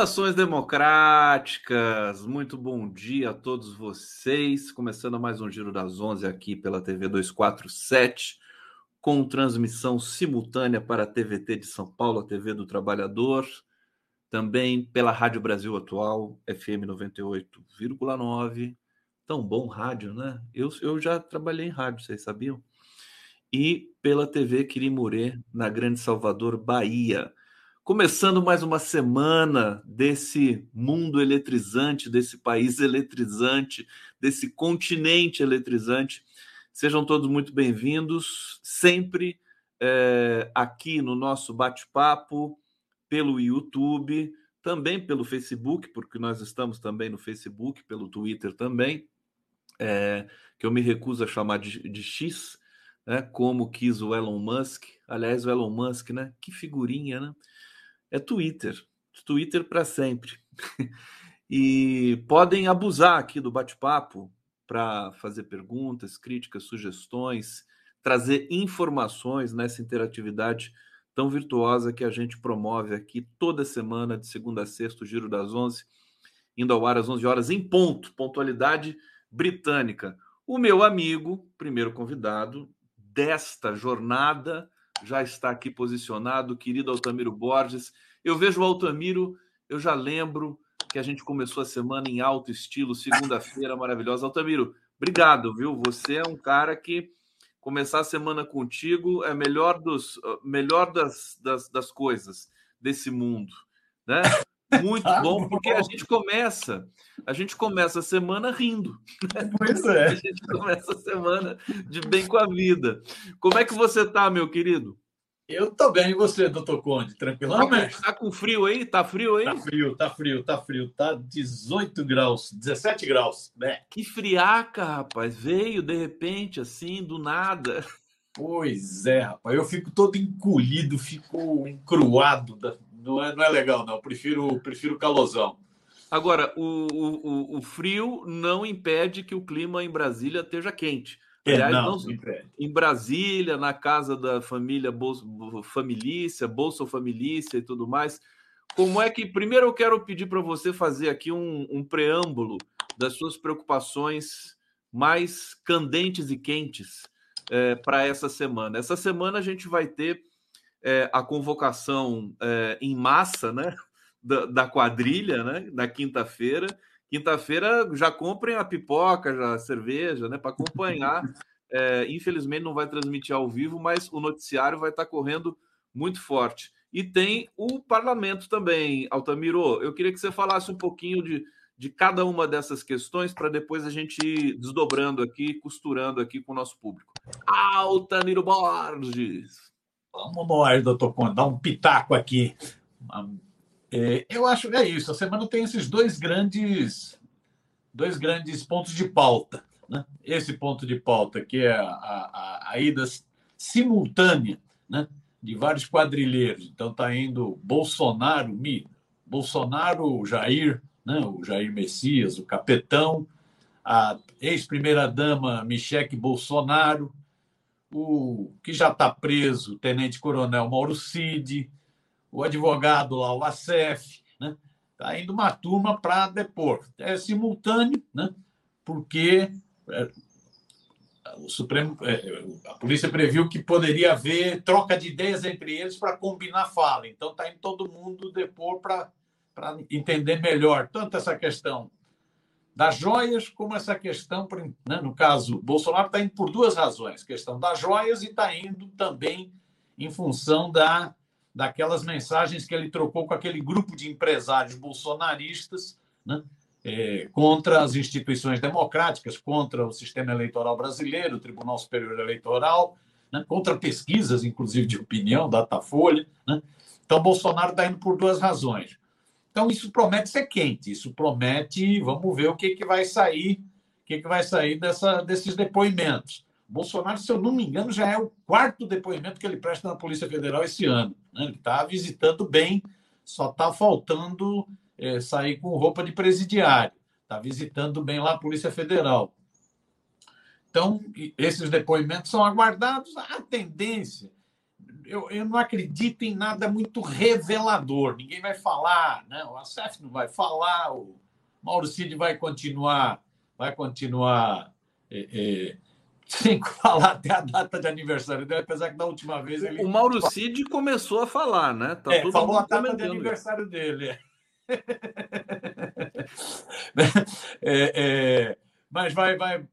Saudações democráticas, muito bom dia a todos vocês. Começando mais um Giro das Onze aqui pela TV 247, com transmissão simultânea para a TVT de São Paulo, a TV do Trabalhador, também pela Rádio Brasil Atual, FM 98,9. Tão bom rádio, né? Eu, eu já trabalhei em rádio, vocês sabiam? E pela TV Quirimurê, na Grande Salvador, Bahia Começando mais uma semana desse mundo eletrizante, desse país eletrizante, desse continente eletrizante. Sejam todos muito bem-vindos, sempre é, aqui no nosso bate-papo, pelo YouTube, também pelo Facebook, porque nós estamos também no Facebook, pelo Twitter também, é, que eu me recuso a chamar de, de X, né, como quis o Elon Musk. Aliás, o Elon Musk, né? Que figurinha, né? É Twitter. Twitter para sempre. e podem abusar aqui do bate-papo para fazer perguntas, críticas, sugestões, trazer informações nessa interatividade tão virtuosa que a gente promove aqui toda semana, de segunda a sexta, o Giro das Onze, indo ao ar às 11 horas em ponto, pontualidade britânica. O meu amigo, primeiro convidado desta jornada, já está aqui posicionado, querido Altamiro Borges. Eu vejo o Altamiro, eu já lembro que a gente começou a semana em alto estilo, segunda-feira maravilhosa. Altamiro, obrigado, viu? Você é um cara que começar a semana contigo é melhor dos melhor das, das, das coisas desse mundo, né? Muito ah, bom, porque a gente começa, a gente começa a semana rindo. Pois é. A gente começa a semana de bem com a vida. Como é que você tá, meu querido? Eu tô bem, e você, doutor Conde? Tranquilão, tá? Tá com frio aí? Tá frio aí? Tá frio, tá frio, tá frio. Tá 18 graus, 17 graus. Né? Que friaca, rapaz. Veio de repente, assim, do nada. Pois é, rapaz. Eu fico todo encolhido, fico encruado. Não é, não é legal, não. Prefiro, prefiro calosão. Agora, o, o, o frio não impede que o clima em Brasília esteja quente. É, Aliás, não, não em Brasília, na casa da família Bolso, Familícia, Bolsa Familícia e tudo mais. Como é que. Primeiro, eu quero pedir para você fazer aqui um, um preâmbulo das suas preocupações mais candentes e quentes é, para essa semana. Essa semana a gente vai ter é, a convocação é, em massa né, da, da quadrilha, né, na quinta-feira, Quinta-feira já comprem a pipoca, já a cerveja, né? Para acompanhar. É, infelizmente não vai transmitir ao vivo, mas o noticiário vai estar tá correndo muito forte. E tem o parlamento também, Altamiro. Eu queria que você falasse um pouquinho de, de cada uma dessas questões para depois a gente ir desdobrando aqui, costurando aqui com o nosso público. Altamiro Borges. Vamos nós, doutor Conde, dar um pitaco aqui. É, eu acho que é isso. A semana tem esses dois grandes, dois grandes pontos de pauta. Né? Esse ponto de pauta, que é a, a, a ida simultânea né? de vários quadrilheiros. Então está indo Bolsonaro, Bolsonaro, Jair, né? o Jair Messias, o capetão, a ex-primeira-dama Michele Bolsonaro, o que já está preso, o tenente-coronel Mauro Cid, o advogado lá, o ACF, né? Está indo uma turma para depor. É simultâneo, né? Porque é, o Supremo, é, a polícia previu que poderia haver troca de ideias entre eles para combinar fala. Então está indo todo mundo depor para entender melhor tanto essa questão das joias como essa questão, né? no caso, Bolsonaro está indo por duas razões: questão das joias e está indo também em função da daquelas mensagens que ele trocou com aquele grupo de empresários bolsonaristas né, é, contra as instituições democráticas, contra o sistema eleitoral brasileiro, o Tribunal Superior Eleitoral, né? contra pesquisas, inclusive de opinião, Datafolha. Né? Então, Bolsonaro está indo por duas razões. Então, isso promete ser quente, isso promete, vamos ver o que, que vai sair, o que, que vai sair dessa, desses depoimentos. Bolsonaro, se eu não me engano, já é o quarto depoimento que ele presta na Polícia Federal esse ano. Né? Ele está visitando bem, só está faltando é, sair com roupa de presidiário. Está visitando bem lá a Polícia Federal. Então, esses depoimentos são aguardados. A tendência, eu, eu não acredito em nada muito revelador. Ninguém vai falar, né? o ASEF não vai falar, o Mauro Cid vai continuar, vai continuar. É, é, sem falar até a data de aniversário dele, apesar que da última vez ele. O Mauro Cid começou a falar, né? Tá é, falou a data de aniversário dele. é, é, mas vai, vai.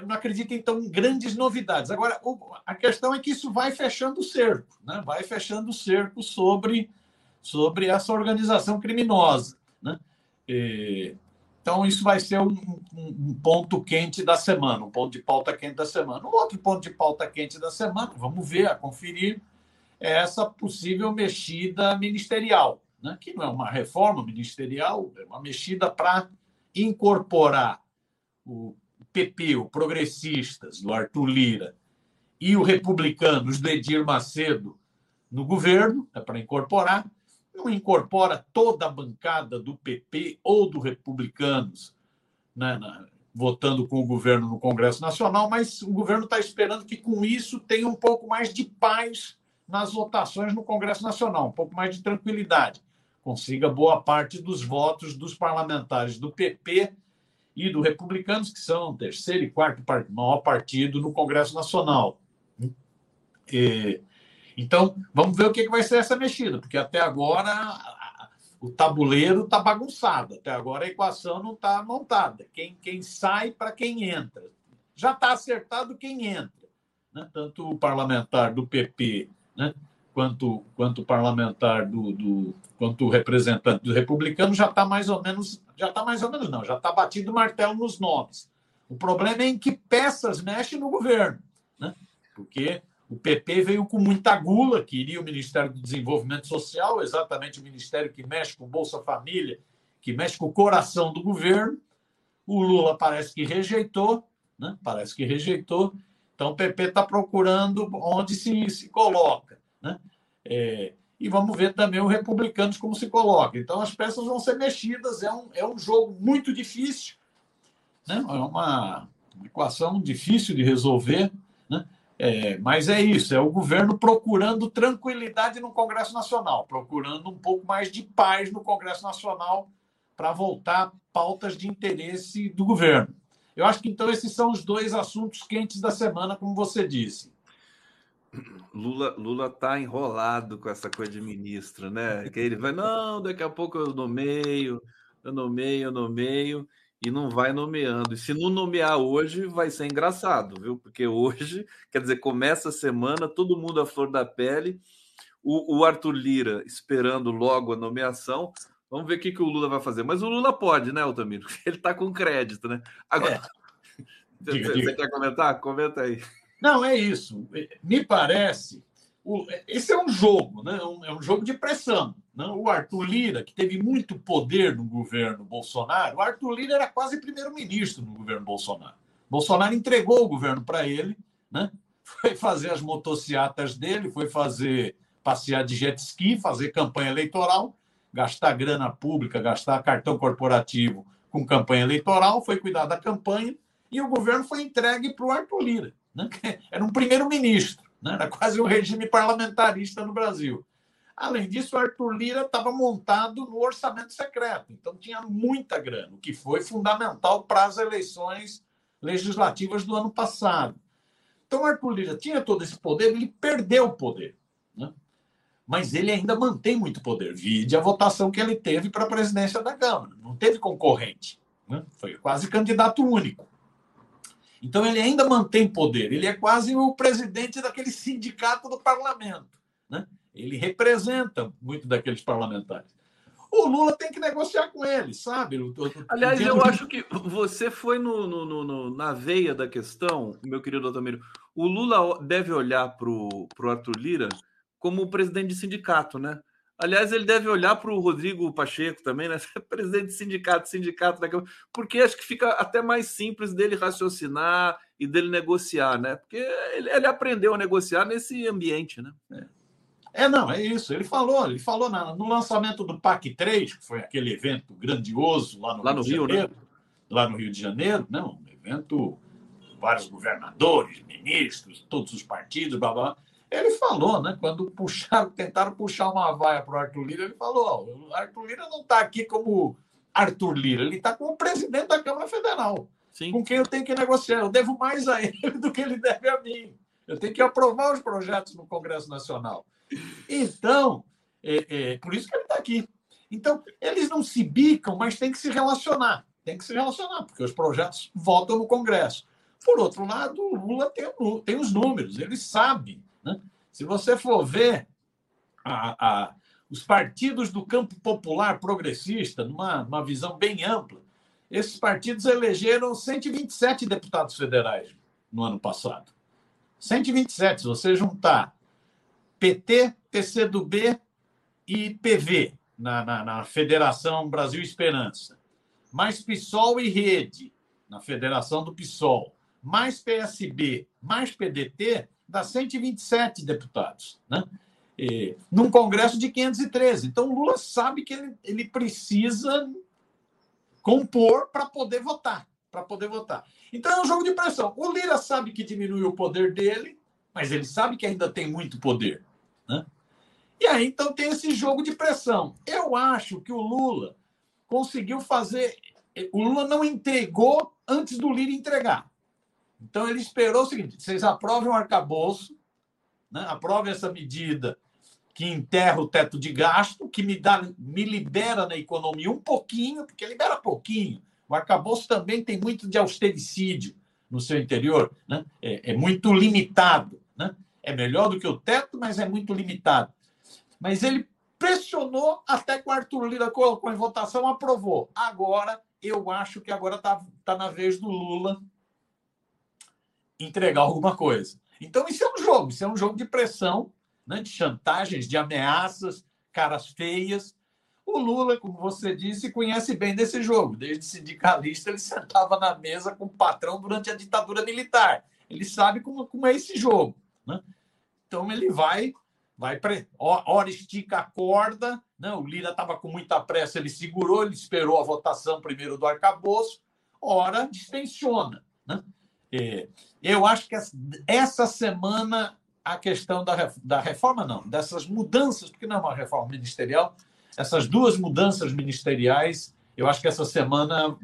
Eu não acredito, então, em grandes novidades. Agora, a questão é que isso vai fechando o cerco, né? vai fechando o cerco sobre, sobre essa organização criminosa. Né? E, então, isso vai ser um, um, ponto quente da semana, um ponto de pauta quente da semana. Um outro ponto de pauta quente da semana, vamos ver, a conferir, é essa possível mexida ministerial, né? que não é uma reforma ministerial, é uma mexida para incorporar o PP, o Progressistas, do Arthur Lira, e o Republicanos, do Edir Macedo, no governo, é para incorporar, não incorpora toda a bancada do PP ou do Republicanos né, na, votando com o governo no Congresso Nacional, mas o governo está esperando que com isso tenha um pouco mais de paz nas votações no Congresso Nacional, um pouco mais de tranquilidade, consiga boa parte dos votos dos parlamentares do PP e do Republicanos, que são terceiro e quarto maior partido no Congresso Nacional. E, então, vamos ver o que vai ser essa mexida, porque até agora o tabuleiro está bagunçado, até agora a equação não está montada. Quem, quem sai para quem entra. Já está acertado quem entra. Né? Tanto o parlamentar do PP né? Quanto, quanto parlamentar do, do quanto representante do republicano já está mais ou menos, já está mais ou menos não, já está batido o martelo nos nomes. O problema é em que peças mexe no governo, né? Porque o PP veio com muita gula, queria o Ministério do Desenvolvimento Social, exatamente o ministério que mexe com Bolsa Família, que mexe com o coração do governo. O Lula parece que rejeitou, né? parece que rejeitou. Então o PP está procurando onde se, se coloca. É, e vamos ver também os republicanos como se coloca. Então as peças vão ser mexidas, é um, é um jogo muito difícil, né? é uma, uma equação difícil de resolver. Né? É, mas é isso, é o governo procurando tranquilidade no Congresso Nacional, procurando um pouco mais de paz no Congresso Nacional para voltar pautas de interesse do governo. Eu acho que então esses são os dois assuntos quentes da semana, como você disse. Lula Lula tá enrolado com essa coisa de ministro, né? Que ele vai, não, daqui a pouco eu nomeio, eu nomeio, eu nomeio e não vai nomeando. E se não nomear hoje, vai ser engraçado, viu? Porque hoje, quer dizer, começa a semana, todo mundo à flor da pele, o, o Arthur Lira esperando logo a nomeação. Vamos ver o que, que o Lula vai fazer. Mas o Lula pode, né, Altamiro? Ele está com crédito, né? Agora, é. você, diga, diga. quer comentar? Comenta aí. Não, é isso. Me parece esse é um jogo, né? é um jogo de pressão. Né? O Arthur Lira, que teve muito poder no governo Bolsonaro, o Arthur Lira era quase primeiro-ministro no governo Bolsonaro. Bolsonaro entregou o governo para ele, né? foi fazer as motocicletas dele, foi fazer passear de jet ski, fazer campanha eleitoral, gastar grana pública, gastar cartão corporativo com campanha eleitoral, foi cuidar da campanha e o governo foi entregue para o Arthur Lira. Né? Era um primeiro-ministro. Né? Era quase um regime parlamentarista no Brasil. Além disso, o Arthur Lira estava montado no orçamento secreto, então tinha muita grana, o que foi fundamental para as eleições legislativas do ano passado. Então, Arthur Lira tinha todo esse poder, ele perdeu o poder. Né? Mas ele ainda mantém muito poder. Vide a votação que ele teve para a presidência da Câmara. Não teve concorrente. Né? Foi quase candidato único. Então ele ainda mantém poder, ele é quase o presidente daquele sindicato do parlamento. Né? Ele representa muito daqueles parlamentares. o Lula tem que negociar com ele, sabe? Aliás, eu acho que você foi no, no, no, na veia da questão, meu querido Otamiro. O Lula deve olhar para o Arthur Lira como presidente de sindicato, né? Aliás, ele deve olhar para o Rodrigo Pacheco também, né? Presidente de sindicato, sindicato da Câmara, porque acho que fica até mais simples dele raciocinar e dele negociar, né? Porque ele, ele aprendeu a negociar nesse ambiente, né? É. é. não, é isso. Ele falou, ele falou na, no lançamento do PAC 3, que foi aquele evento grandioso lá no, lá Rio, no Rio, né? Janeiro, né? Lá no Rio de Janeiro, não, um evento vários governadores, ministros, todos os partidos, blá blá. Ele falou, né? Quando puxaram, tentaram puxar uma vaia para o Arthur Lira, ele falou: o Arthur Lira não está aqui como Arthur Lira, ele está como presidente da Câmara Federal, Sim. com quem eu tenho que negociar. Eu devo mais a ele do que ele deve a mim. Eu tenho que aprovar os projetos no Congresso Nacional. Então, é, é por isso que ele está aqui. Então, eles não se bicam, mas tem que se relacionar. Tem que se relacionar, porque os projetos votam no Congresso. Por outro lado, o Lula tem, tem os números, ele sabe né? Se você for ver a, a, os partidos do campo popular progressista, numa, visão bem ampla, esses partidos elegeram 127 deputados federais no ano passado. 127, se você juntar PT, PCdoB e PV na, na, na Federação Brasil Esperança, mais PSOL e Rede na Federação do PSOL, mais PSB, mais PDT, dá 127 deputados, né? E, num Congresso de 513. Então, Lula sabe que ele, ele precisa compor para poder votar. Para poder votar. Então, é um jogo de pressão. O Lira sabe que diminui o poder dele, mas ele sabe que ainda tem muito poder. Né? E aí, então, tem esse jogo de pressão. Eu acho que o Lula conseguiu fazer. O Lula não entregou antes do Lira entregar. Então, ele esperou o seguinte: vocês aprovem o arcabouço, né? aprovem essa medida que enterra o teto de gasto, que me, dá, me libera na economia um pouquinho, porque libera pouquinho. O arcabouço também tem muito de austericídio no seu interior, né? é, é muito limitado. Né? É melhor do que o teto, mas é muito limitado. Mas ele pressionou até que o Arthur Lira colocou em votação, aprovou. Agora, eu acho que agora está tá na vez do Lula entregar alguma coisa. Então, isso é um jogo, isso é um jogo de pressão, né, de chantagens, de ameaças, caras feias. O Lula, como você disse, conhece bem desse jogo. Desde sindicalista, ele sentava na mesa com o patrão durante a ditadura militar. Ele sabe como, como é esse jogo. Né? Então, ele vai, vai hora estica a corda. Né? O Lira estava com muita pressa, ele segurou, ele esperou a votação primeiro do arcabouço, hora distensiona. Né? É, eu acho que essa semana a questão da, da reforma, não, dessas mudanças, porque não é uma reforma ministerial, essas duas mudanças ministeriais, eu acho que essa semana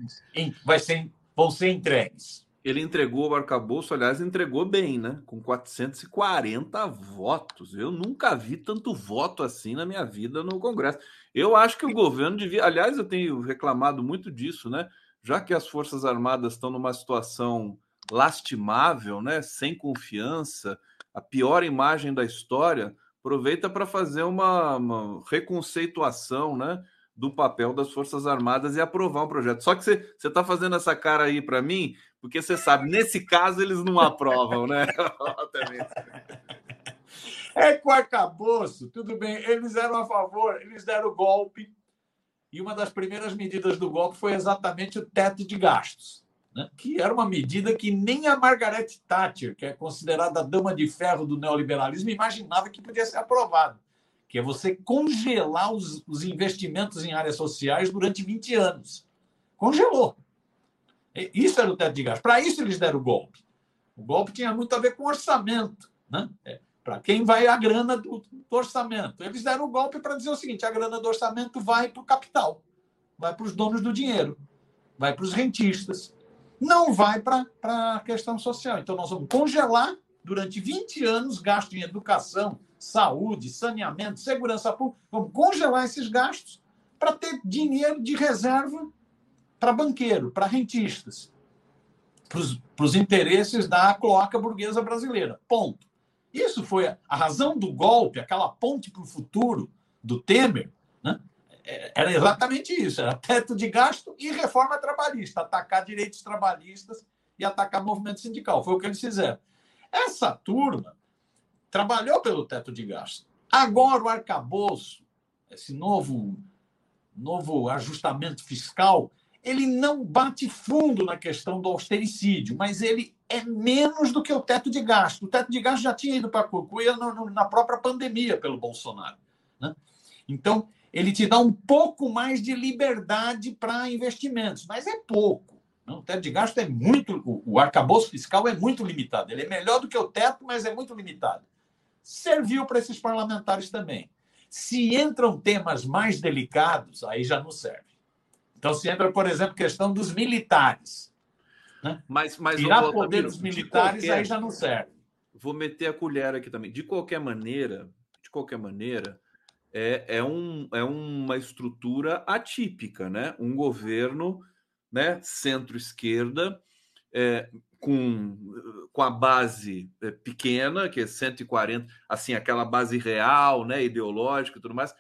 vai ser, vão ser entregues. Ele entregou o arcabouço, aliás, entregou bem, né? Com 440 votos. Eu nunca vi tanto voto assim na minha vida no Congresso. Eu acho que o governo devia. Aliás, eu tenho reclamado muito disso, né? Já que as Forças Armadas estão numa situação lastimável, né? sem confiança, a pior imagem da história, aproveita para fazer uma, uma, reconceituação né? do papel das Forças Armadas e aprovar um projeto. Só que você está fazendo essa cara aí para mim, porque você sabe, nesse caso eles não aprovam, né? é com arcabouço, tudo bem, eles eram a favor, eles deram o golpe, e uma das primeiras medidas do golpe foi exatamente o teto de gastos né? que era uma medida que nem a Margaret Thatcher, que é considerada a dama de ferro do neoliberalismo, imaginava que podia ser aprovada, que é você congelar os, os investimentos em áreas sociais durante 20 anos. Congelou. Isso era o teto de gastos. Para isso eles deram o golpe. O golpe tinha muito a ver com orçamento. Né? É, para quem vai a grana do, do orçamento. Eles deram o golpe para dizer o seguinte: a grana do orçamento vai para o capital, vai para os donos do dinheiro, vai para os rentistas não vai para a questão social. Então, nós vamos congelar durante 20 anos gasto em educação, saúde, saneamento, segurança pública. Vamos congelar esses gastos para ter dinheiro de reserva para banqueiro, para rentistas, para os interesses da cloaca burguesa brasileira. Ponto. Isso foi a, razão do golpe, aquela ponte para o futuro do Temer, né? É, era exatamente isso: era teto de gasto e reforma trabalhista, atacar direitos trabalhistas e atacar movimento sindical. Foi o que eles fizeram. Essa turma trabalhou pelo teto de gasto. Agora o arcabouço, esse novo, novo ajustamento fiscal, ele não bate fundo na questão do austericídio, mas ele é menos do que o teto de gasto. O teto de gasto já tinha ido para a cucuia na própria pandemia pelo Bolsonaro. Né? Então, ele te dá um pouco mais de liberdade para investimentos, mas é pouco. O teto de gasto é muito. O arcabouço fiscal é muito limitado. Ele é melhor do que o teto, mas é muito limitado. Serviu para esses parlamentares também. Se entram temas mais delicados, aí já não serve. Então, se entra, por exemplo, questão dos militares. Né? Mas, mas Tirar poder dos militares qualquer... aí já não serve. Vou meter a colher aqui também. De qualquer maneira, de qualquer maneira, é, é, um, é uma estrutura atípica, né? Um governo né, centro-esquerda, é, com, com a base é, pequena, que é 140, assim, aquela base real, né, ideológica e tudo mais,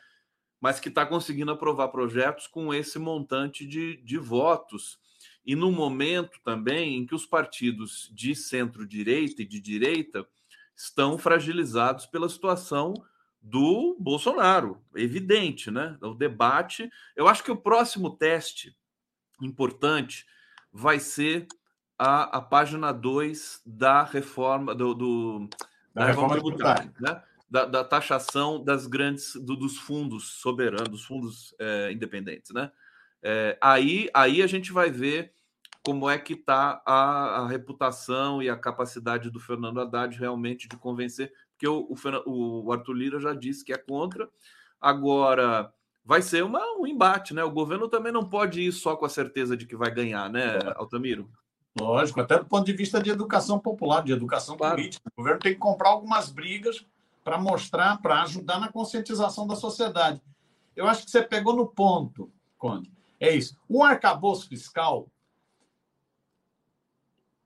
mas que está conseguindo aprovar projetos com esse montante de, de votos. E no momento também em que os partidos de centro-direita e de direita estão fragilizados pela situação do Bolsonaro, evidente, né? O debate. Eu acho que o próximo teste importante vai ser a, a página 2 da reforma do, do da, da, reforma, reforma tributária, tributária. Né? da, da taxação das grandes do, dos fundos soberanos, dos fundos é, independentes, né? É, aí, aí a gente vai ver como é que está a, a, reputação e a capacidade do Fernando Haddad realmente de convencer, porque o, o, o Arthur Lira já disse que é contra. Agora vai ser uma, um embate, né? O governo também não pode ir só com a certeza de que vai ganhar, né, Altamiro? Lógico, até do ponto de vista de educação popular, de educação claro. política. O governo tem que comprar algumas brigas para mostrar, para ajudar na conscientização da sociedade. Eu acho que você pegou no ponto, Conde. É isso. O arcabouço fiscal,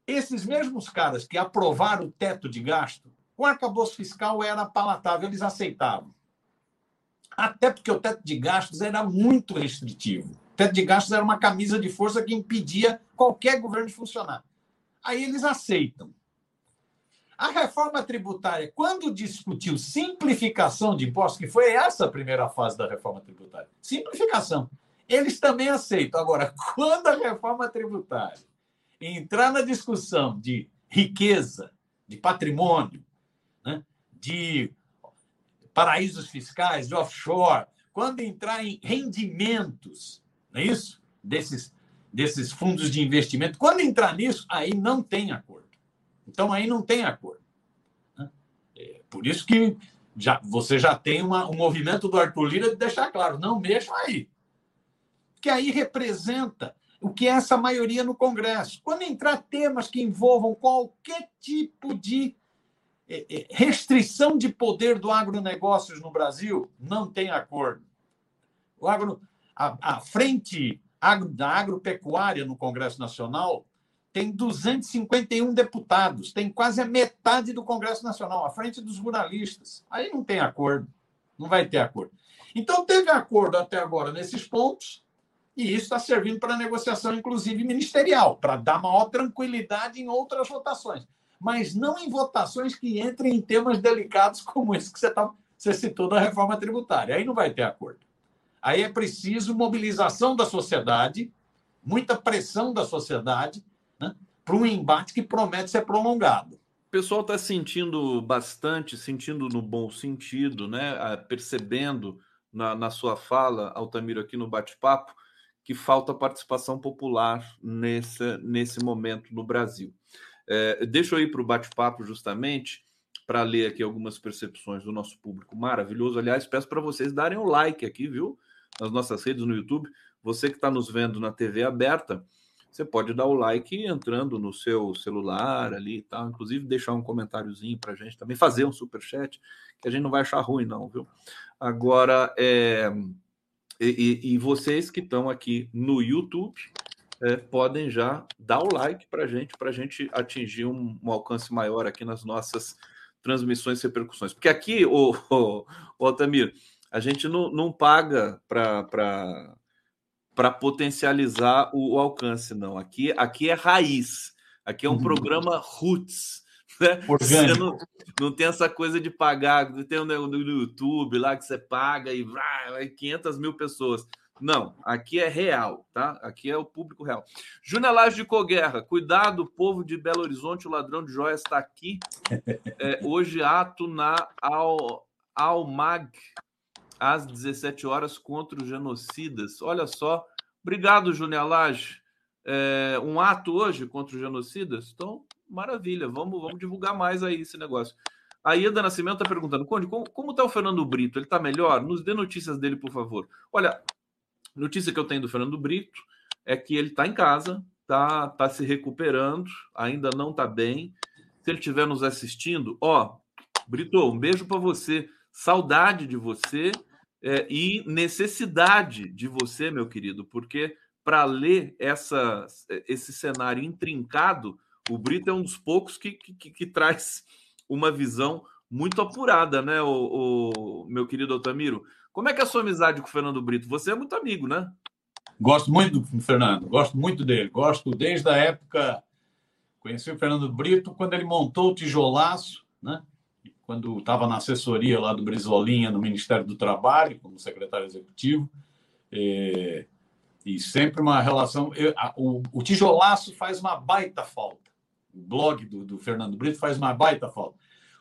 esses mesmos caras que aprovaram o teto de gasto, o arcabouço fiscal era palatável, eles aceitavam. Até porque o teto de gastos era muito restritivo. O teto de gastos era uma camisa de força que impedia qualquer governo de funcionar. Aí eles aceitam. A reforma tributária, quando discutiu simplificação de impostos, que foi essa a primeira fase da reforma tributária, simplificação, eles também aceitam. Agora, quando a reforma tributária entrar na discussão de riqueza, de patrimônio, de paraísos fiscais, de offshore, quando entrar em rendimentos, não é isso? Desses, desses fundos de investimento, quando entrar nisso, aí não tem acordo. Então aí não tem acordo. Né? É por isso que já, você já tem uma, um movimento do Arthur Lira de deixar claro, não mexam aí. Que aí representa o que é essa maioria no Congresso. Quando entrar temas que envolvam qualquer tipo de restrição de poder do agronegócios no Brasil, não tem acordo. O agro, a, a frente agro, da agropecuária no Congresso Nacional tem 251 deputados, tem quase a metade do Congresso Nacional, à frente dos ruralistas. Aí não tem acordo, não vai ter acordo. Então, teve acordo até agora nesses pontos, e isso está servindo para negociação, inclusive ministerial, para dar maior tranquilidade em outras votações, mas não em votações que entrem em temas delicados como esse que você, tá, você citou da reforma tributária. Aí não vai ter acordo. Aí é preciso mobilização da sociedade, muita pressão da sociedade né, para um embate que promete ser prolongado. O pessoal está sentindo bastante, sentindo no bom sentido, né, percebendo na, na sua fala, Altamiro, aqui no bate-papo, que falta participação popular nesse, nesse momento no Brasil. É, deixa eu ir para o bate-papo justamente para ler aqui algumas percepções do nosso público maravilhoso. Aliás, peço para vocês darem o um like aqui, viu? Nas nossas redes no YouTube. Você que está nos vendo na TV aberta, você pode dar o like entrando no seu celular ali e tal, inclusive deixar um comentáriozinho para a gente também, fazer um super chat, que a gente não vai achar ruim não, viu? Agora, é, e, e vocês que estão aqui no YouTube, é, podem já dar o like para a gente, para a gente atingir um, um, alcance maior aqui nas nossas transmissões e repercussões. Porque aqui, o, o, o Altamir, a gente não, não paga para potencializar o, o, alcance, não. Aqui, aqui é raiz. Aqui é um uhum. programa roots. Né? Você não, não tem essa coisa de pagar. Tem um no YouTube lá que você paga e vai 500 mil pessoas. Não, aqui é real, tá? Aqui é o público real. Júnior de Coguerra, cuidado, povo de Belo Horizonte, o ladrão de joias está aqui. É, hoje, ato na Al, Almag, às 17 horas, contra os genocidas. Olha só. Obrigado, Júnior. É, um ato hoje contra os genocidas? Então, maravilha. Vamos, vamos divulgar mais aí esse negócio. A Ieda Nascimento está perguntando, Conde, como está o Fernando Brito? Ele está melhor? Nos dê notícias dele, por favor. Olha, Notícia que eu tenho do Fernando Brito é que ele está em casa, tá, tá se recuperando, ainda não está bem. Se ele estiver nos assistindo, ó, Brito, um beijo para você, saudade de você é, e necessidade de você, meu querido, porque para ler essa, esse cenário intrincado, o Brito é um dos poucos que, que, que, que traz uma visão muito apurada, né, o, o meu querido Otamiro? Como é que é a sua amizade com o Fernando Brito? Você é muito amigo, né? Gosto muito do Fernando, gosto muito dele. Gosto desde a época. Conheci o Fernando Brito quando ele montou o tijolaço, né? Quando estava na assessoria lá do Brizolinha, no Ministério do Trabalho, como secretário executivo. E, e sempre uma relação. Eu, a, o, o tijolaço faz uma baita falta. O blog do, do Fernando Brito faz uma baita falta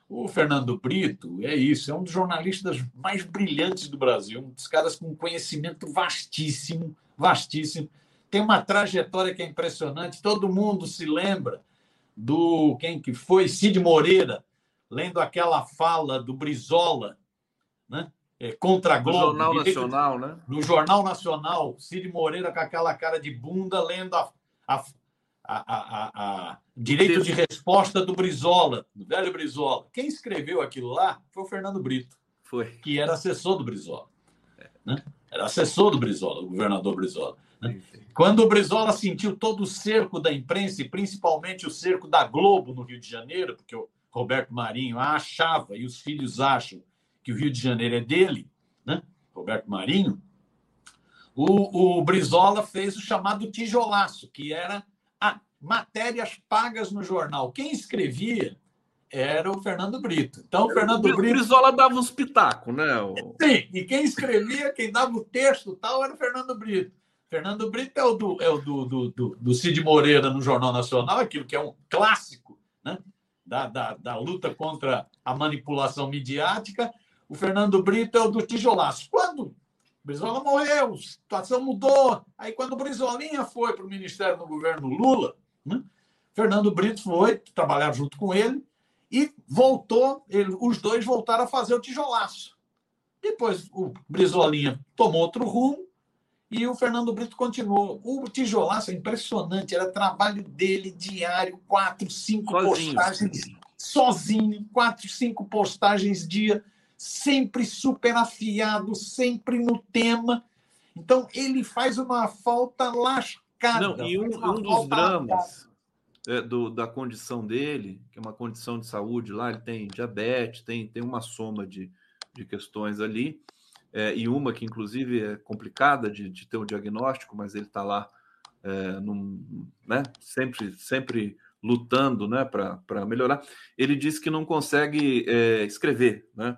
o Fernando Brito é isso, é um dos jornalistas mais brilhantes do Brasil, um dos caras com conhecimento vastíssimo, vastíssimo. Tem uma trajetória que é impressionante. Todo mundo se lembra do quem que foi Cid Moreira, lendo aquela fala do Brizola, né? É, contra a Globo. No Jornal Nacional, né? No Jornal Nacional, Cid Moreira com aquela cara de bunda lendo a, a, a, a, a direito de resposta do Brizola, do velho Brizola. Quem escreveu aquilo lá foi o Fernando Brito, foi. que era assessor do Brizola. Né? Era assessor do Brizola, o governador Brizola. Né? Quando o Brizola sentiu todo o cerco da imprensa, e principalmente o cerco da Globo no Rio de Janeiro, porque o Roberto Marinho achava, e os filhos acham, que o Rio de Janeiro é dele, né? Roberto Marinho, o, o Brizola fez o chamado tijolaço, que era matérias pagas no jornal. Quem escrevia era o Fernando Brito. Então, o Fernando o Brito. O Brizola dava uns pitacos, né? O... Sim, e quem escrevia, quem dava o texto tal, era o Fernando Brito. Fernando Brito é o do, é o do, do, do, do Cid Moreira no Jornal Nacional, aquilo que é um clássico né? da, da, da luta contra a manipulação midiática. O Fernando Brito é o do tijolaço. Quando Brizola morreu, a situação mudou. Aí, quando o Brizolinha foi para o ministério no governo Lula, né, Fernando Brito foi trabalhar junto com ele e voltou, ele, os dois voltaram a fazer o tijolaço. Depois o Brizolinha tomou outro rumo e o Fernando Brito continuou. O tijolaço é impressionante, era trabalho dele diário, quatro, cinco sozinho. postagens sozinho, quatro, cinco postagens dia sempre super afiado, sempre no tema. Então, ele faz uma falta lascada. Não, e um, um dos dramas é, do, da condição dele, que é uma condição de saúde lá, ele tem diabetes, tem, tem uma soma de, de questões ali, é, e uma que, inclusive, é complicada de, de ter o um diagnóstico, mas ele está lá é, num, né, sempre, sempre lutando né, para melhorar. Ele disse que não consegue é, escrever, né?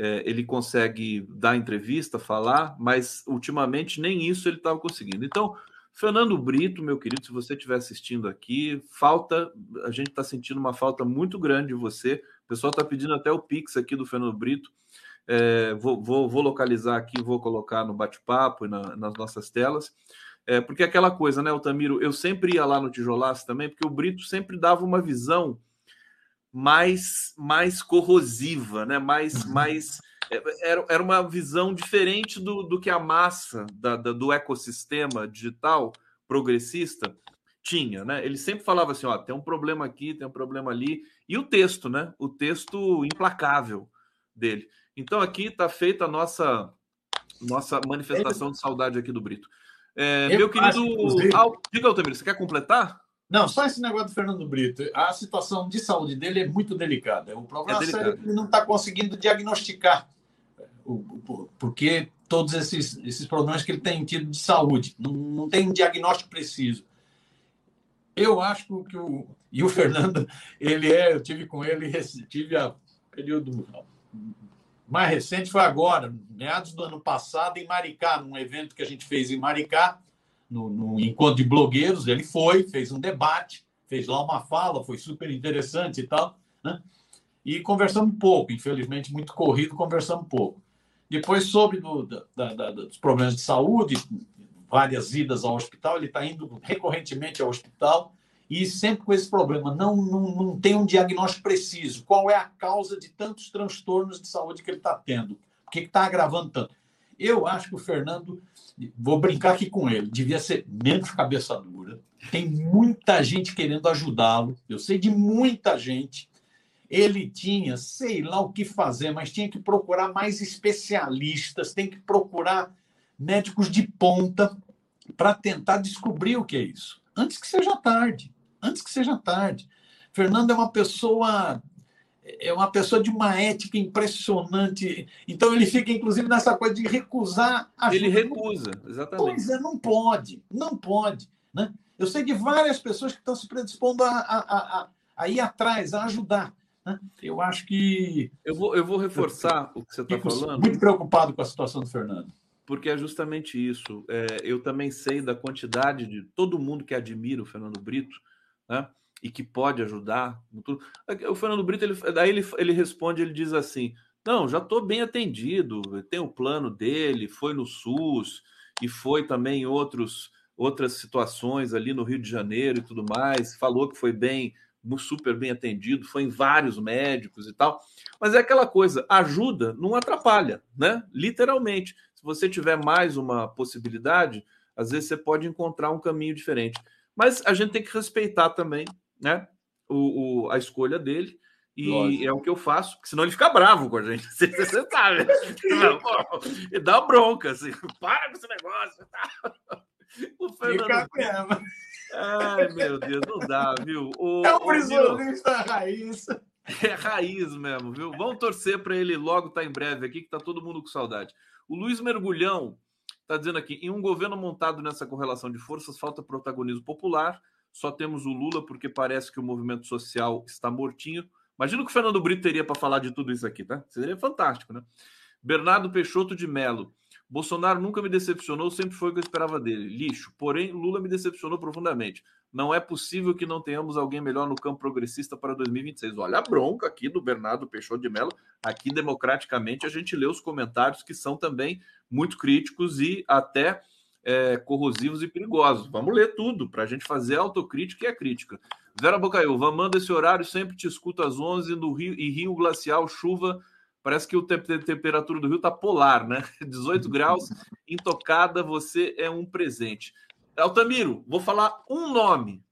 é, ele consegue dar entrevista, falar, mas ultimamente nem isso ele estava conseguindo. Então, Fernando Brito, meu querido, se você estiver assistindo aqui, falta, a gente está sentindo uma falta muito grande de você. O pessoal está pedindo até o Pix aqui do Fernando Brito. É, vou, vou, vou, localizar aqui, vou colocar no bate-papo e na, nas nossas telas. É, porque aquela coisa, né, Altamiro? Eu sempre ia lá no Tijolaço também, porque o Brito sempre dava uma visão mais mais corrosiva, né? mais, mais é, era, era uma visão diferente do, do que a massa da, da, do ecossistema digital progressista tinha, né? Ele sempre falava assim, ó, tem um problema aqui, tem um problema ali, e o texto, né? O texto implacável dele. Então aqui está feita a nossa nossa manifestação de saudade aqui do Brito. É, meu querido, diga, Altamiro, você quer completar? Não, só esse negócio do Fernando Brito. A situação de saúde dele é muito delicada. O problema é, é que ele não está conseguindo diagnosticar. Porque todos esses, esses problemas que ele tem tido de saúde. Não, não tem diagnóstico preciso. Eu acho que o. E o Fernando, ele é. Eu tive com ele, tive a período mais recente foi agora, meados do ano passado, em Maricá, num evento que a gente fez em Maricá, no, no encontro de blogueiros. Ele foi, fez um debate, fez lá uma fala, foi super interessante e tal. Né? E conversamos pouco, infelizmente, muito corrido, conversamos pouco. Depois, soube do, da, da, dos problemas de saúde, várias idas ao hospital, ele está indo recorrentemente ao hospital e sempre com esse problema. Não, não, não tem um diagnóstico preciso. Qual é a causa de tantos transtornos de saúde que ele está tendo? Por que está agravando tanto? Eu acho que o Fernando, vou brincar aqui com ele, devia ser menos cabeça dura. Tem muita gente querendo ajudá-lo. Eu sei de muita gente ele tinha, sei lá o que fazer, mas tinha que procurar mais especialistas, tem que procurar médicos de ponta para tentar descobrir o que é isso. Antes que seja tarde. Antes que seja tarde. Fernando é uma pessoa é uma pessoa de uma ética impressionante. Então ele fica, inclusive, nessa coisa de recusar ajuda. Ele recusa, exatamente. Pois é, não pode, não pode. Né? Eu sei de várias pessoas que estão se predispondo a, a, a, a ir atrás, a ajudar. Né? Eu acho que. Eu vou, eu vou reforçar o que você está falando. Muito preocupado com a situação do Fernando. Porque é justamente isso. É, eu também sei da quantidade de todo mundo que admira o Fernando Brito, né? E que pode ajudar. O Fernando Brito, ele, daí ele, ele responde, ele diz assim: não, já estou bem atendido, tem o plano dele, foi no SUS e foi também em outros, outras situações ali no Rio de Janeiro e tudo mais. Falou que foi bem super bem atendido, foi em vários médicos e tal. Mas é aquela coisa, ajuda não atrapalha, né? Literalmente. Se você tiver mais uma possibilidade, às vezes você pode encontrar um caminho diferente. Mas a gente tem que respeitar também, né? O, o a escolha dele. E Lógico. é o que eu faço, porque senão ele fica bravo com a gente. Você, você sabe. e dá bronca, assim, para com esse negócio. Tá? O Fernando. Fica Ai, meu Deus, não dá, viu? O, é um prisionista raiz. É raiz mesmo, viu? Vamos torcer para ele logo tá em breve aqui, que tá todo mundo com saudade. O Luiz Mergulhão está dizendo aqui: em um governo montado nessa correlação de forças, falta protagonismo popular. Só temos o Lula porque parece que o movimento social está mortinho. Imagina o que o Fernando Brito teria para falar de tudo isso aqui, tá? Seria fantástico, né? Bernardo Peixoto de Melo. Bolsonaro nunca me decepcionou, sempre foi o que eu esperava dele. Lixo. Porém, Lula me decepcionou profundamente. Não é possível que não tenhamos alguém melhor no campo progressista para 2026. Olha a bronca aqui do Bernardo Peixoto de Mello. Aqui, democraticamente, a gente lê os comentários que são também muito críticos e até é, corrosivos e perigosos. Vamos ler tudo para a gente fazer a autocrítica e a crítica. Vera Bocaiúva, manda esse horário, sempre te escuto às 11 no Rio e Rio Glacial, chuva Parece que a temperatura do Rio está polar, né? 18 graus, intocada, você é um presente. Altamiro, vou falar um nome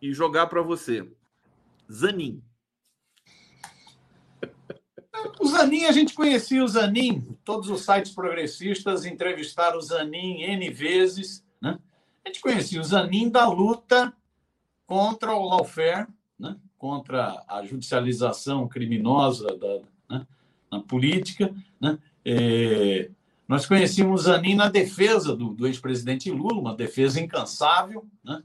e jogar para você. Zanin. O Zanin, a gente conhecia o Zanin, todos os sites progressistas entrevistaram o Zanin N vezes. Né? A gente conhecia o Zanin da luta contra o lawfare, né? contra a judicialização criminosa da? Na política. Né? É, nós conhecíamos Zanin na defesa do, do ex-presidente Lula, uma defesa incansável. Né?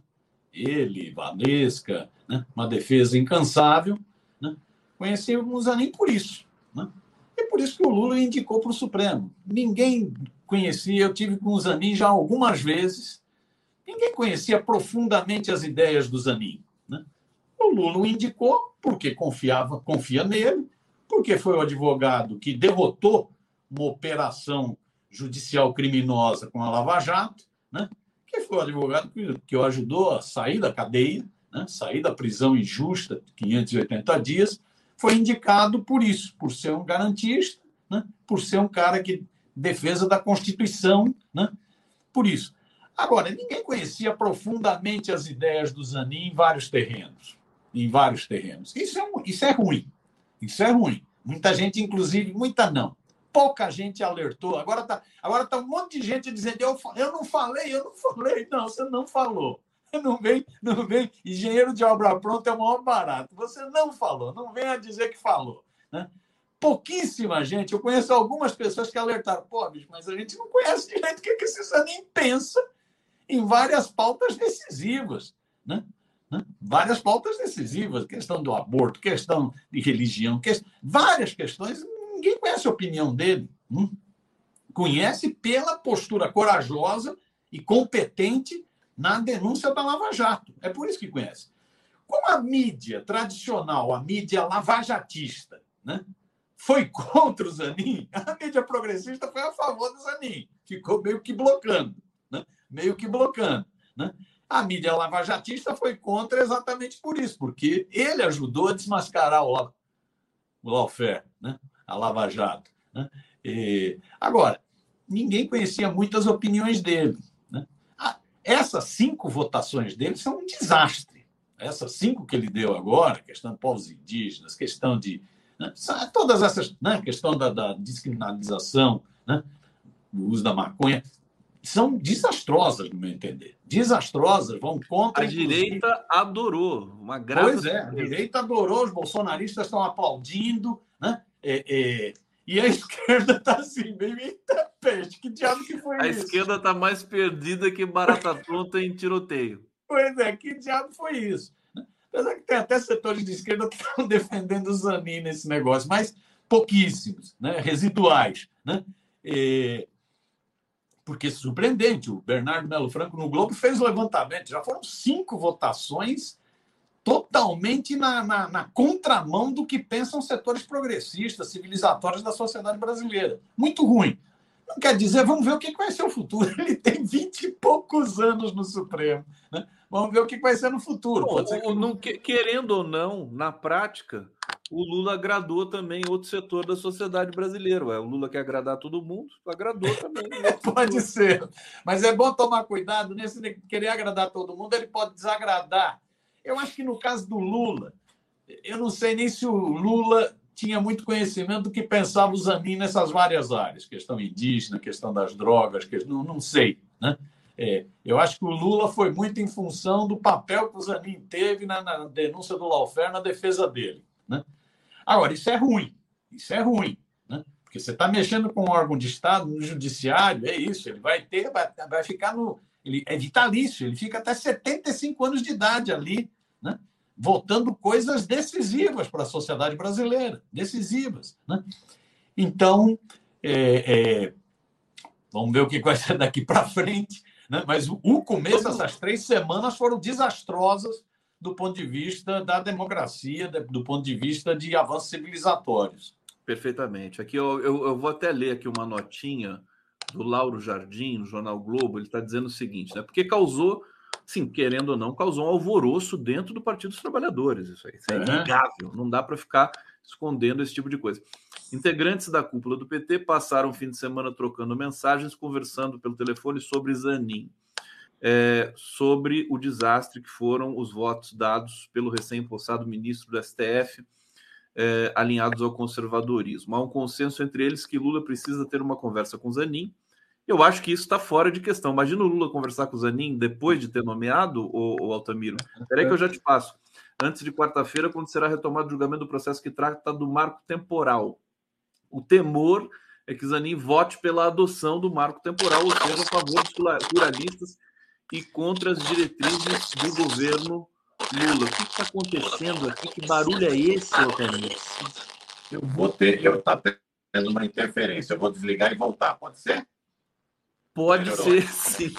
Ele, Valesca, né? uma defesa incansável. Né? Conhecíamos Zanin por isso. Né? E por isso que o Lula indicou para o Supremo. Ninguém conhecia, eu tive com o Zanin já algumas vezes, ninguém conhecia profundamente as ideias do Zanin. Né? O Lula o indicou porque confiava, confia nele, porque foi o advogado que derrotou uma operação judicial criminosa com a Lava Jato, né? que foi o advogado que, que o ajudou a sair da cadeia, né? sair da prisão injusta, 580 dias, foi indicado por isso, por ser um garantista, né? por ser um cara que defesa da Constituição, né? por isso. Agora, ninguém conhecia profundamente as ideias do Zanin em vários terrenos, em vários terrenos. Isso é, isso é ruim. Isso é ruim. Muita gente, inclusive, muita não. Pouca gente alertou. Agora está agora tá um monte de gente dizendo: eu, eu não falei, eu não falei. Não, você não falou. Não vem, não vem. Engenheiro de obra pronta é o maior barato. Você não falou, não venha dizer que falou. Né? pouquíssima gente. Eu conheço algumas pessoas que alertaram, pô, bicho, mas a gente não conhece direito o que, que esse Zanin pensa em várias pautas decisivas. Né? Né? Várias pautas decisivas, questão do aborto, questão de religião, várias questões. Ninguém conhece a opinião dele. Hum? Conhece pela postura corajosa e competente na denúncia da Lava Jato. É por isso que conhece. Como a mídia tradicional, a mídia lavajatista, né, foi contra o Zanin, a mídia progressista foi a favor do Zanin. Ficou meio que blocando. Né? Meio que blocando. Né? A mídia lavajatista foi contra exatamente por isso, porque ele ajudou a desmascarar o, o lawfare, né? a Lava Jato. Né? E, agora, ninguém conhecia muitas opiniões dele. Né? Ah, essas cinco votações dele são um desastre. Essas cinco que ele deu agora, questão de povos indígenas, questão de. Né? Todas essas. Né? Questão da, da descriminalização, né? o uso da maconha, são desastrosas, no meu entender. Desastrosas, vão contra. A direita adorou, uma grave. Pois é, a direita adorou, os bolsonaristas estão aplaudindo, né? É, é, e a esquerda está assim, meio eita peste, que diabo que foi a isso? A esquerda está mais perdida que barata tonta em tiroteio. Pois é, que diabo foi isso? Apesar que tem até setores de esquerda que estão defendendo o Zanin nesse negócio, mas pouquíssimos, né? residuais. Né? E porque surpreendente, o Bernardo Melo Franco no Globo fez o levantamento, já foram cinco votações totalmente na, na, na, contramão do que pensam setores progressistas, civilizatórios da sociedade brasileira. Muito ruim. Não quer dizer, vamos ver o que vai ser o futuro. Ele tem vinte e poucos anos no Supremo. Né? Vamos ver o que vai ser no futuro. Que... Não, querendo ou não, na prática, o Lula agradou também outro setor da sociedade brasileira. Ué, o Lula quer agradar todo mundo, agradou também. pode ser. Mas é bom tomar cuidado nesse querer agradar todo mundo, ele pode desagradar. Eu acho que no caso do Lula, eu não sei nem se o Lula tinha muito conhecimento do que pensava o Zanin nessas várias áreas, questão indígena, questão das drogas, que, não, não sei. Né? É, eu acho que o Lula foi muito em função do papel que o Zanin teve na, na denúncia do Laufer na defesa dele. Né? Agora, isso é ruim. Isso é ruim. Né? Porque você está mexendo com um órgão de Estado, no judiciário, é isso. Ele vai ter, vai, vai ficar no. Ele é vitalício, ele fica até 75 anos de idade ali, né? votando coisas decisivas para a sociedade brasileira decisivas. Né? Então, é, é, vamos ver o que vai ser daqui para frente. Né? Mas o, o começo, essas três semanas foram desastrosas do ponto de vista da democracia, do ponto de vista de avanços civilizatórios. Perfeitamente. Aqui eu, eu, eu vou até ler aqui uma notinha do Lauro Jardim, no Jornal Globo, ele está dizendo o seguinte, né? Porque causou, sim, querendo ou não, causou um alvoroço dentro do Partido dos Trabalhadores. Isso aí isso é, é inegável. Não dá para ficar escondendo esse tipo de coisa. Integrantes da cúpula do PT passaram o fim de semana trocando mensagens, conversando pelo telefone sobre Zanin é, sobre o desastre que foram os votos dados pelo recém-impostado ministro do STF, é, alinhados ao conservadorismo. Há um consenso entre eles que Lula precisa ter uma conversa com Zanin. Eu acho que isso está fora de questão. Imagina o Lula conversar com o Zanin depois de ter nomeado o, Altamiro. Espera que eu já te passo. Antes de quarta-feira, quando será retomado o julgamento do processo que trata do marco temporal. O temor é que Zanin vote pela adoção do marco temporal, ou seja, a favor dos pluralistas e contra as diretrizes do governo Lula. O que está acontecendo aqui? Que barulho é esse, Altamir? Eu vou ter, eu tá tendo uma interferência. Eu vou desligar e voltar. Pode ser? Pode Melhorou. ser, sim.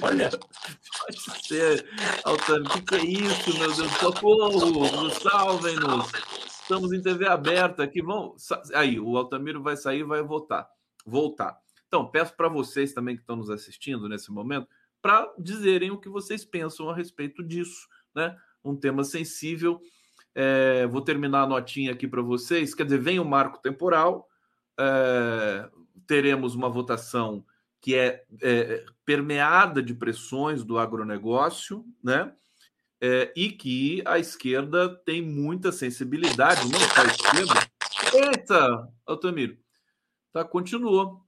Olha, pode ser. Altamir, o que, é isso, meu Deus? Socorro! Salvem-nos! Estamos em TV aberta aqui. Vão... Aí, o Altamiro vai sair e vai votar. Voltar. Então, peço para vocês também que estão nos assistindo nesse momento para dizerem o que vocês pensam a respeito disso, né? Um tema sensível. É, vou terminar a notinha aqui para vocês. Quer dizer, vem o marco temporal, é, teremos uma votação que é, é, permeada de pressões do agronegócio, né? É, e que a esquerda tem muita sensibilidade, não só a esquerda. Eita, Altamiro, tá, continuou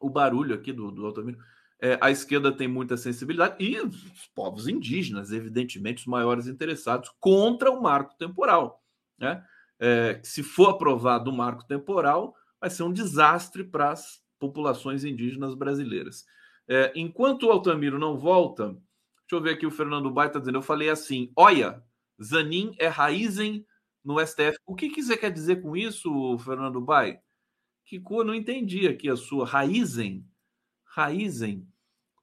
o barulho aqui do, do Altamiro. É, a esquerda tem muita sensibilidade e os povos indígenas, evidentemente, os maiores interessados contra o marco temporal. Né? é, se for aprovado o marco temporal, vai ser um desastre para as populações indígenas brasileiras. É, enquanto o Altamiro não volta, deixa eu ver aqui o Fernando Bai está dizendo, eu falei assim, olha, Zanin é raizen no STF. O que, que você quer dizer com isso, Fernando Bai? Que eu não entendi aqui a sua. Raizen? Raizen?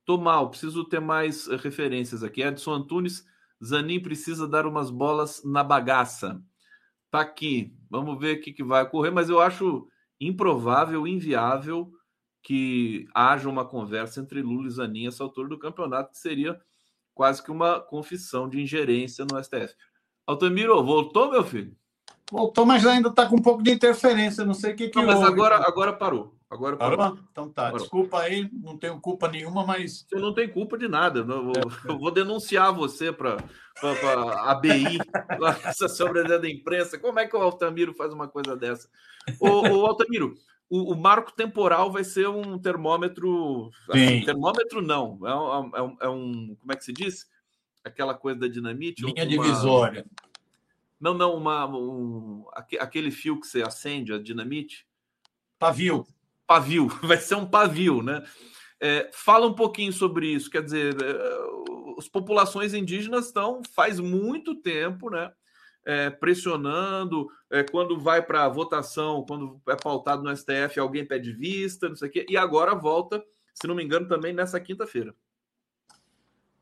Tô mal, preciso ter mais referências aqui. Edson Antunes, Zanin precisa dar umas bolas na bagaça. Tá aqui. Vamos ver o que, que vai ocorrer, mas eu acho improvável, inviável que haja uma conversa entre Lula e Zanin essa altura do campeonato, que seria quase que uma confissão de ingerência no STF. Altamiro, voltou, meu filho? Voltou, mas ainda está com um pouco de interferência, não sei o que, que não, mas agora, agora parou. Agora parou. parou? Então tá, parou. desculpa aí, não tenho culpa nenhuma, mas. Você não tem culpa de nada. Eu vou, eu vou denunciar você para a ABI, essa sobresidência da imprensa. Como é que o Altamiro faz uma coisa dessa? Ô, ô Altamiro, o, o, marco temporal vai ser um termômetro. Assim, termômetro não. É um, é, um, é um, Como é que se diz? Aquela coisa da dinamite. Linha uma... divisória. Não, não, uma, um, aquele fio que você acende, a dinamite. Pavio. Pavio, vai ser um pavio, né? É, fala um pouquinho sobre isso. Quer dizer, é, as populações indígenas estão faz muito tempo, né? é, pressionando, é, quando vai para votação, quando é pautado no STF, alguém pede vista, não sei o quê, e agora volta, se não me engano, também nessa quinta-feira.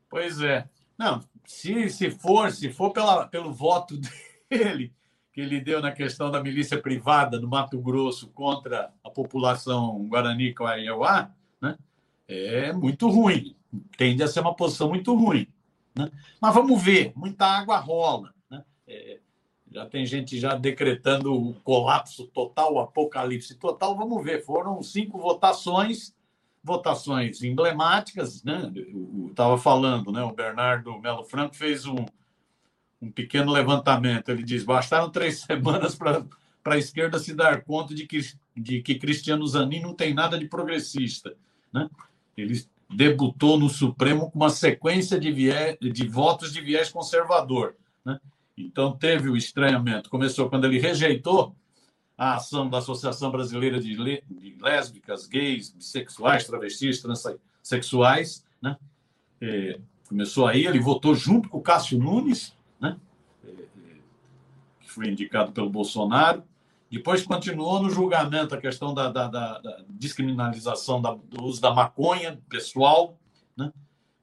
Pois é. Não, se, se for, se for pela, pelo voto dele, que ele deu na questão da milícia privada no Mato Grosso contra a população Guarani Kaiowá, né, é muito ruim. Tende a ser uma posição muito ruim. Né? Mas vamos ver, muita água rola. É, já tem gente já decretando o colapso total, o apocalipse total. Vamos ver, foram cinco votações, votações emblemáticas, né? Estava falando, né? O Bernardo Melo Franco fez um, um pequeno levantamento. Ele diz: bastaram três semanas para a esquerda se dar conta de que, de que Cristiano Zanin não tem nada de progressista. Né? Ele debutou no Supremo com uma sequência de, viés, de votos de viés conservador. Né? Então, teve o estranhamento. Começou quando ele rejeitou a ação da Associação Brasileira de, Lésbicas, Gays, Bissexuais, Travestis, Transsexuais. Né? É, começou aí, ele votou junto com o Cássio Nunes, né? É, é, que foi indicado pelo Bolsonaro. Depois continuou no julgamento a questão da, da, da, da descriminalização do uso da maconha pessoal. Né?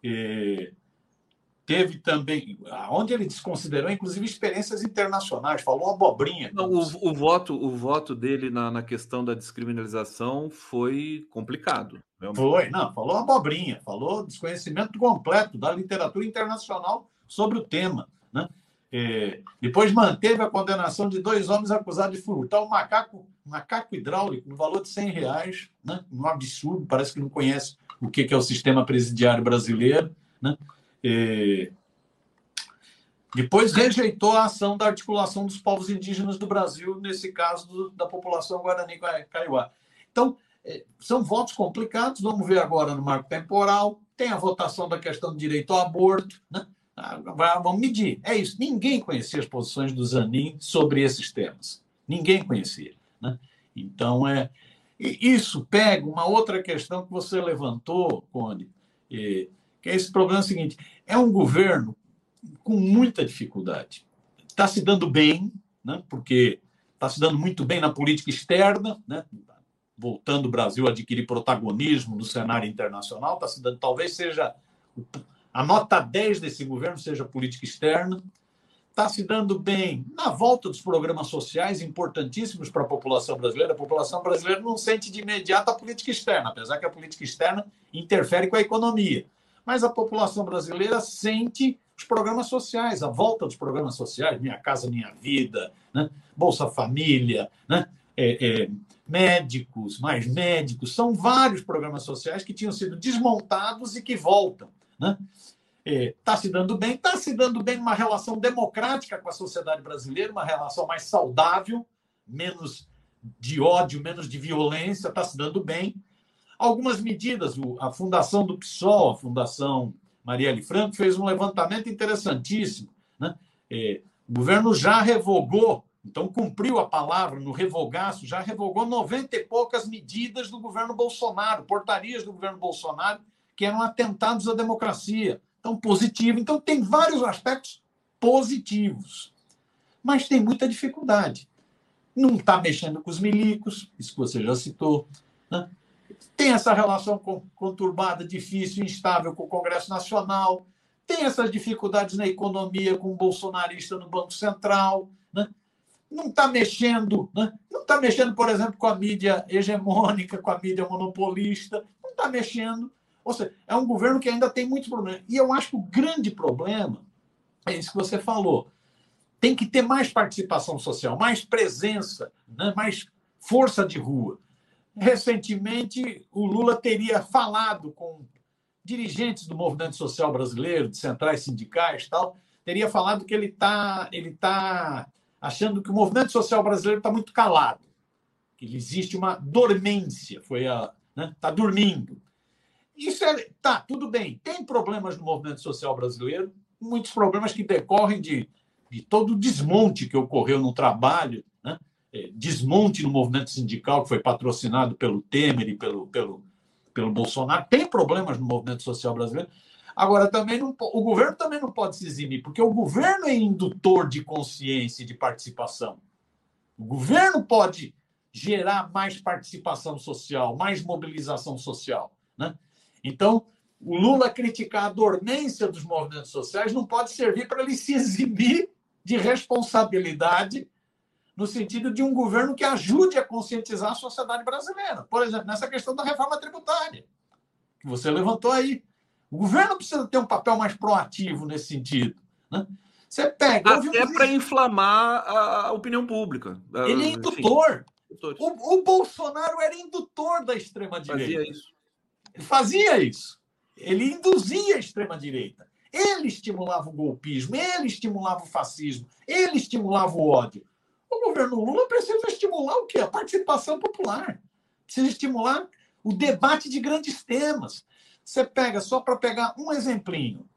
É, teve também, onde ele desconsiderou, inclusive, experiências internacionais, falou abobrinha. Não, o, o, voto, o voto dele na, na questão da descriminalização foi complicado. Realmente. Foi, não, falou abobrinha, falou desconhecimento completo da literatura internacional sobre o tema. Né? É, depois manteve a condenação de dois homens acusados de furtar um macaco, macaco hidráulico no valor de 100 reais, né? um absurdo, parece que não conhece o que é o sistema presidiário brasileiro. Né? É... Depois rejeitou a ação da articulação dos povos indígenas do Brasil, nesse caso do, da população Guarani Kaiowá. Então, é, são votos complicados, vamos ver agora no marco temporal. Tem a votação da questão do direito ao aborto, né? Vamos medir. É isso. Ninguém conhecia as posições do Zanin sobre esses temas. Ninguém conhecia. Né? Então, é, isso pega uma outra questão que você levantou, Conde, que é esse problema seguinte: é um governo com muita dificuldade. Está se dando bem, né, porque está se dando muito bem na política externa, né, voltando o Brasil a adquirir protagonismo no cenário internacional, está se dando, talvez seja a nota 10 desse governo seja política externa, está se dando bem na volta dos programas sociais importantíssimos para a população brasileira. A população brasileira não sente de imediato a política externa, apesar que a política externa interfere com a economia mas a população brasileira sente os programas sociais, a volta dos programas sociais, Minha Casa Minha Vida, né? Bolsa Família, né? É, é, médicos, mais médicos, são vários programas sociais que tinham sido desmontados e que voltam. Está né? é, tá se dando bem, está se dando bem numa relação democrática com a sociedade brasileira, uma relação mais saudável, menos de ódio, menos de violência, está se dando bem algumas medidas. A fundação do PSOL, a Fundação Marielle Franco, fez um levantamento interessantíssimo. Né? É, o governo já revogou Então, cumpriu a palavra no revogaço, já revogou 90 e poucas medidas do governo Bolsonaro, portarias do governo Bolsonaro, que eram atentados à democracia. Então, positivo. Então, tem vários aspectos positivos. Mas tem muita dificuldade. Não está mexendo com os milicos, isso que você já citou. Né? Tem essa relação conturbada, difícil, instável com o Congresso Nacional. Tem essas dificuldades na economia com o bolsonarista no Banco Central. Né? não está mexendo, né? não está mexendo, por exemplo, com a mídia hegemônica, com a mídia monopolista, não está mexendo. Ou seja, é um governo que ainda tem muitos problemas. E eu acho que o grande problema é isso que você falou. Tem que ter mais participação social, mais presença, né? mais força de rua. Recentemente, o Lula teria falado com dirigentes do movimento social brasileiro, de centrais sindicais tal, teria falado que ele está ele tá achando que o movimento social brasileiro está muito calado, que existe uma dormência, foi a, né, tá dormindo. Isso é, tá, tudo bem. Tem problemas no movimento social brasileiro, muitos problemas que decorrem de, de todo o desmonte que ocorreu no trabalho, né? É, desmonte no movimento sindical que foi patrocinado pelo Temer e pelo, pelo, pelo Bolsonaro. Tem problemas no movimento social brasileiro, Agora, também não, o governo também não pode se eximir, porque o governo é indutor de consciência e de participação. O governo pode gerar mais participação social, mais mobilização social. Né? Então, o Lula criticar a dormência dos movimentos sociais não pode servir para ele se eximir de responsabilidade no sentido de um governo que ajude a conscientizar a sociedade brasileira. Por exemplo, nessa questão da reforma tributária, que você levantou aí. O governo precisa ter um papel mais proativo nesse sentido. Né? Você pega. Até para inflamar a opinião pública. Ele é indutor. O, o, Bolsonaro era indutor da extrema-direita. Fazia isso. Fazia isso. Ele induzia a extrema-direita. Ele estimulava o golpismo, ele estimulava o fascismo, ele estimulava o ódio. O governo Lula precisa estimular o quê? A participação popular. Precisa estimular o debate de grandes temas. Você pega, só para pegar um exemplinho,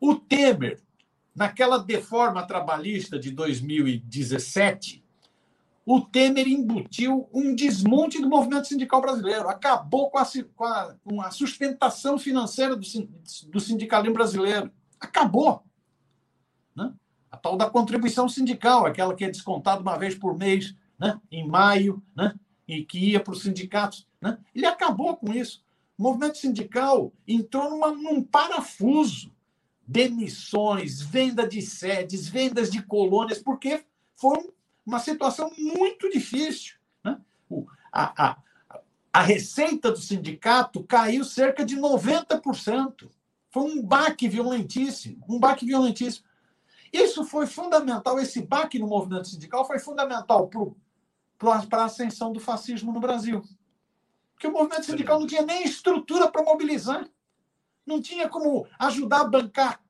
o Temer, naquela deforma trabalhista de 2017, o Temer embutiu um desmonte do movimento sindical brasileiro, acabou com a, com a, com a sustentação financeira do, do sindicalismo brasileiro. Acabou. Né? A tal da contribuição sindical, aquela que é descontada uma vez por mês, né? em maio, né? e que ia para os sindicatos. Né? Ele acabou com isso. O movimento sindical entrou numa, num parafuso. Demissões, venda de sedes, vendas de colônias, porque foi uma situação muito difícil. Né? A, a, a receita do sindicato caiu cerca de 90%. Foi um baque violentíssimo, um baque violentíssimo. Isso foi fundamental, esse baque no movimento sindical foi fundamental para a ascensão do fascismo no Brasil. Porque o movimento sindical não tinha nem estrutura para mobilizar. Não tinha como ajudar a bancar.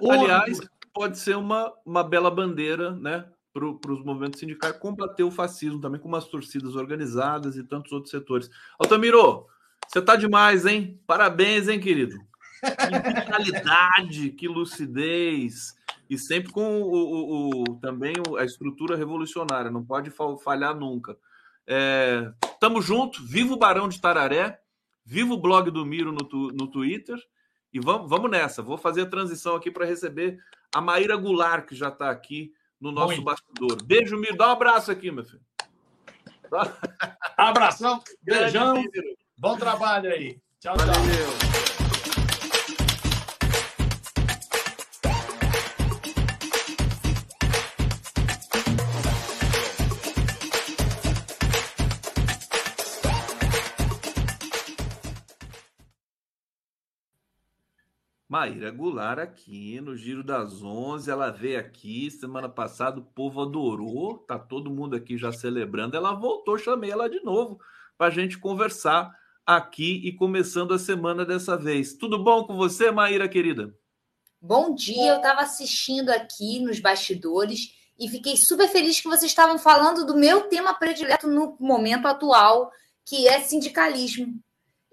Aliás, pode ser uma, uma bela bandeira né, para os movimentos sindicais combater o fascismo também com umas torcidas organizadas e tantos outros setores. Altamiro, você está demais, hein? Parabéns, hein, querido? Que vitalidade, que lucidez. E sempre com o, o, o, também a estrutura revolucionária, não pode falhar nunca. É, tamo junto, viva o Barão de Tararé, viva o blog do Miro no, tu, no Twitter e vamos, vamos nessa. Vou fazer a transição aqui para receber a Maíra Goulart, que já está aqui no nosso Muito. bastidor. Beijo, Miro. Dá um abraço aqui, meu filho. Abração, beijão. Bom trabalho aí. Tchau, tchau. Maíra Goulart aqui no Giro das Onze, ela veio aqui semana passada, o povo adorou, tá todo mundo aqui já celebrando. Ela voltou, chamei ela de novo para a gente conversar aqui e começando a semana dessa vez. Tudo bom com você, Maíra querida? Bom dia, eu estava assistindo aqui nos bastidores e fiquei super feliz que vocês estavam falando do meu tema predileto no momento atual, que é sindicalismo.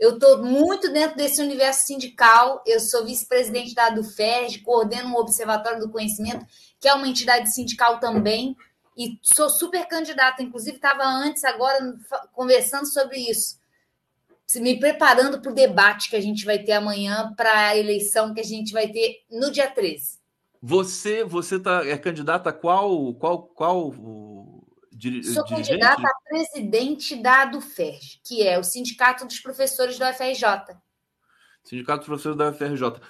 Eu estou muito dentro desse universo sindical. Eu sou vice-presidente da ADUFERJ, coordeno um Observatório do Conhecimento, que é uma entidade sindical também. e sou super candidata. Inclusive, estava antes, agora, conversando sobre isso. Me preparando para o debate que a gente vai ter amanhã, para a eleição que a gente vai ter no dia 13. Você, você tá, é candidata a qual, qual, qual Dir, Sou candidata a presidente da ADUFERJ, que é o Sindicato dos Professores da UFRJ. Sindicato dos Professores da UFRJ.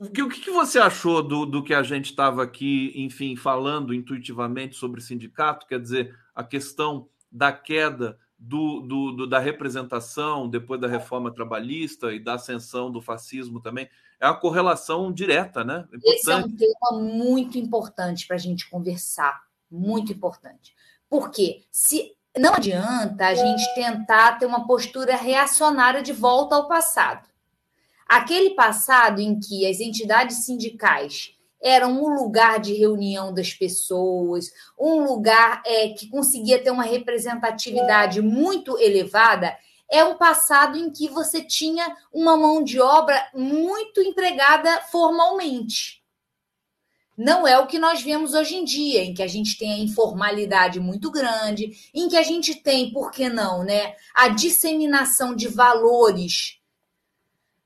O que, o que você achou do, do que a gente estava aqui, enfim, falando intuitivamente sobre sindicato? Quer dizer, a questão da queda do, do, do, da representação depois da reforma trabalhista e da ascensão do fascismo também. É uma correlação direta, né? Importante. Esse é um tema muito importante para a gente conversar. Muito importante. Porque se não adianta a gente tentar ter uma postura reacionária de volta ao passado. Aquele passado em que as entidades sindicais eram um lugar de reunião das pessoas, um lugar é, que conseguia ter uma representatividade muito elevada, é um passado em que você tinha uma mão de obra muito empregada formalmente. Não é o que nós vemos hoje em dia, em que a gente tem a informalidade muito grande, em que a gente tem, por que não, né, a disseminação de valores,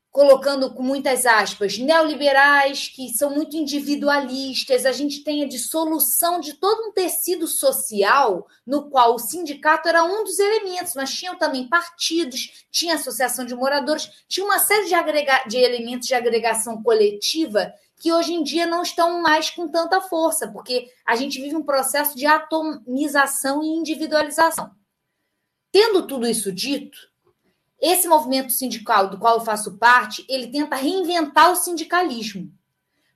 colocando com muitas aspas, neoliberais, que são muito individualistas, a gente tem a dissolução de todo um tecido social no qual o sindicato era um dos elementos, mas tinham também partidos, tinha associação de moradores, tinha uma série de, agrega de elementos de agregação coletiva que hoje em dia não estão mais com tanta força, porque a gente vive um processo de atomização e individualização. Tendo tudo isso dito, esse movimento sindical do qual eu faço parte, ele tenta reinventar o sindicalismo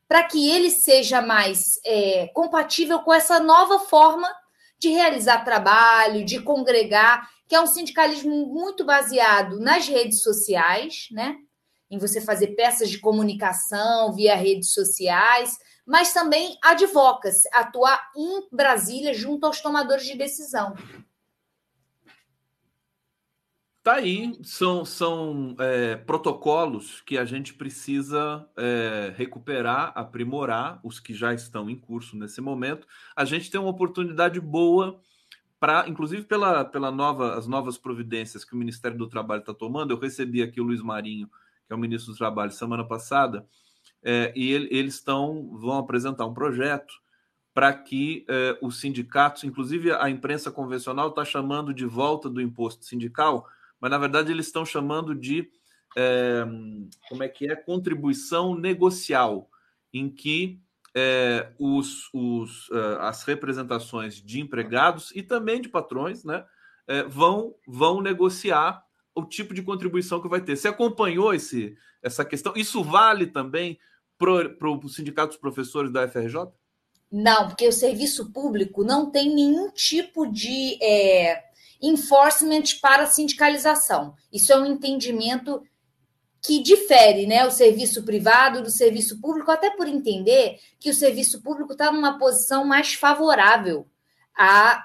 para que ele seja mais é, compatível com essa nova forma de realizar trabalho, de congregar, que é um sindicalismo muito baseado nas redes sociais, né? Em você fazer peças de comunicação via redes sociais, mas também advocacy, atuar em Brasília junto aos tomadores de decisão. Tá aí, são, são é, protocolos que a gente precisa é, recuperar, aprimorar, os que já estão em curso nesse momento. A gente tem uma oportunidade boa para, inclusive pela, pela nova, as novas providências que o Ministério do Trabalho está tomando. Eu recebi aqui o Luiz Marinho que é o ministro do Trabalho, semana passada, é, e ele, eles estão vão apresentar um projeto para que é, os sindicatos, inclusive a imprensa convencional está chamando de volta do imposto sindical, mas na verdade eles estão chamando de é, como é que é? Contribuição negocial, em que é, os, os, é, as representações de empregados e também de patrões né, é, vão, vão negociar o tipo de contribuição que vai ter. Você acompanhou esse, essa questão? Isso vale também para o Sindicato dos Professores da FRJ? Não, porque o serviço público não tem nenhum tipo de é, enforcement para sindicalização. Isso é um entendimento que difere né, o serviço privado do serviço público, até por entender que o serviço público está numa posição mais favorável a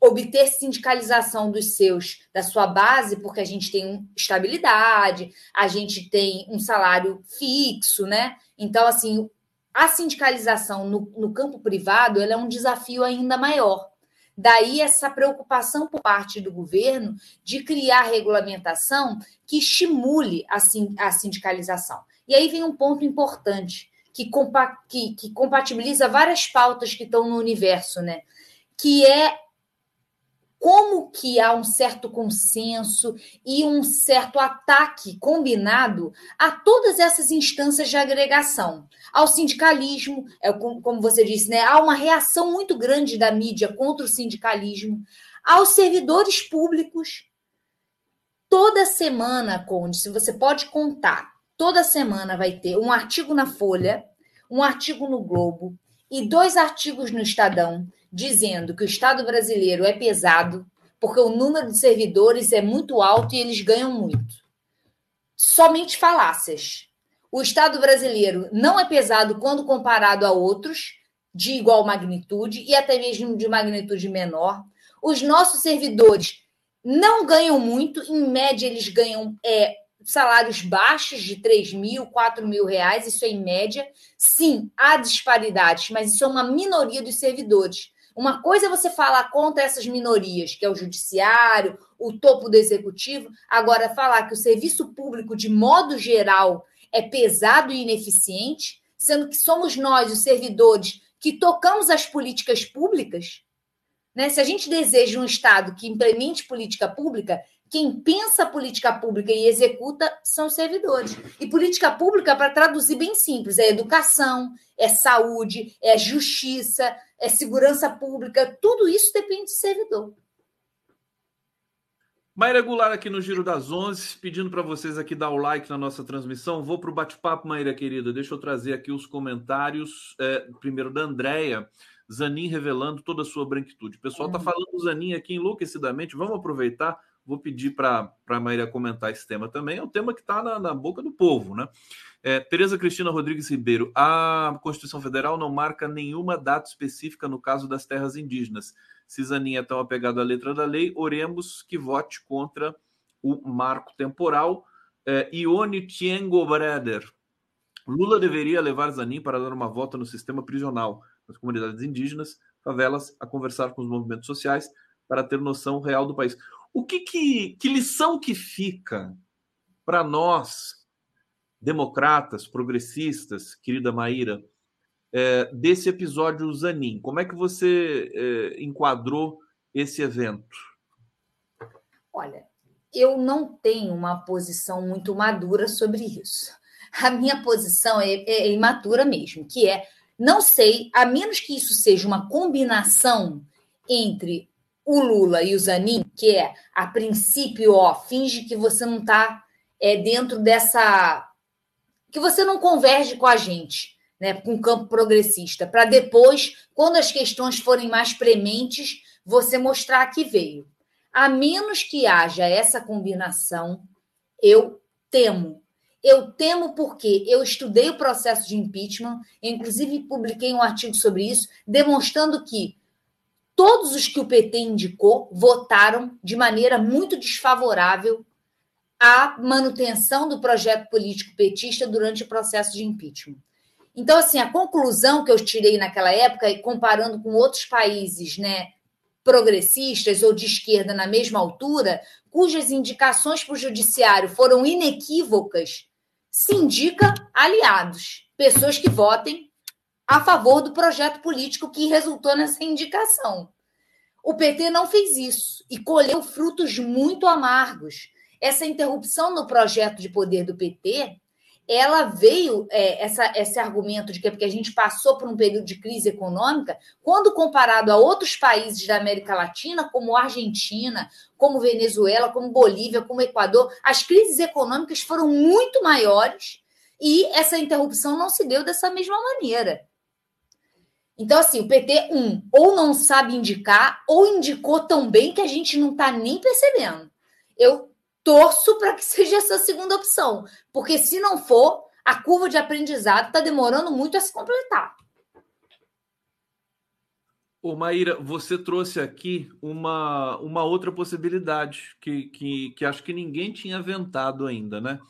obter sindicalização dos seus, da sua base, porque a gente tem estabilidade, a gente tem um salário fixo, né? Então, assim, a sindicalização no, no campo privado é um desafio ainda maior. Daí essa preocupação por parte do governo de criar regulamentação que estimule a, a sindicalização. E aí vem um ponto importante que, compa que, que compatibiliza várias pautas que estão no universo, né? Que é como que há um certo consenso e um certo ataque combinado a todas essas instâncias de agregação, ao sindicalismo, é como você disse, né, há uma reação muito grande da mídia contra o sindicalismo, aos servidores públicos. Toda semana, Conde, se você pode contar, toda semana vai ter um artigo na Folha, um artigo no Globo e dois artigos no Estadão dizendo que o Estado brasileiro é pesado, porque o número de servidores é muito alto e eles ganham muito. Somente falácias. O Estado brasileiro não é pesado quando comparado a outros de igual magnitude e até mesmo de magnitude menor. Os nossos servidores não ganham muito, em média, eles ganham é, salários baixos de 3 mil, 4 mil reais, isso é em média. Sim, há disparidades, mas isso é uma minoria dos servidores. Uma coisa é você falar contra essas minorias, que é o judiciário, o topo do executivo. Agora, falar que o serviço público, de modo geral, é pesado e ineficiente, sendo que somos nós, os servidores, que tocamos as políticas públicas. Né? Se a gente deseja um Estado que implemente política pública, quem pensa política pública e executa são os servidores. E política pública, para traduzir bem simples, é educação, é saúde, é justiça, é segurança pública, tudo isso depende do servidor. Maíra Goulart aqui no Giro das Onze, pedindo para vocês aqui dar o like na nossa transmissão. Vou para o bate-papo, Maíra querida. Deixa eu trazer aqui os comentários. É, primeiro da Andréia. Zanin revelando toda a sua branquitude. O pessoal está uhum. falando do Zanin aqui enlouquecidamente. Vamos aproveitar Vou pedir para a Maíra comentar esse tema também. É um tema que está na, na, boca do povo, né? É, Tereza Cristina Rodrigues Ribeiro. A Constituição Federal não marca nenhuma data específica no caso das terras indígenas. Zanin é tão apegado à letra da lei, oremos que vote contra o marco temporal. É, Ione Tiengo Breder. Lula deveria levar Zanin para dar uma volta no sistema prisional das comunidades indígenas, favelas, a conversar com os movimentos sociais para ter noção real do país. O que, que, que lição que fica para nós, democratas, progressistas, querida Maíra, é, desse episódio Zanin? Como é que você é, enquadrou esse evento? Olha, eu não tenho uma posição muito madura sobre isso. A minha posição é, é imatura mesmo, que é não sei, a menos que isso seja uma combinação entre o Lula e o Zanin, que é, a princípio, ó, finge que você não está é, dentro dessa. que você não converge com a gente, né, com o campo progressista, para depois, quando as questões forem mais prementes, você mostrar que veio. A menos que haja essa combinação, eu temo. Eu temo porque eu estudei o processo de impeachment, inclusive publiquei um artigo sobre isso, demonstrando que todos os que o PT indicou votaram de maneira muito desfavorável à manutenção do projeto político petista durante o processo de impeachment. Então, assim, a conclusão que eu tirei naquela época, e comparando com outros países né, progressistas ou de esquerda na mesma altura, cujas indicações para o judiciário foram inequívocas, se indica aliados, pessoas que votem a favor do projeto político que resultou nessa indicação. O PT não fez isso e colheu frutos muito amargos. Essa interrupção no projeto de poder do PT, ela veio, é, essa, esse argumento de que é porque a gente passou por um período de crise econômica, quando comparado a outros países da América Latina, como Argentina, como Venezuela, como Bolívia, como Equador, as crises econômicas foram muito maiores e essa interrupção não se deu dessa mesma maneira. Então, assim, o PT, um, ou não sabe indicar, ou indicou tão bem que a gente não está nem percebendo. Eu torço para que seja essa segunda opção, porque se não for, a curva de aprendizado está demorando muito a se completar. Ô, Maíra, você trouxe aqui uma, uma outra possibilidade que, que, que acho que ninguém tinha aventado ainda, né?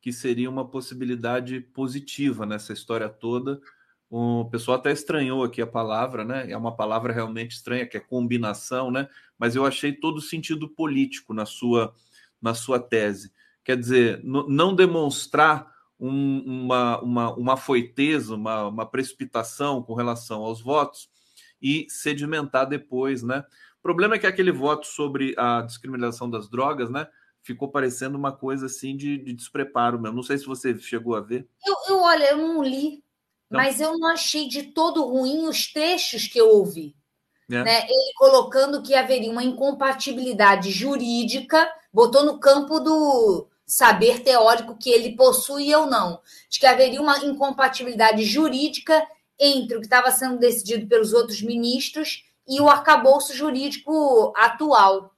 Que seria uma possibilidade positiva nessa história toda o pessoal até estranhou aqui a palavra, né? É uma palavra realmente estranha, que é combinação, né? Mas eu achei todo sentido político na sua, na sua tese. Quer dizer, não demonstrar um, uma, uma, uma foiteza, uma, uma precipitação com relação aos votos e sedimentar depois, né? O problema é que aquele voto sobre a discriminação das drogas, né? Ficou parecendo uma coisa assim de, de despreparo mesmo. Não sei se você chegou a ver. Eu, eu olha, eu não li não. Mas eu não achei de todo ruim os trechos que eu ouvi. É. Né? Ele colocando que haveria uma incompatibilidade jurídica, botou no campo do saber teórico que ele possui ou não, de que haveria uma incompatibilidade jurídica entre o que estava sendo decidido pelos outros ministros e o arcabouço jurídico atual.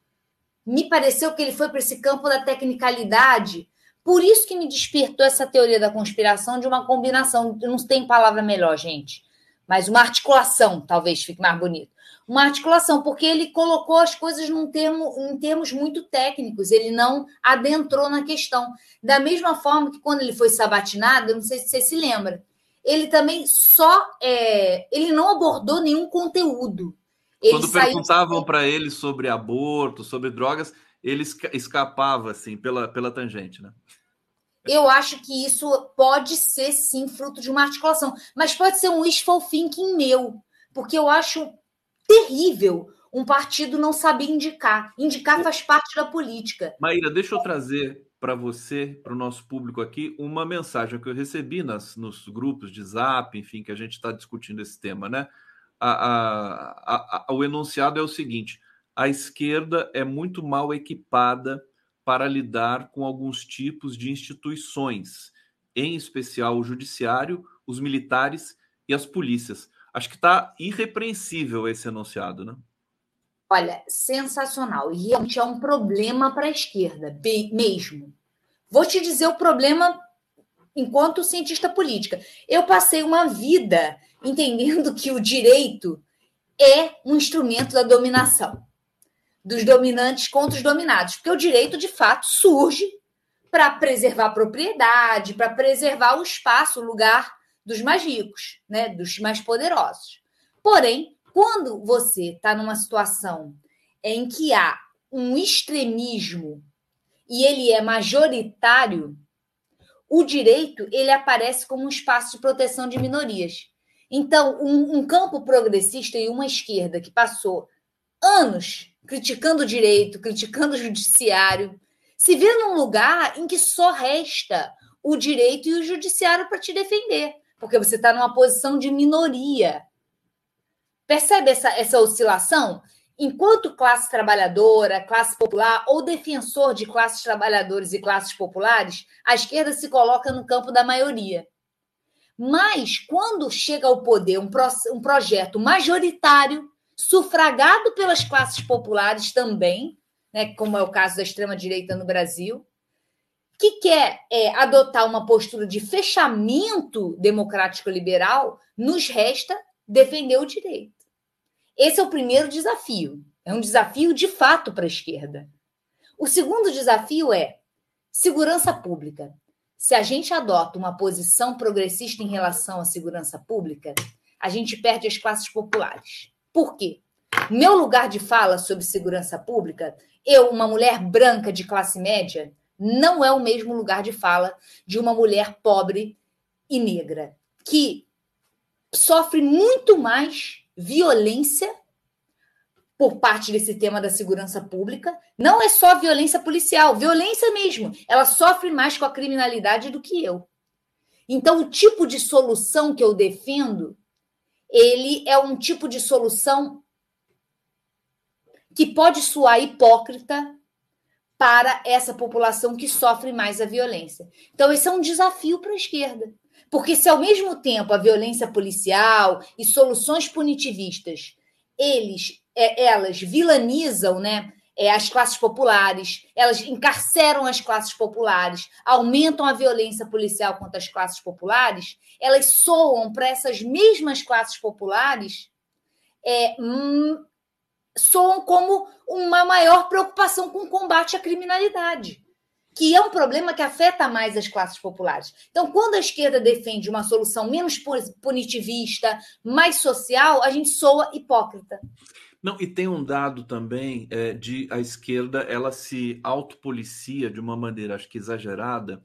Me pareceu que ele foi para esse campo da tecnicalidade por isso que me despertou essa teoria da conspiração de uma combinação, não tem palavra melhor, gente, mas uma articulação, talvez fique mais bonito. Uma articulação, porque ele colocou as coisas num termo, em termos muito técnicos, ele não adentrou na questão. Da mesma forma que quando ele foi sabatinado, não sei se você se lembra, ele também só é, ele não abordou nenhum conteúdo. Ele Quando perguntavam para ele sobre aborto, sobre drogas, ele escapava assim pela, pela tangente, né? Eu acho que isso pode ser sim fruto de uma articulação, mas pode ser um wishful thinking meu, porque eu acho terrível um partido não saber indicar. Indicar faz parte da política. Maíra, deixa eu trazer para você, para o nosso público aqui, uma mensagem que eu recebi nas, nos grupos de zap, enfim, que a gente está discutindo esse tema, né? A, a, a, o enunciado é o seguinte: a esquerda é muito mal equipada para lidar com alguns tipos de instituições, em especial o judiciário, os militares e as polícias. Acho que está irrepreensível esse enunciado, né? Olha, sensacional. E realmente é um problema para a esquerda, mesmo. Vou te dizer o problema enquanto cientista política. Eu passei uma vida entendendo que o direito é um instrumento da dominação, dos dominantes contra os dominados, porque o direito, de fato, surge para preservar a propriedade, para preservar o espaço, o lugar dos mais ricos, né, dos mais poderosos. Porém, quando você está numa situação em que há um extremismo e ele é majoritário, o direito ele aparece como um espaço de proteção de minorias. Então, um, um campo progressista e uma esquerda que passou anos criticando o direito, criticando o judiciário, se vê num lugar em que só resta o direito e o judiciário para te defender, porque você está numa posição de minoria. Percebe essa, essa oscilação? Enquanto classe trabalhadora, classe popular ou defensor de classes trabalhadoras e classes populares, a esquerda se coloca no campo da maioria. Mas, quando chega ao poder um, pro, um projeto majoritário, sufragado pelas classes populares também, né, como é o caso da extrema-direita no Brasil, que quer é, adotar uma postura de fechamento democrático-liberal, nos resta defender o direito. Esse é o primeiro desafio. É um desafio de fato para a esquerda. O segundo desafio é segurança pública. Se a gente adota uma posição progressista em relação à segurança pública, a gente perde as classes populares. Por quê? Meu lugar de fala sobre segurança pública, eu, uma mulher branca de classe média, não é o mesmo lugar de fala de uma mulher pobre e negra, que sofre muito mais violência por parte desse tema da segurança pública. Não é só violência policial, violência mesmo. Ela sofre mais com a criminalidade do que eu. Então, o tipo de solução que eu defendo, ele é um tipo de solução que pode soar hipócrita para essa população que sofre mais a violência. Então, esse é um desafio para a esquerda. Porque se ao mesmo tempo a violência policial e soluções punitivistas, eles, é, elas vilanizam, né? É, as classes populares, elas encarceram as classes populares, aumentam a violência policial contra as classes populares, elas soam para essas mesmas classes populares, é, hum, soam como uma maior preocupação com o combate à criminalidade que é um problema que afeta mais as classes populares. Então, quando a esquerda defende uma solução menos punitivista, mais social, a gente soa hipócrita. Não, e tem um dado também é, de a esquerda ela se autopolicia de uma maneira, acho que exagerada,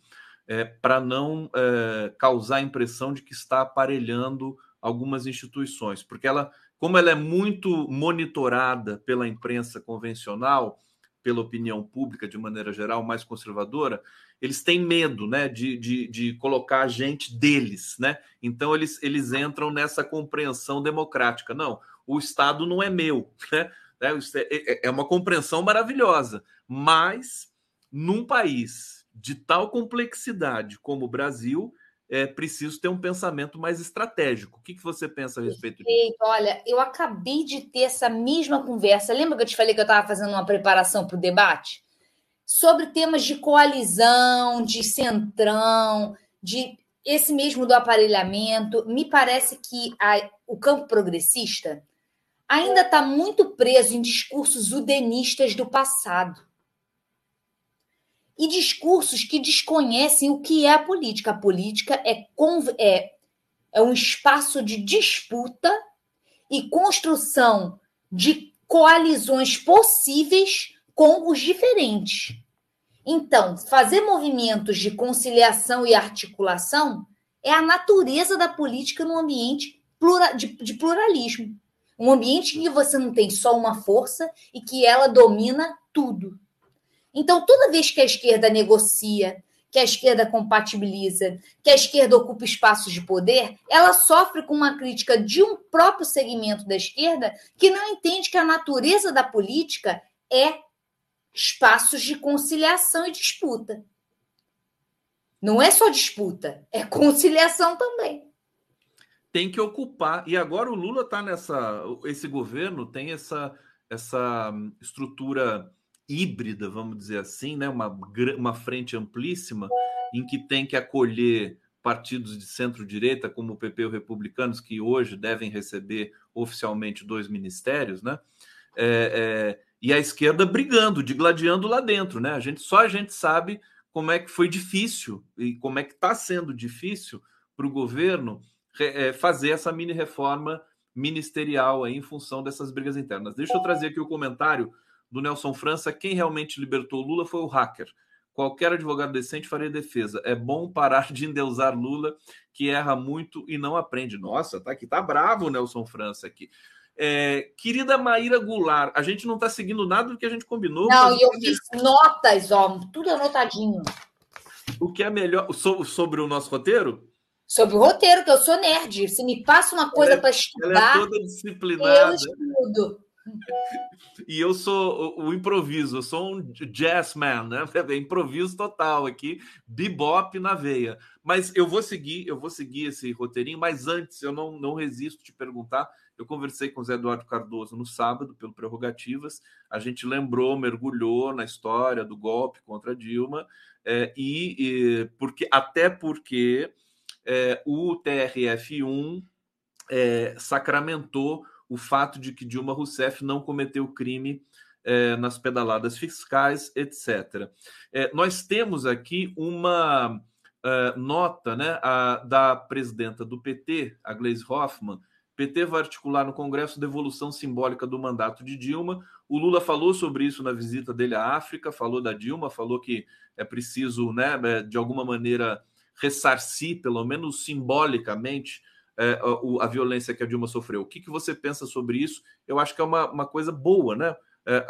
é, para não é, causar a impressão de que está aparelhando algumas instituições, porque ela, como ela é muito monitorada pela imprensa convencional, pela opinião pública de maneira geral mais conservadora, eles têm medo né, de, de, de colocar a gente deles. Né? Então eles, eles entram nessa compreensão democrática. Não, o Estado não é meu. Né? É, é, é uma compreensão maravilhosa, mas num país de tal complexidade como o Brasil, é preciso ter um pensamento mais estratégico. O que, você pensa a respeito disso? Olha, eu acabei de ter essa mesma conversa. Lembra que eu te falei que eu estava fazendo uma preparação para o debate? Sobre temas de coalizão, de centrão, de esse mesmo do aparelhamento. Me parece que a, o campo progressista ainda está muito preso em discursos udenistas do passado e discursos que desconhecem o que é a política. A política é, é, é um espaço de disputa e construção de coalizões possíveis com os diferentes. Então, fazer movimentos de conciliação e articulação é a natureza da política no ambiente de, pluralismo. Um ambiente em que você não tem só uma força e que ela domina tudo. Então, toda vez que a esquerda negocia, que a esquerda compatibiliza, que a esquerda ocupa espaços de poder, ela sofre com uma crítica de um próprio segmento da esquerda que não entende que a natureza da política é espaços de conciliação e disputa. Não é só disputa, é conciliação também. Tem que ocupar. E agora o Lula está nessa. Esse governo tem essa, essa estrutura híbrida, vamos dizer assim, né? uma, uma frente amplíssima em que tem que acolher partidos de centro-direita, como o PP e o Republicanos, que hoje devem receber oficialmente dois ministérios, né? É, é, e a esquerda brigando, digladiando lá dentro, né? A gente só a gente sabe como é que foi difícil e como é que está sendo difícil para o governo fazer essa mini reforma ministerial aí, em função dessas brigas internas. Deixa eu trazer aqui o comentário do Nelson França. Quem realmente libertou Lula foi o hacker. Qualquer advogado decente faria defesa. É bom parar de endeusar Lula, que erra muito e não aprende. Nossa, tá aqui, tá bravo o Nelson França aqui. É, querida Maíra Goulart, a gente não está seguindo nada do que a gente combinou. Não, e eu fiz notas, ó, tudo anotadinho. O que é melhor sobre o nosso roteiro? Sobre o roteiro, que eu sou nerd. Se me passa uma coisa é, para estudar, ela é toda disciplinada. eu estudo. E eu sou o, o, improviso, eu sou um jazz man, né? É improviso total aqui, bebop na veia. Mas eu vou seguir, eu vou seguir esse roteirinho, mas antes eu não, não resisto te perguntar eu conversei com o Zé Eduardo Cardoso no sábado, pelo Prerrogativas. A gente lembrou, mergulhou na história do golpe contra Dilma, é, e, e, porque até porque é, o TRF1 é, sacramentou o fato de que Dilma Rousseff não cometeu crime é, nas pedaladas fiscais, etc. É, nós temos aqui uma uh, nota né, a, da presidenta do PT, a Gleisi Hoffmann, PT vai articular no Congresso devolução simbólica do mandato de Dilma. O Lula falou sobre isso na visita dele à África, falou da Dilma, falou que é preciso, né, é, de alguma maneira, ressarcir, pelo menos simbolicamente, é, a, a, violência que a Dilma sofreu. O que, que você pensa sobre isso? Eu acho que é uma, uma coisa boa, né? É,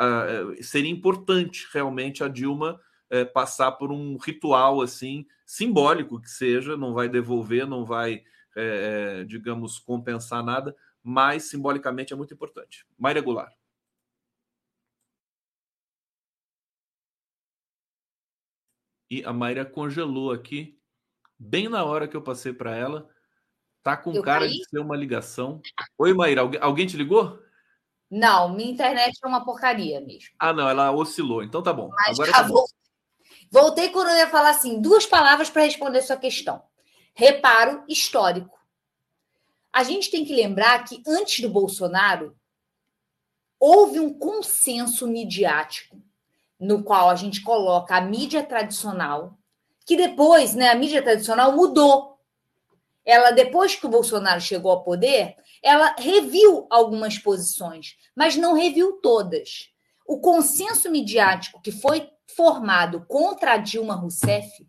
é, seria importante realmente a Dilma é, passar por um ritual assim simbólico que seja, não vai devolver, não vai é, é, digamos, compensar nada, mas simbolicamente é muito importante. Mais regular. E a Mayra congelou aqui, bem na hora que eu passei para ela. Tá com eu cara caí? de ser uma ligação. Oi, Maíra, alguém, alguém te ligou? Não, minha internet é uma porcaria mesmo. Ah, não, ela oscilou. Então tá bom. Mas Agora tá bom. Voltei quando eu ia falar assim, duas palavras para responder sua questão reparo histórico. A gente tem que lembrar que antes do Bolsonaro houve um consenso midiático no qual a gente coloca a mídia tradicional, que depois, né, a mídia tradicional mudou. Ela depois que o Bolsonaro chegou ao poder, ela reviu algumas posições, mas não reviu todas. O consenso midiático que foi formado contra a Dilma Rousseff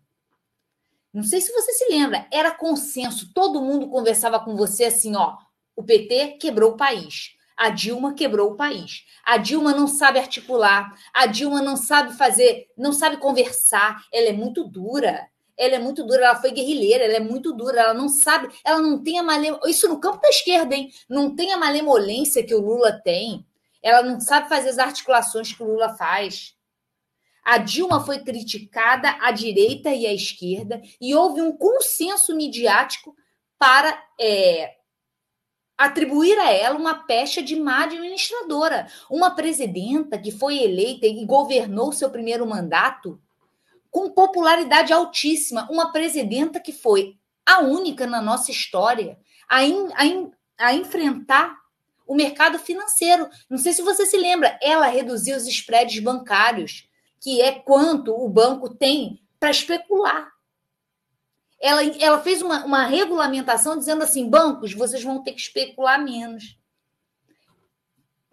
não sei se você se lembra, era consenso, todo mundo conversava com você assim, ó, o PT quebrou o país. A Dilma quebrou o país. A Dilma não sabe articular, a Dilma não sabe fazer, não sabe conversar, ela é muito dura. Ela é muito dura, ela foi guerrilheira, ela é muito dura, ela não sabe, ela não tem a malemolência. Isso no campo da esquerda, hein? Não tem a malemolência que o Lula tem. Ela não sabe fazer as articulações que o Lula faz. A Dilma foi criticada à direita e à esquerda, e houve um consenso midiático para é, atribuir a ela uma pecha de má administradora. Uma presidenta que foi eleita e governou seu primeiro mandato com popularidade altíssima. Uma presidenta que foi a única na nossa história a, in, a, in, a enfrentar o mercado financeiro. Não sei se você se lembra, ela reduziu os spreads bancários que é quanto o banco tem para especular. Ela, ela fez uma, uma regulamentação dizendo assim: bancos, vocês vão ter que especular menos.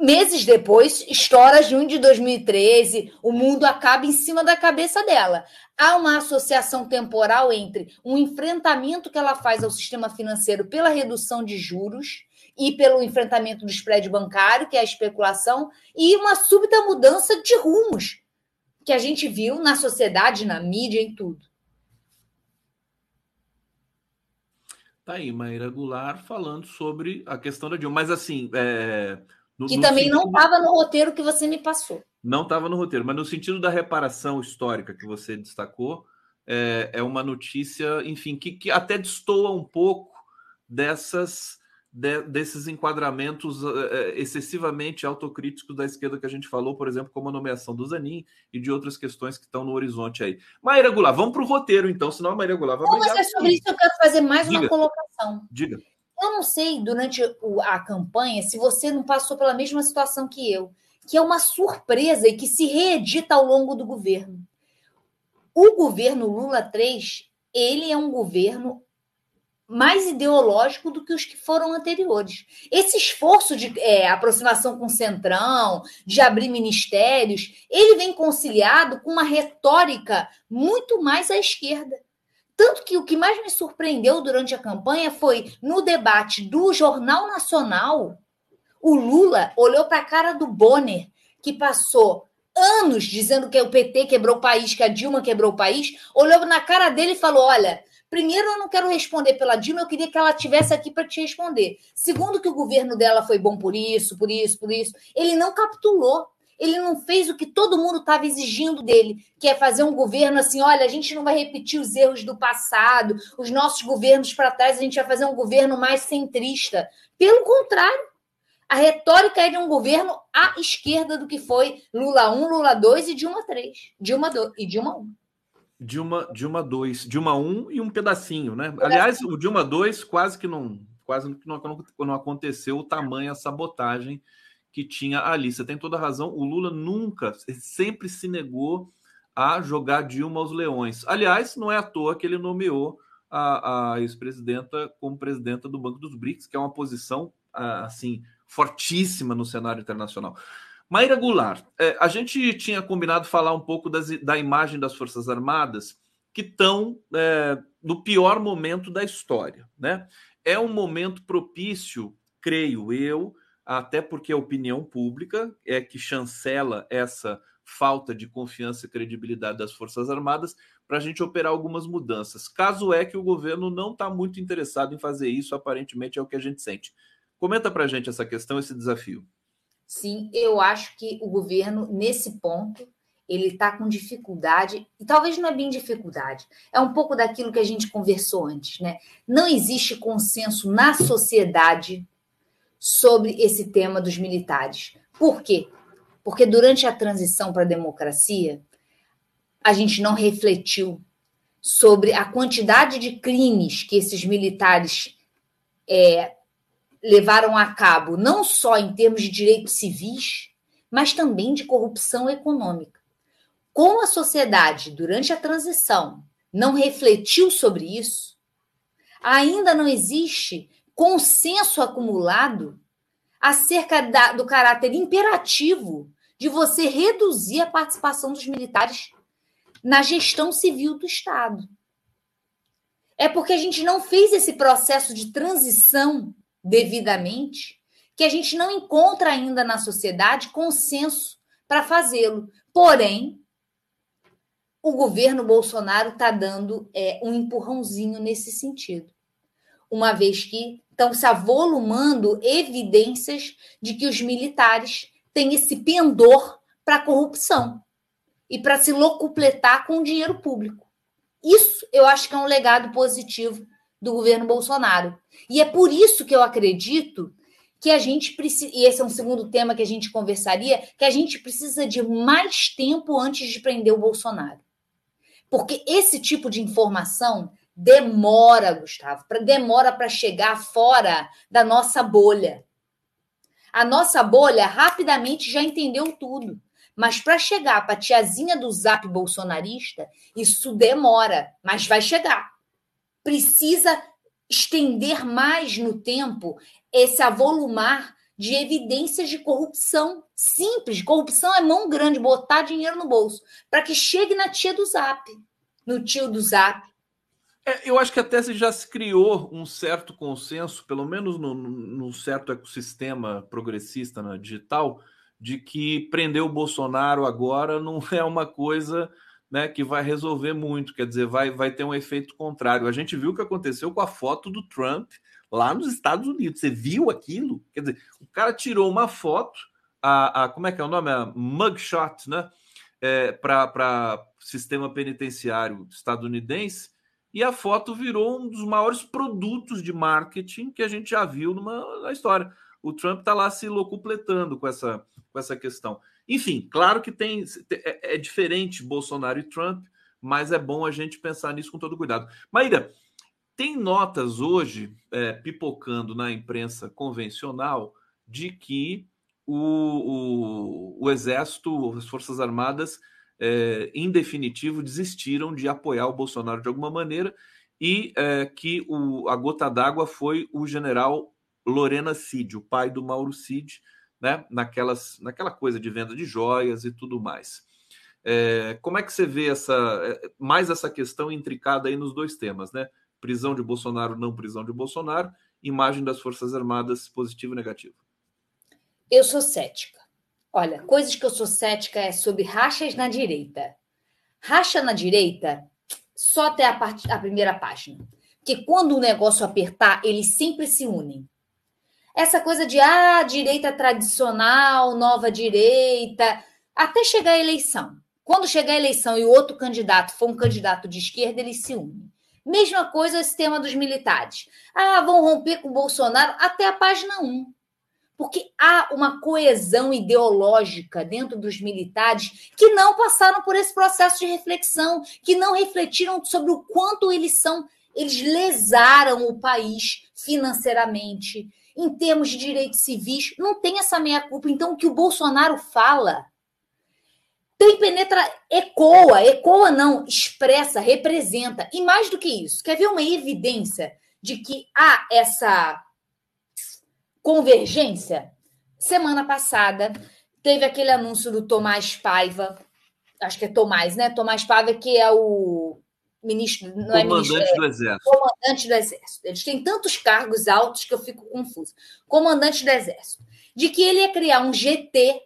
Meses depois, estoura junho de 2013, o mundo acaba em cima da cabeça dela. Há uma associação temporal entre um enfrentamento que ela faz ao sistema financeiro pela redução de juros e pelo enfrentamento do spread bancário, que é a especulação, e uma súbita mudança de rumos que a gente viu na sociedade, na mídia, em tudo. Tá aí, Maíra Goulart falando sobre a questão da Dilma. Mas assim, é, no, que no também sentido... não estava no roteiro que você me passou. Não estava no roteiro, mas no sentido da reparação histórica que você destacou, é, é uma notícia, enfim, que, que até destoa um pouco dessas de, desses enquadramentos uh, excessivamente autocríticos da esquerda que a gente falou, por exemplo, como a nomeação do Zanin e de outras questões que estão no horizonte aí. Maíra Goulart, vamos para o roteiro, então, senão a Maíra Goulart vai Não, mas é sobre isso que eu quero fazer mais Diga. uma colocação. Diga. Eu não sei, durante a campanha, se você não passou pela mesma situação que eu, que é uma surpresa e que se reedita ao longo do governo. O governo Lula 3, ele é um governo mais ideológico do que os que foram anteriores. Esse esforço de é, aproximação com o Centrão, de abrir ministérios, ele vem conciliado com uma retórica muito mais à esquerda. Tanto que o que mais me surpreendeu durante a campanha foi no debate do Jornal Nacional, o Lula olhou para a cara do Bonner, que passou anos dizendo que o PT quebrou o país, que a Dilma quebrou o país, olhou na cara dele e falou: Olha, primeiro eu não quero responder pela Dilma, eu queria que ela tivesse aqui para te responder. Segundo, que o governo dela foi bom por isso, por isso, por isso. Ele não capitulou ele não fez o que todo mundo estava exigindo dele, que é fazer um governo assim: olha, a gente não vai repetir os erros do passado, os nossos governos para trás, a gente vai fazer um governo mais centrista. Pelo contrário, a retórica é de um governo à esquerda do que foi Lula 1, Lula 2 e Dilma 3. Dilma 2 e Dilma 1. Dilma, Dilma 2, Dilma 1 e um pedacinho, né? Aliás, o Dilma 2 quase que não, quase que não, não aconteceu o tamanho a sabotagem que tinha ali. Você tem toda a razão. O Lula nunca, sempre se negou a jogar Dilma aos leões. Aliás, não é à toa que ele nomeou a, a ex-presidenta como presidenta do Banco dos BRICS, que é uma posição assim fortíssima no cenário internacional. Maíra Goulart, é, a gente tinha combinado falar um pouco das, da imagem das Forças Armadas que estão é, no pior momento da história, né? É um momento propício, creio eu, até porque a opinião pública é que chancela essa falta de confiança e credibilidade das Forças Armadas para a gente operar algumas mudanças. Caso é que o governo não está muito interessado em fazer isso, aparentemente é o que a gente sente. Comenta para a gente essa questão, esse desafio. Sim, eu acho que o governo, nesse ponto, ele está com dificuldade, e talvez não é bem dificuldade, é um pouco daquilo que a gente conversou antes, né? Não existe consenso na sociedade sobre esse tema dos militares. Por quê? Porque durante a transição para a democracia, a gente não refletiu sobre a quantidade de crimes que esses militares é, levaram a cabo, não só em termos de direitos civis, mas também de corrupção econômica. Como a sociedade, durante a transição, não refletiu sobre isso, ainda não existe consenso acumulado acerca da, do caráter imperativo de você reduzir a participação dos militares na gestão civil do Estado. É porque a gente não fez esse processo de transição devidamente que a gente não encontra ainda na sociedade consenso para fazê-lo. Porém, o governo Bolsonaro está dando é, um empurrãozinho nesse sentido uma vez que estão se avolumando evidências de que os militares têm esse pendor para a corrupção e para se locupletar com o dinheiro público. Isso eu acho que é um legado positivo do governo Bolsonaro. E é por isso que eu acredito que a gente precisa, e esse é um segundo tema que a gente conversaria, que a gente precisa de mais tempo antes de prender o Bolsonaro. Porque esse tipo de informação demora, Gustavo, demora para chegar fora da nossa bolha. A nossa bolha rapidamente já entendeu tudo. Mas para chegar para a tiazinha do zap bolsonarista, isso demora, mas vai chegar. Precisa estender mais no tempo esse avolumar de evidências de corrupção simples. Corrupção é mão grande, botar dinheiro no bolso, para que chegue na tia do Zap, no tio do Zap. É, eu acho que até já se criou um certo consenso, pelo menos no, no certo ecossistema progressista na digital, de que prender o Bolsonaro agora não é uma coisa né, que vai resolver muito, quer dizer, vai, vai ter um efeito contrário. A gente viu o que aconteceu com a foto do Trump lá nos Estados Unidos. Você viu aquilo? Quer dizer, o cara tirou uma foto, a, a como é que é o nome? A mugshot, né? É, para sistema penitenciário estadunidense, e a foto virou um dos maiores produtos de marketing que a gente já viu numa, na história. O Trump está lá se locupletando com essa, com essa questão. Enfim, claro que tem é, é, diferente Bolsonaro e Trump, mas é bom a gente pensar nisso com todo cuidado. Maíra, tem notas hoje é, pipocando na imprensa convencional de que o, o, o Exército, as Forças Armadas, é, em definitivo, desistiram de apoiar o Bolsonaro de alguma maneira e é, que o, a gota d'água foi o general Lorena Cid, o pai do Mauro Cid, né, naquelas, naquela coisa de venda de joias e tudo mais. É, como é que você vê essa é, mais essa questão intricada aí nos dois temas, né? Prisão de Bolsonaro, não prisão de Bolsonaro, imagem das Forças Armadas, positivo e negativo. Eu sou cética. Olha, coisas que eu sou cética é sobre rachas na direita. Racha na direita, só até a, part... a primeira página. Porque quando o negócio apertar, eles sempre se unem essa coisa de ah, direita tradicional, nova direita, até chegar a eleição. Quando chegar a eleição e o outro candidato for um candidato de esquerda, eles se unem. Mesma coisa esse tema dos militares. Ah, vão romper com o Bolsonaro até a página 1. Porque há uma coesão ideológica dentro dos militares que não passaram por esse processo de reflexão, que não refletiram sobre o quanto eles são, eles lesaram o país financeiramente, em termos de direitos civis, não tem essa meia-culpa. Então, o que o Bolsonaro fala tem penetra, ecoa, ecoa não, expressa, representa. E mais do que isso, quer ver uma evidência de que há essa convergência? Semana passada, teve aquele anúncio do Tomás Paiva, acho que é Tomás, né? Tomás Paiva, que é o ministro, não é comandante ministro, é do Exército. Comandante do Exército. Eles têm tantos cargos altos que eu fico confuso. Comandante do Exército. De que ele ia criar um GT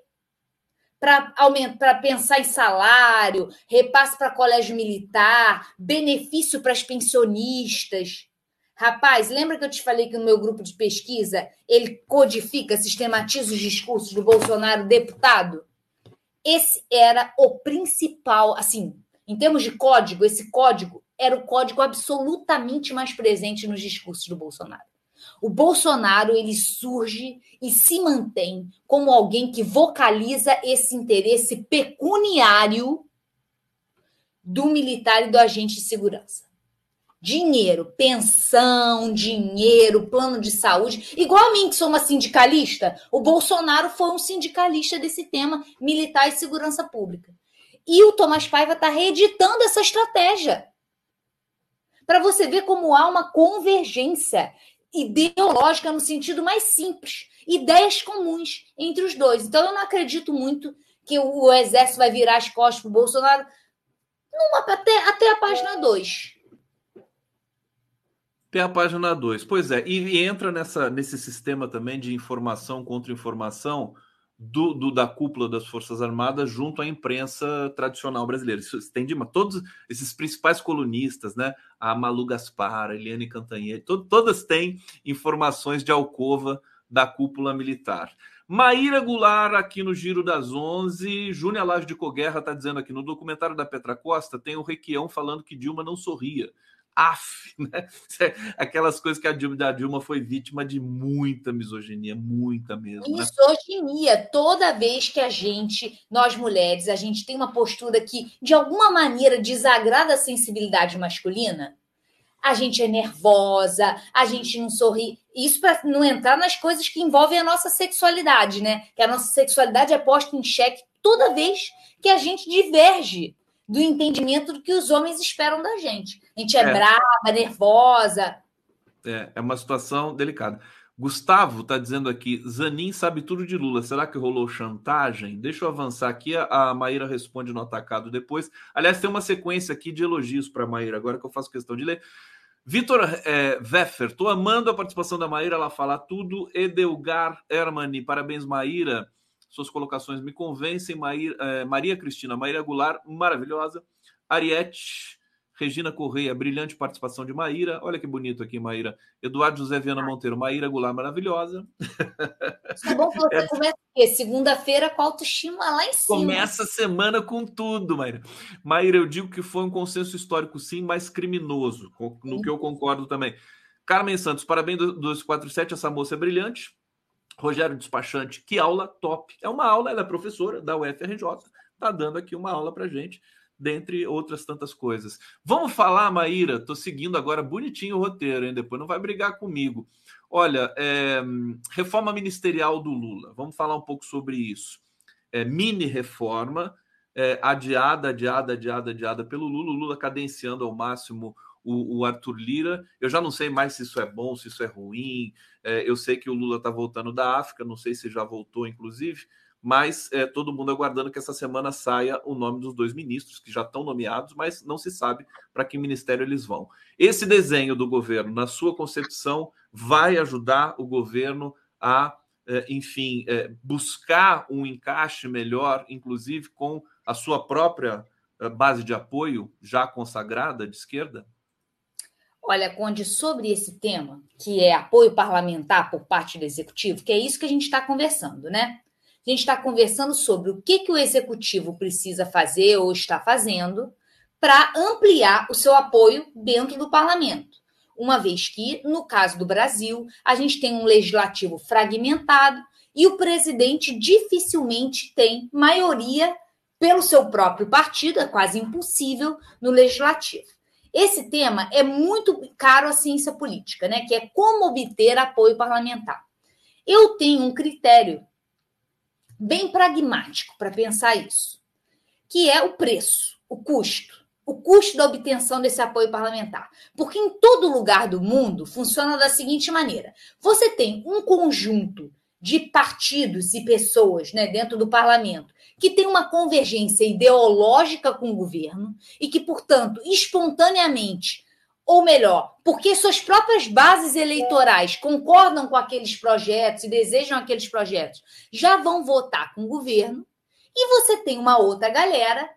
para aumentar, para pensar em salário, repasse para colégio militar, benefício para as pensionistas. Rapaz, lembra que eu te falei que no meu grupo de pesquisa ele codifica, sistematiza os discursos do Bolsonaro deputado? Esse era o principal, assim, em termos de código, esse código era o código absolutamente mais presente nos discursos do Bolsonaro. O Bolsonaro ele surge e se mantém como alguém que vocaliza esse interesse pecuniário do militar e do agente de segurança. Dinheiro, pensão, dinheiro, plano de saúde. Igual a mim, que sou uma sindicalista, o Bolsonaro foi um sindicalista desse tema militar e segurança pública. E o Tomás Paiva está reeditando essa estratégia. Para você ver como há uma convergência ideológica no sentido mais simples, ideias comuns entre os dois. Então eu não acredito muito que o exército vai virar as costas para o Bolsonaro numa, até, até a página 2. Tem a página 2. Pois é, e entra nessa, nesse sistema também de informação contra informação do, do, da cúpula das Forças Armadas junto à imprensa tradicional brasileira. Isso tem de todos esses principais colunistas, né? A Malu Gaspar, a Eliane Cantanhede, to, todas têm informações de alcova da cúpula militar. Maíra Goulart aqui no Giro das Onze. Júnia Laje de Coguerra está dizendo aqui no documentário da Petra Costa tem o Requião falando que Dilma não sorria af, né? Aquelas coisas que a Dilma, a Dilma foi vítima de muita misoginia, muita mesmo. Né? Misoginia, toda vez que a gente, nós mulheres, a gente tem uma postura que de alguma maneira desagrada a sensibilidade masculina, a gente é nervosa, a gente não sorri. Isso para não entrar nas coisas que envolvem a nossa sexualidade, né? Que a nossa sexualidade é posta em xeque toda vez que a gente diverge do entendimento do que os homens esperam da gente. A gente é, é. brava, nervosa. É, é uma situação delicada. Gustavo está dizendo aqui: Zanin sabe tudo de Lula. Será que rolou chantagem? Deixa eu avançar aqui. A Maíra responde no atacado depois. Aliás, tem uma sequência aqui de elogios para a Maíra, agora que eu faço questão de ler. Vitor é, Weffer, estou amando a participação da Maíra, ela fala tudo. Edelgar Hermani, parabéns, Maíra. Suas colocações me convencem. Maíra, é, Maria Cristina, Maíra Goulart, maravilhosa. Ariete, Regina Correia, brilhante participação de Maíra. Olha que bonito aqui, Maíra. Eduardo José Viana Monteiro, Maíra Goulart, maravilhosa. É bom que você é... começa segunda-feira com autoestima lá em cima. Começa a semana com tudo, Maíra. Maíra, eu digo que foi um consenso histórico, sim, mas criminoso, no que eu concordo também. Carmen Santos, parabéns 247, essa moça é brilhante. Rogério Despachante, que aula top. É uma aula, ela é professora da UFRJ, está dando aqui uma aula para gente dentre outras tantas coisas. Vamos falar, Maíra? Estou seguindo agora bonitinho o roteiro, hein? Depois não vai brigar comigo. Olha, é, reforma ministerial do Lula. Vamos falar um pouco sobre isso. É, mini reforma, é, adiada, adiada, adiada, adiada pelo Lula. O Lula cadenciando ao máximo o, o, Arthur Lira. Eu já não sei mais se isso é bom, se isso é ruim. É, eu sei que o Lula está voltando da África, não sei se já voltou, inclusive mas é, todo mundo aguardando que essa semana saia o nome dos dois ministros, que já estão nomeados, mas não se sabe para que ministério eles vão. Esse desenho do governo, na sua concepção, vai ajudar o governo a, é, enfim, é, buscar um encaixe melhor, inclusive com a sua própria é, base de apoio já consagrada de esquerda? Olha, Conde, sobre esse tema, que é apoio parlamentar por parte do executivo, que é isso que a gente está conversando, né? A gente está conversando sobre o que, que o executivo precisa fazer ou está fazendo para ampliar o seu apoio dentro do parlamento. Uma vez que, no caso do Brasil, a gente tem um legislativo fragmentado e o presidente dificilmente tem maioria pelo seu próprio partido, é quase impossível no legislativo. Esse tema é muito caro à ciência política, né? Que é como obter apoio parlamentar. Eu tenho um critério bem pragmático para pensar isso, que é o preço, o custo, o custo da obtenção desse apoio parlamentar. Porque em todo lugar do mundo funciona da seguinte maneira: você tem um conjunto de partidos e pessoas né, dentro do parlamento que tem uma convergência ideológica com o governo e que, portanto, espontaneamente ou melhor, porque suas próprias bases eleitorais concordam com aqueles projetos e desejam aqueles projetos, já vão votar com o governo, e você tem uma outra galera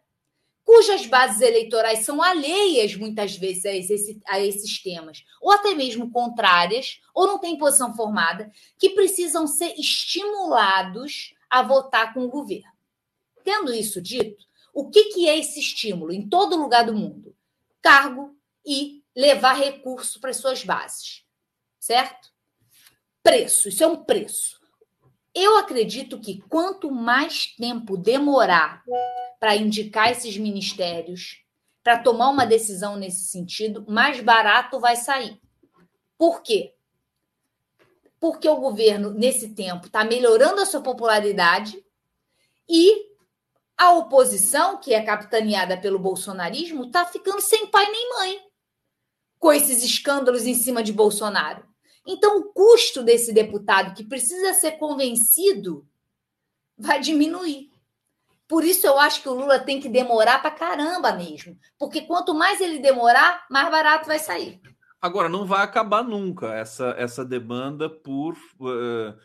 cujas bases eleitorais são alheias muitas vezes a, esse, a esses temas, ou até mesmo contrárias, ou não têm posição formada, que precisam ser estimulados a votar com o governo. Tendo isso dito, o que, que é esse estímulo em todo lugar do mundo? Cargo e levar recurso para as suas bases, certo? Preço, isso é um preço. Eu acredito que quanto mais tempo demorar para indicar esses ministérios, para tomar uma decisão nesse sentido, mais barato vai sair. Por quê? Porque o governo, nesse tempo, está melhorando a sua popularidade e a oposição, que é capitaneada pelo bolsonarismo, está ficando sem pai nem mãe com esses escândalos em cima de Bolsonaro. Então, o custo desse deputado que precisa ser convencido vai diminuir. Por isso, eu acho que o Lula tem que demorar para caramba mesmo. Porque quanto mais ele demorar, mais barato vai sair. Agora, não vai acabar nunca essa, essa demanda por, uh,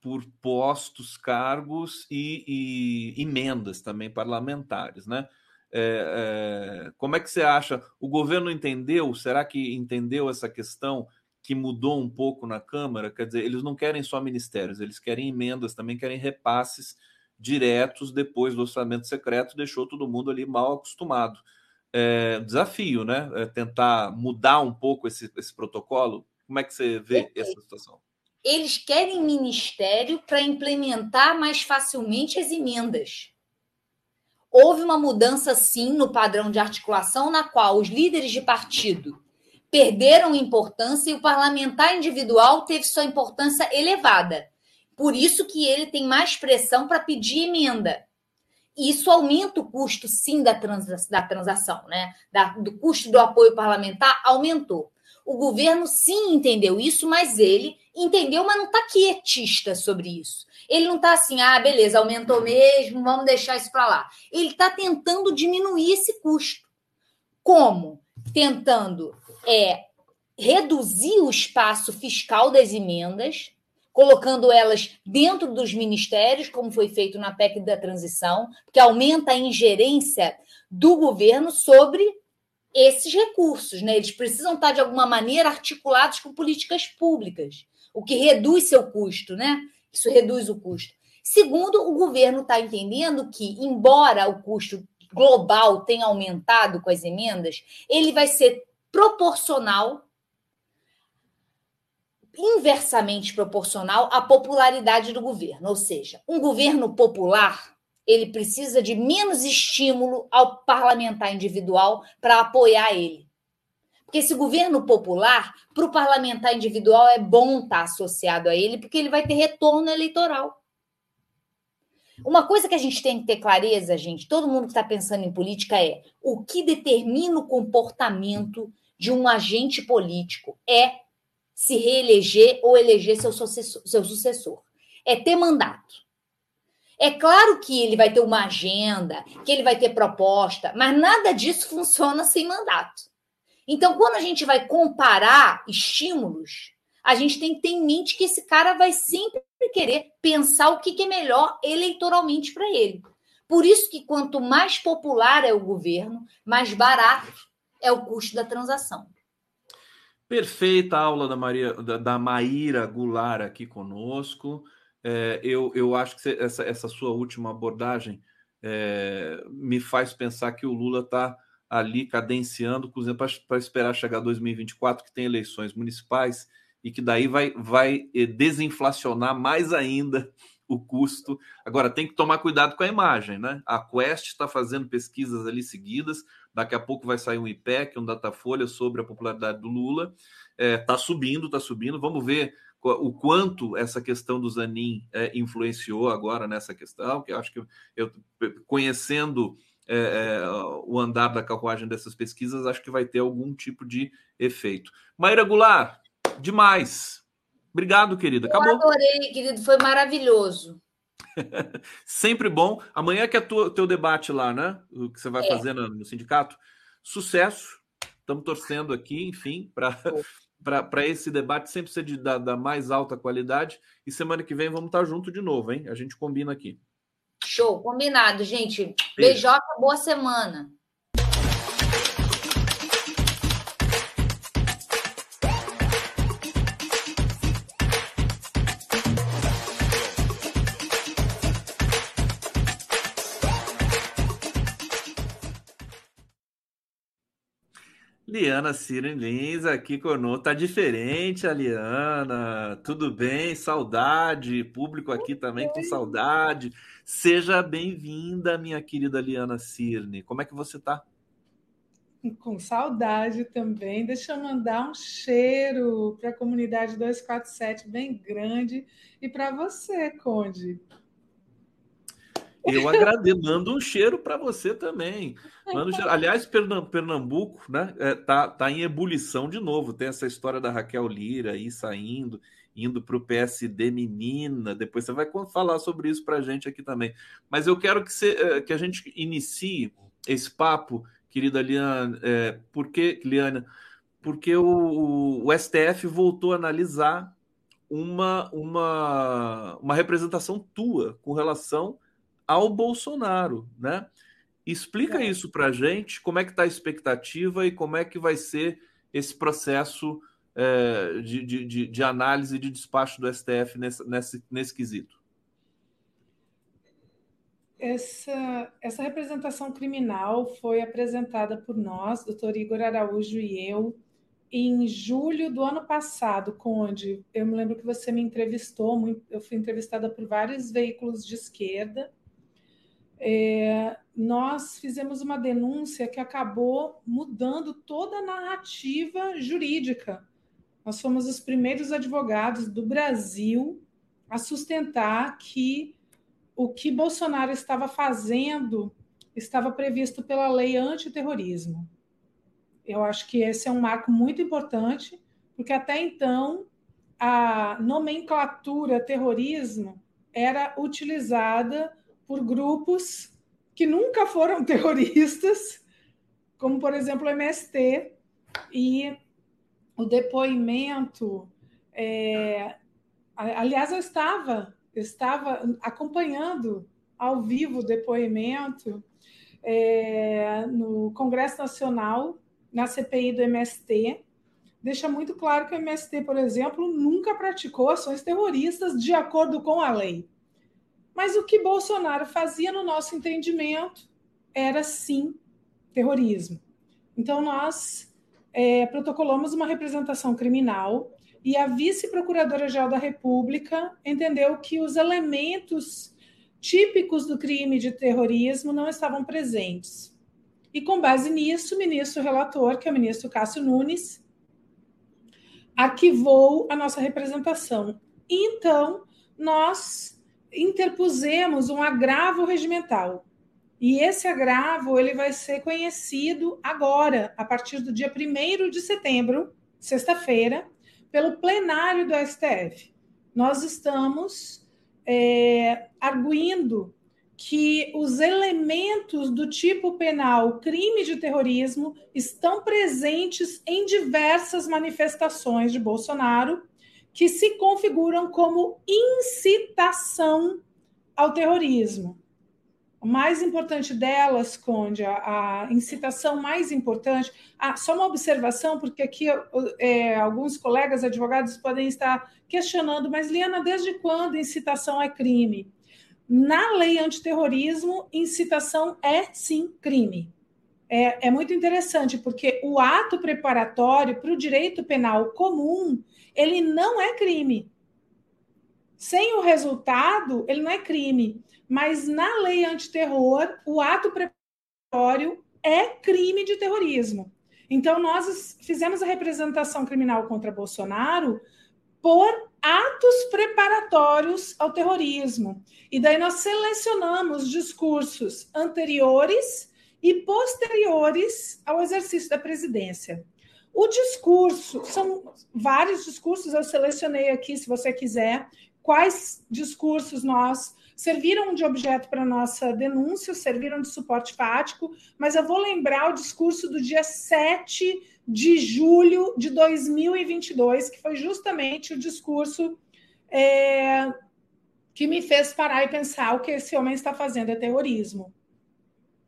por postos, cargos e, e emendas também parlamentares, né? É, é, como é que você acha? O governo entendeu? Será que entendeu essa questão que mudou um pouco na Câmara? Quer dizer, eles não querem só ministérios, eles querem emendas, também querem repasses diretos depois do orçamento secreto, deixou todo mundo ali mal acostumado. É, desafio, né? É tentar mudar um pouco esse, esse protocolo. Como é que você vê essa situação? Eles querem ministério para implementar mais facilmente as emendas. Houve uma mudança, sim, no padrão de articulação, na qual os líderes de partido perderam importância e o parlamentar individual teve sua importância elevada. Por isso que ele tem mais pressão para pedir emenda. Isso aumenta o custo, sim, da, trans, da transação, né? Da, do custo do apoio parlamentar aumentou. O governo sim entendeu isso, mas ele entendeu, mas não está quietista sobre isso. Ele não está assim, ah, beleza, aumentou mesmo, vamos deixar isso para lá. Ele está tentando diminuir esse custo. Como? Tentando é, reduzir o espaço fiscal das emendas, colocando elas dentro dos ministérios, como foi feito na PEC da transição, que aumenta a ingerência do governo sobre esses recursos, né? Eles precisam estar de alguma maneira articulados com políticas públicas, o que reduz seu custo, né? Isso reduz o custo. Segundo, o governo está entendendo que, embora o custo global tenha aumentado com as emendas, ele vai ser proporcional inversamente proporcional à popularidade do governo. Ou seja, um governo popular ele precisa de menos estímulo ao parlamentar individual para apoiar ele. Porque esse governo popular, para o parlamentar individual, é bom estar tá associado a ele, porque ele vai ter retorno eleitoral. Uma coisa que a gente tem que ter clareza, gente, todo mundo que está pensando em política é o que determina o comportamento de um agente político é se reeleger ou eleger seu sucessor. Seu sucessor. É ter mandato. É claro que ele vai ter uma agenda, que ele vai ter proposta, mas nada disso funciona sem mandato. Então, quando a gente vai comparar estímulos, a gente tem que ter em mente que esse cara vai sempre querer pensar o que é melhor eleitoralmente para ele. Por isso que quanto mais popular é o governo, mais barato é o custo da transação. Perfeita aula da, Maria, da, da Maíra Goulart aqui conosco. É, eu, eu acho que essa, essa sua última abordagem é, me faz pensar que o Lula está ali cadenciando, para esperar chegar 2024, que tem eleições municipais, e que daí vai, vai eh, desinflacionar mais ainda o custo. Agora, tem que tomar cuidado com a imagem, né? A Quest está fazendo pesquisas ali seguidas, daqui a pouco vai sair um IPEC, um Datafolha sobre a popularidade do Lula. Está é, tá subindo, está subindo. Vamos ver o quanto essa questão do Zanin é, influenciou agora nessa questão, que eu acho que eu, conhecendo é, é, o andar da carruagem dessas pesquisas, acho que vai ter algum tipo de efeito. Maíra Goulart, demais. Obrigado, querida. Acabou. Eu adorei, querido. Foi maravilhoso. Sempre bom. Amanhã que é o teu debate lá, né? O que você vai é. fazer no, no sindicato. Sucesso. Estamos torcendo aqui, enfim, para esse debate sempre ser de, da, da, mais alta qualidade. E semana que vem vamos estar junto de novo, hein? A gente combina aqui. Show, combinado, gente. Beijoca, boa semana. Liana Lins aqui conosco. Tá diferente a Liana. Tudo bem? Saudade. Público aqui também com saudade. Seja bem-vinda, minha querida Liana Cirne. Como é que você tá? Com saudade também. Deixa eu mandar um cheiro para a comunidade 247 bem grande e para você, Conde. Eu agradeço, mando um cheiro para você também. Mando um Aliás, Pernambuco, né, é, tá, tá em ebulição de novo. Tem essa história da Raquel Lira aí saindo, indo para o PSD menina. Depois você vai falar sobre isso para a gente aqui também. Mas eu quero que, você, é, que a gente inicie esse papo, querida Liana, é, porque, Liana, porque o, o STF voltou a analisar uma, uma, uma representação tua com relação ao Bolsonaro, né? Explica é. isso para a gente, como é que está a expectativa e como é que vai ser esse processo é, de, de, de, análise de despacho do STF nesse, nesse, nesse quesito. Essa, essa representação criminal foi apresentada por nós, doutor Igor Araújo e eu, em julho do ano passado, Conde. Eu me lembro que você me entrevistou, eu fui entrevistada por vários veículos de esquerda, é, nós fizemos uma denúncia que acabou mudando toda a narrativa jurídica. Nós fomos os primeiros advogados do Brasil a sustentar que o que Bolsonaro estava fazendo estava previsto pela lei antiterrorismo. Eu acho que esse é um marco muito importante, porque até então a nomenclatura terrorismo era utilizada por grupos que nunca foram terroristas, como por exemplo o MST, e o depoimento. É, aliás, eu estava, eu estava acompanhando ao vivo o depoimento é, no Congresso Nacional, na CPI do MST, deixa muito claro que o MST, por exemplo, nunca praticou ações terroristas de acordo com a lei. Mas o que Bolsonaro fazia, no nosso entendimento, era sim terrorismo. Então, nós é, protocolamos uma representação criminal e a vice-procuradora-geral da República entendeu que os elementos típicos do crime de terrorismo não estavam presentes. E, com base nisso, o ministro relator, que é o ministro Cássio Nunes, arquivou a nossa representação. Então, nós interpusemos um agravo regimental. E esse agravo ele vai ser conhecido agora, a partir do dia 1 de setembro, sexta-feira, pelo plenário do STF. Nós estamos é, arguindo que os elementos do tipo penal crime de terrorismo estão presentes em diversas manifestações de Bolsonaro que se configuram como incitação ao terrorismo. Mais importante delas, Conde, a, a incitação mais importante. Ah, só uma observação, porque aqui é, alguns colegas advogados podem estar questionando, mas, Liana, desde quando incitação é crime? Na lei antiterrorismo, incitação é sim crime. É, é muito interessante, porque o ato preparatório para o direito penal comum ele não é crime. Sem o resultado, ele não é crime. Mas na lei antiterror, o ato preparatório é crime de terrorismo. Então, nós fizemos a representação criminal contra Bolsonaro por atos preparatórios ao terrorismo. E daí nós selecionamos discursos anteriores e posteriores ao exercício da presidência. O discurso, são vários discursos, eu selecionei aqui, se você quiser, quais discursos nós serviram de objeto para nossa denúncia, serviram de suporte fático, mas eu vou lembrar o discurso do dia 7 de julho de 2022, que foi justamente o discurso é, que me fez parar e pensar o que esse homem está fazendo é terrorismo.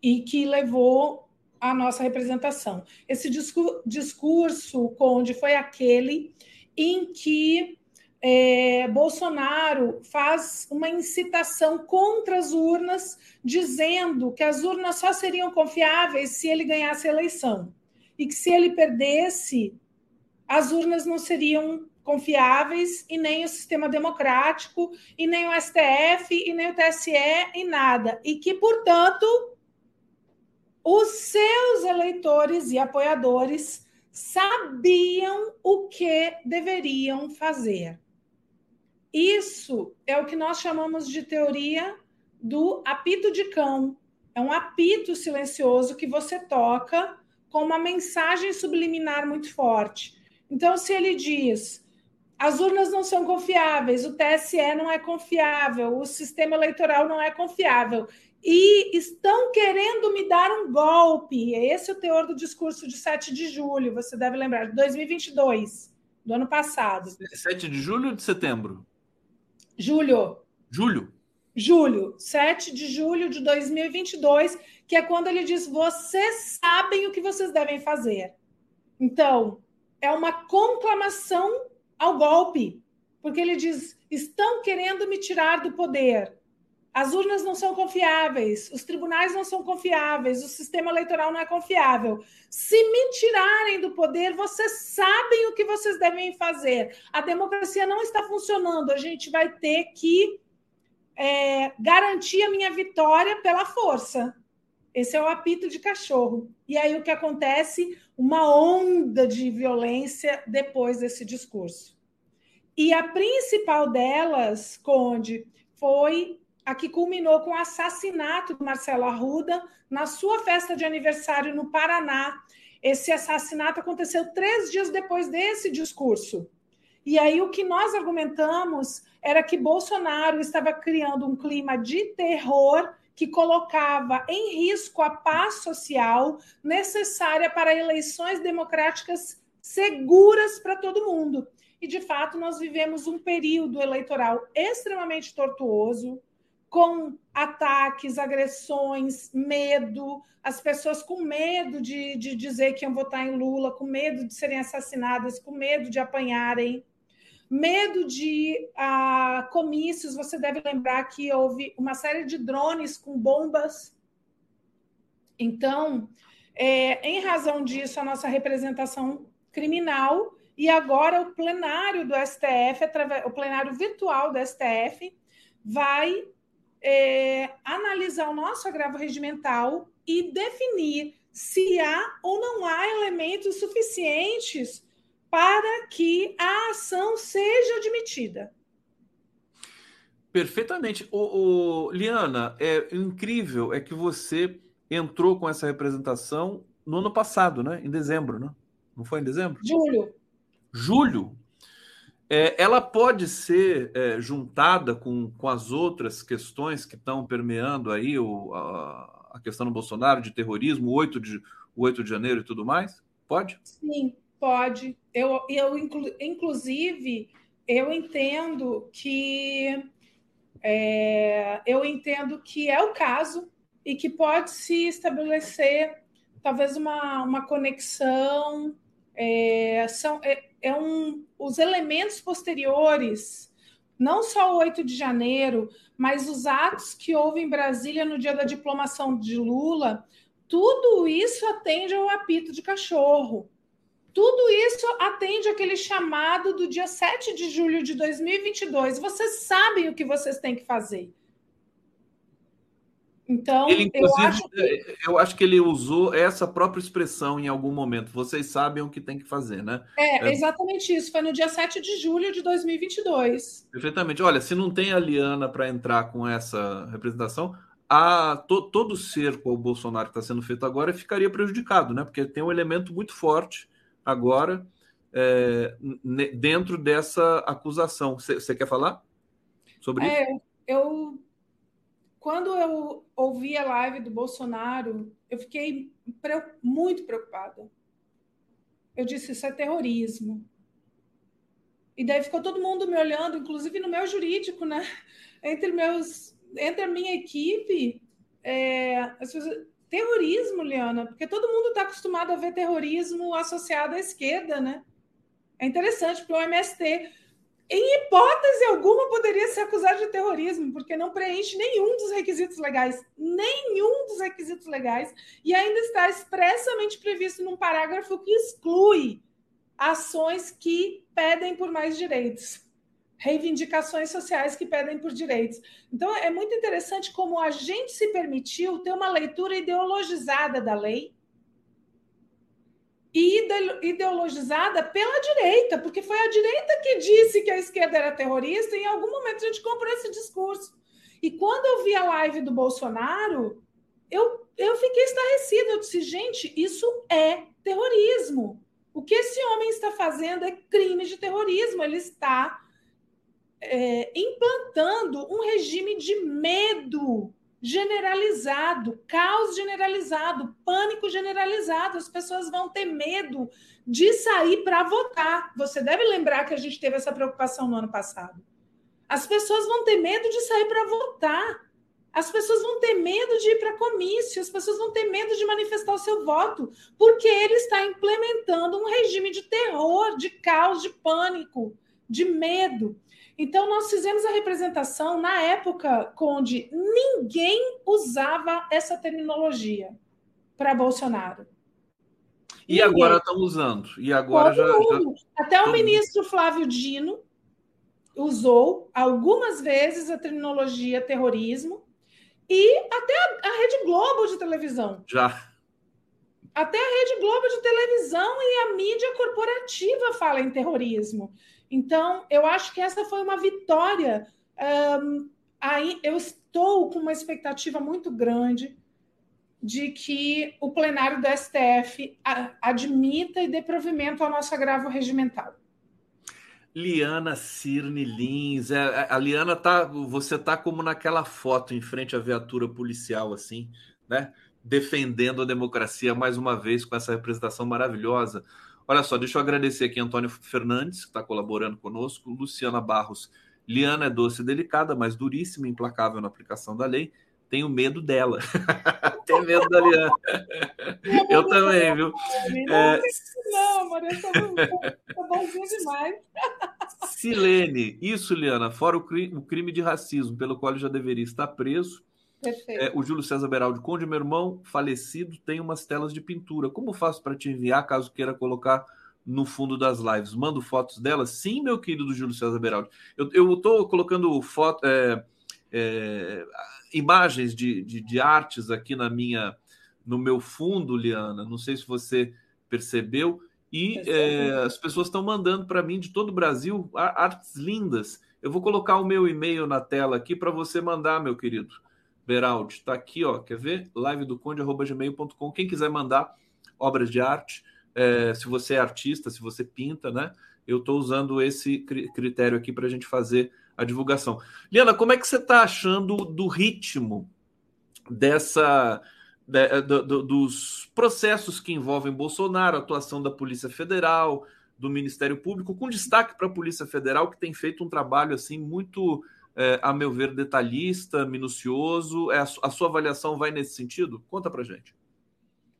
E que levou a nossa representação. Esse discurso, Conde, foi aquele em que é, Bolsonaro faz uma incitação contra as urnas, dizendo que as urnas só seriam confiáveis se ele ganhasse a eleição. E que se ele perdesse, as urnas não seriam confiáveis e nem o sistema democrático, e nem o STF, e nem o TSE, e nada. E que, portanto, os seus eleitores e apoiadores sabiam o que deveriam fazer. Isso é o que nós chamamos de teoria do apito de cão. É um apito silencioso que você toca com uma mensagem subliminar muito forte. Então, se ele diz as urnas não são confiáveis, o TSE não é confiável, o sistema eleitoral não é confiável e estão querendo me dar um golpe. Esse é o teor do discurso de 7 de julho, você deve lembrar, de 2022, do ano passado. 7 de julho ou de setembro? Julho. Julho. Julho, 7 de julho de 2022, que é quando ele diz: vocês sabem o que vocês devem fazer. Então, é uma conclamação ao golpe, porque ele diz: estão querendo me tirar do poder. As urnas não são confiáveis, os tribunais não são confiáveis, o sistema eleitoral não é confiável. Se me tirarem do poder, vocês sabem o que vocês devem fazer. A democracia não está funcionando, a gente vai ter que é, garantir a minha vitória pela força. Esse é o apito de cachorro. E aí o que acontece? Uma onda de violência depois desse discurso. E a principal delas, Conde, foi a que culminou com o assassinato do Marcelo Arruda na sua festa de aniversário no Paraná. Esse assassinato aconteceu três dias depois desse discurso. E aí o que nós argumentamos era que Bolsonaro estava criando um clima de terror que colocava em risco a paz social necessária para eleições democráticas seguras para todo mundo. E, de fato, nós vivemos um período eleitoral extremamente tortuoso, com ataques, agressões, medo, as pessoas com medo de, de dizer que iam votar em Lula, com medo de serem assassinadas, com medo de apanharem medo de ah, comícios. Você deve lembrar que houve uma série de drones com bombas. Então, é, em razão disso, a nossa representação criminal e agora o plenário do STF, o plenário virtual do STF, vai é, analisar o nosso agravo regimental e definir se há ou não há elementos suficientes para que a ação seja admitida. Perfeitamente. O, o, Liana, é incrível é que você entrou com essa representação no ano passado, né? Em dezembro, né? Não foi em dezembro? Julho. Julho. É, ela pode ser é, juntada com, com as outras questões que estão permeando aí o, a, a, questão do Bolsonaro de terrorismo, o 8 de, o 8 de janeiro e tudo mais? Pode? Sim, Pode. Eu, eu inclusive, eu entendo que é, eu entendo que é o caso e que pode se estabelecer talvez uma, uma conexão. É, são, é, é um, os elementos posteriores, não só o 8 de janeiro, mas os atos que houve em Brasília no dia da diplomação de Lula, tudo isso atende ao apito de cachorro. Tudo isso atende aquele chamado do dia 7 de julho de 2022. Vocês sabem o que vocês têm que fazer. Então, ele, eu, acho que... É, eu acho que ele usou essa própria expressão em algum momento. Vocês sabem o que tem que fazer, né? É, é... exatamente isso. Foi no dia 7 de julho de 2022. Perfeitamente. Olha, se não tem a Liana para entrar com essa representação, a, to, todo o cerco ao Bolsonaro que está sendo feito agora ficaria prejudicado, né? Porque tem um elemento muito forte agora é, dentro dessa acusação. Você quer falar sobre é, isso? Eu, quando eu ouvi a live do Bolsonaro, eu fiquei muito preocupada. Eu disse: Isso é terrorismo. E daí ficou todo mundo me olhando, inclusive no meu jurídico, né? Entre meus, entre a minha equipe, é, as pessoas, Terrorismo, Liana, porque todo mundo está acostumado a ver terrorismo associado à esquerda, né? É interessante, porque o MST, em hipótese alguma, poderia ser acusado de terrorismo, porque não preenche nenhum dos requisitos legais, nenhum dos requisitos legais, e ainda está expressamente previsto num parágrafo que exclui ações que pedem por mais direitos reivindicações sociais que pedem por direitos. Então, é muito interessante como a gente se permitiu ter uma leitura ideologizada da lei e ideologizada pela direita, porque foi a direita que disse que a esquerda era terrorista e em algum momento a gente comprou esse discurso. E quando eu vi a live do Bolsonaro, eu, eu fiquei estarrecida. Eu disse, gente, isso é terrorismo. O que esse homem está fazendo é crime de terrorismo. Ele está é, implantando um regime de medo generalizado, caos generalizado, pânico generalizado. As pessoas vão ter medo de sair para votar. Você deve lembrar que a gente teve essa preocupação no ano passado. As pessoas vão ter medo de sair para votar. As pessoas vão ter medo de ir para comício, as pessoas vão ter medo de manifestar o seu voto, porque ele está implementando um regime de terror, de caos, de pânico, de medo. Então, nós fizemos a representação na época onde ninguém usava essa terminologia para Bolsonaro. E ninguém. agora estão usando. E agora já, já, Até o ministro Flávio Dino usou algumas vezes a terminologia terrorismo e até a, a Rede Globo de televisão. Já. Até a Rede Globo de televisão e a mídia corporativa fala em terrorismo. Então, eu acho que essa foi uma vitória. Um, aí eu estou com uma expectativa muito grande de que o plenário do STF admita e dê provimento ao nosso agravo regimental. Liana Cirne Lins, é, a Liana tá, você tá como naquela foto em frente à viatura policial assim, né? Defendendo a democracia mais uma vez com essa representação maravilhosa. Olha só, deixa eu agradecer aqui Antônio Fernandes, que está colaborando conosco, Luciana Barros. Liana é doce e delicada, mas duríssima e implacável na aplicação da lei tenho medo dela. Tenho medo da Liana. Eu também, viu? Não, é... não amor, eu tô, bonzinho demais. Silene, isso, Liana, fora o crime, o crime de racismo, pelo qual ele já deveria estar preso. É, o Júlio César Beraldi Conde, meu irmão falecido, tem umas telas de pintura. Como faço para te enviar, caso queira colocar no fundo das lives? Mando fotos dela? Sim, meu querido Júlio César Beraldi. Eu estou colocando foto. É, é, imagens de, de, de, artes aqui na minha no meu fundo, Liana. Não sei se você percebeu. E é, as pessoas estão mandando para mim de todo o Brasil artes lindas. Eu vou colocar o meu e-mail na tela aqui para você mandar, meu querido Beraldi. Está aqui, ó. Quer ver? live do conde.gmail.com. Quem quiser mandar obras de arte, é, se você é artista, se você pinta, né? Eu estou usando esse critério aqui para a gente fazer a divulgação. Liana, como é que você está achando do ritmo dessa de, de, dos processos que envolvem Bolsonaro, atuação da Polícia Federal, do Ministério Público, com destaque para a Polícia Federal, que tem feito um trabalho assim muito, é, a meu ver, detalhista, minucioso. É, a, sua avaliação vai nesse sentido? Conta para gente.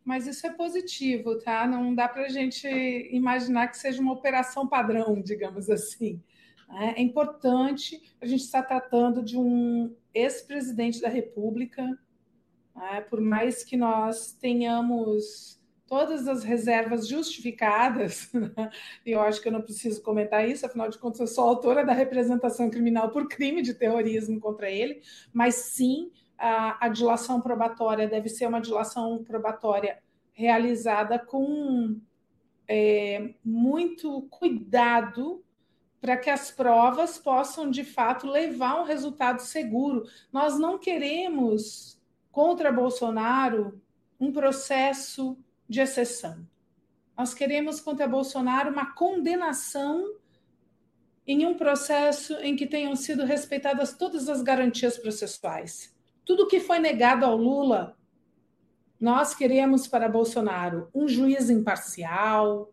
Mas isso é positivo, tá? Não dá para a gente imaginar que seja uma operação padrão, digamos assim. Né? É importante, a gente está tratando de um ex-presidente da República, né? por mais que nós tenhamos todas as reservas justificadas, e eu acho que eu não preciso comentar isso, afinal de contas, eu sou autora da representação criminal por crime de terrorismo contra ele, mas sim, a, a dilação probatória deve ser uma dilação probatória realizada com é, muito cuidado para que as provas possam, de fato, levar um resultado seguro. Nós não queremos, contra Bolsonaro, um processo de exceção. Nós queremos contra Bolsonaro uma condenação em um processo em que tenham sido respeitadas todas as garantias processuais. Tudo que foi negado ao Lula, nós queremos para Bolsonaro um juiz imparcial,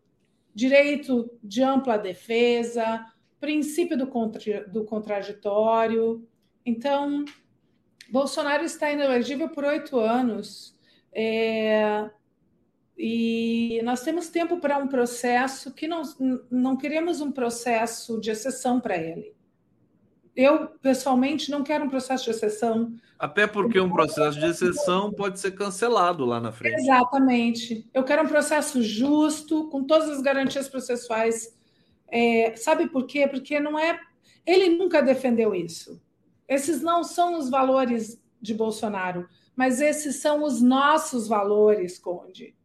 direito de ampla defesa, princípio do, contra, do contraditório. Então, Bolsonaro está inelegível por oito anos. É, e nós temos tempo para um processo que não, não queremos um processo de exceção para ele. Eu, pessoalmente, não quero um processo de exceção. Até porque um processo de exceção pode ser cancelado lá na frente. Exatamente. Eu quero um processo justo, com todas as garantias processuais é, sabe por quê? Porque não é. Ele nunca defendeu isso. Esses não são os valores de Bolsonaro, mas esses são os nossos valores, Conde.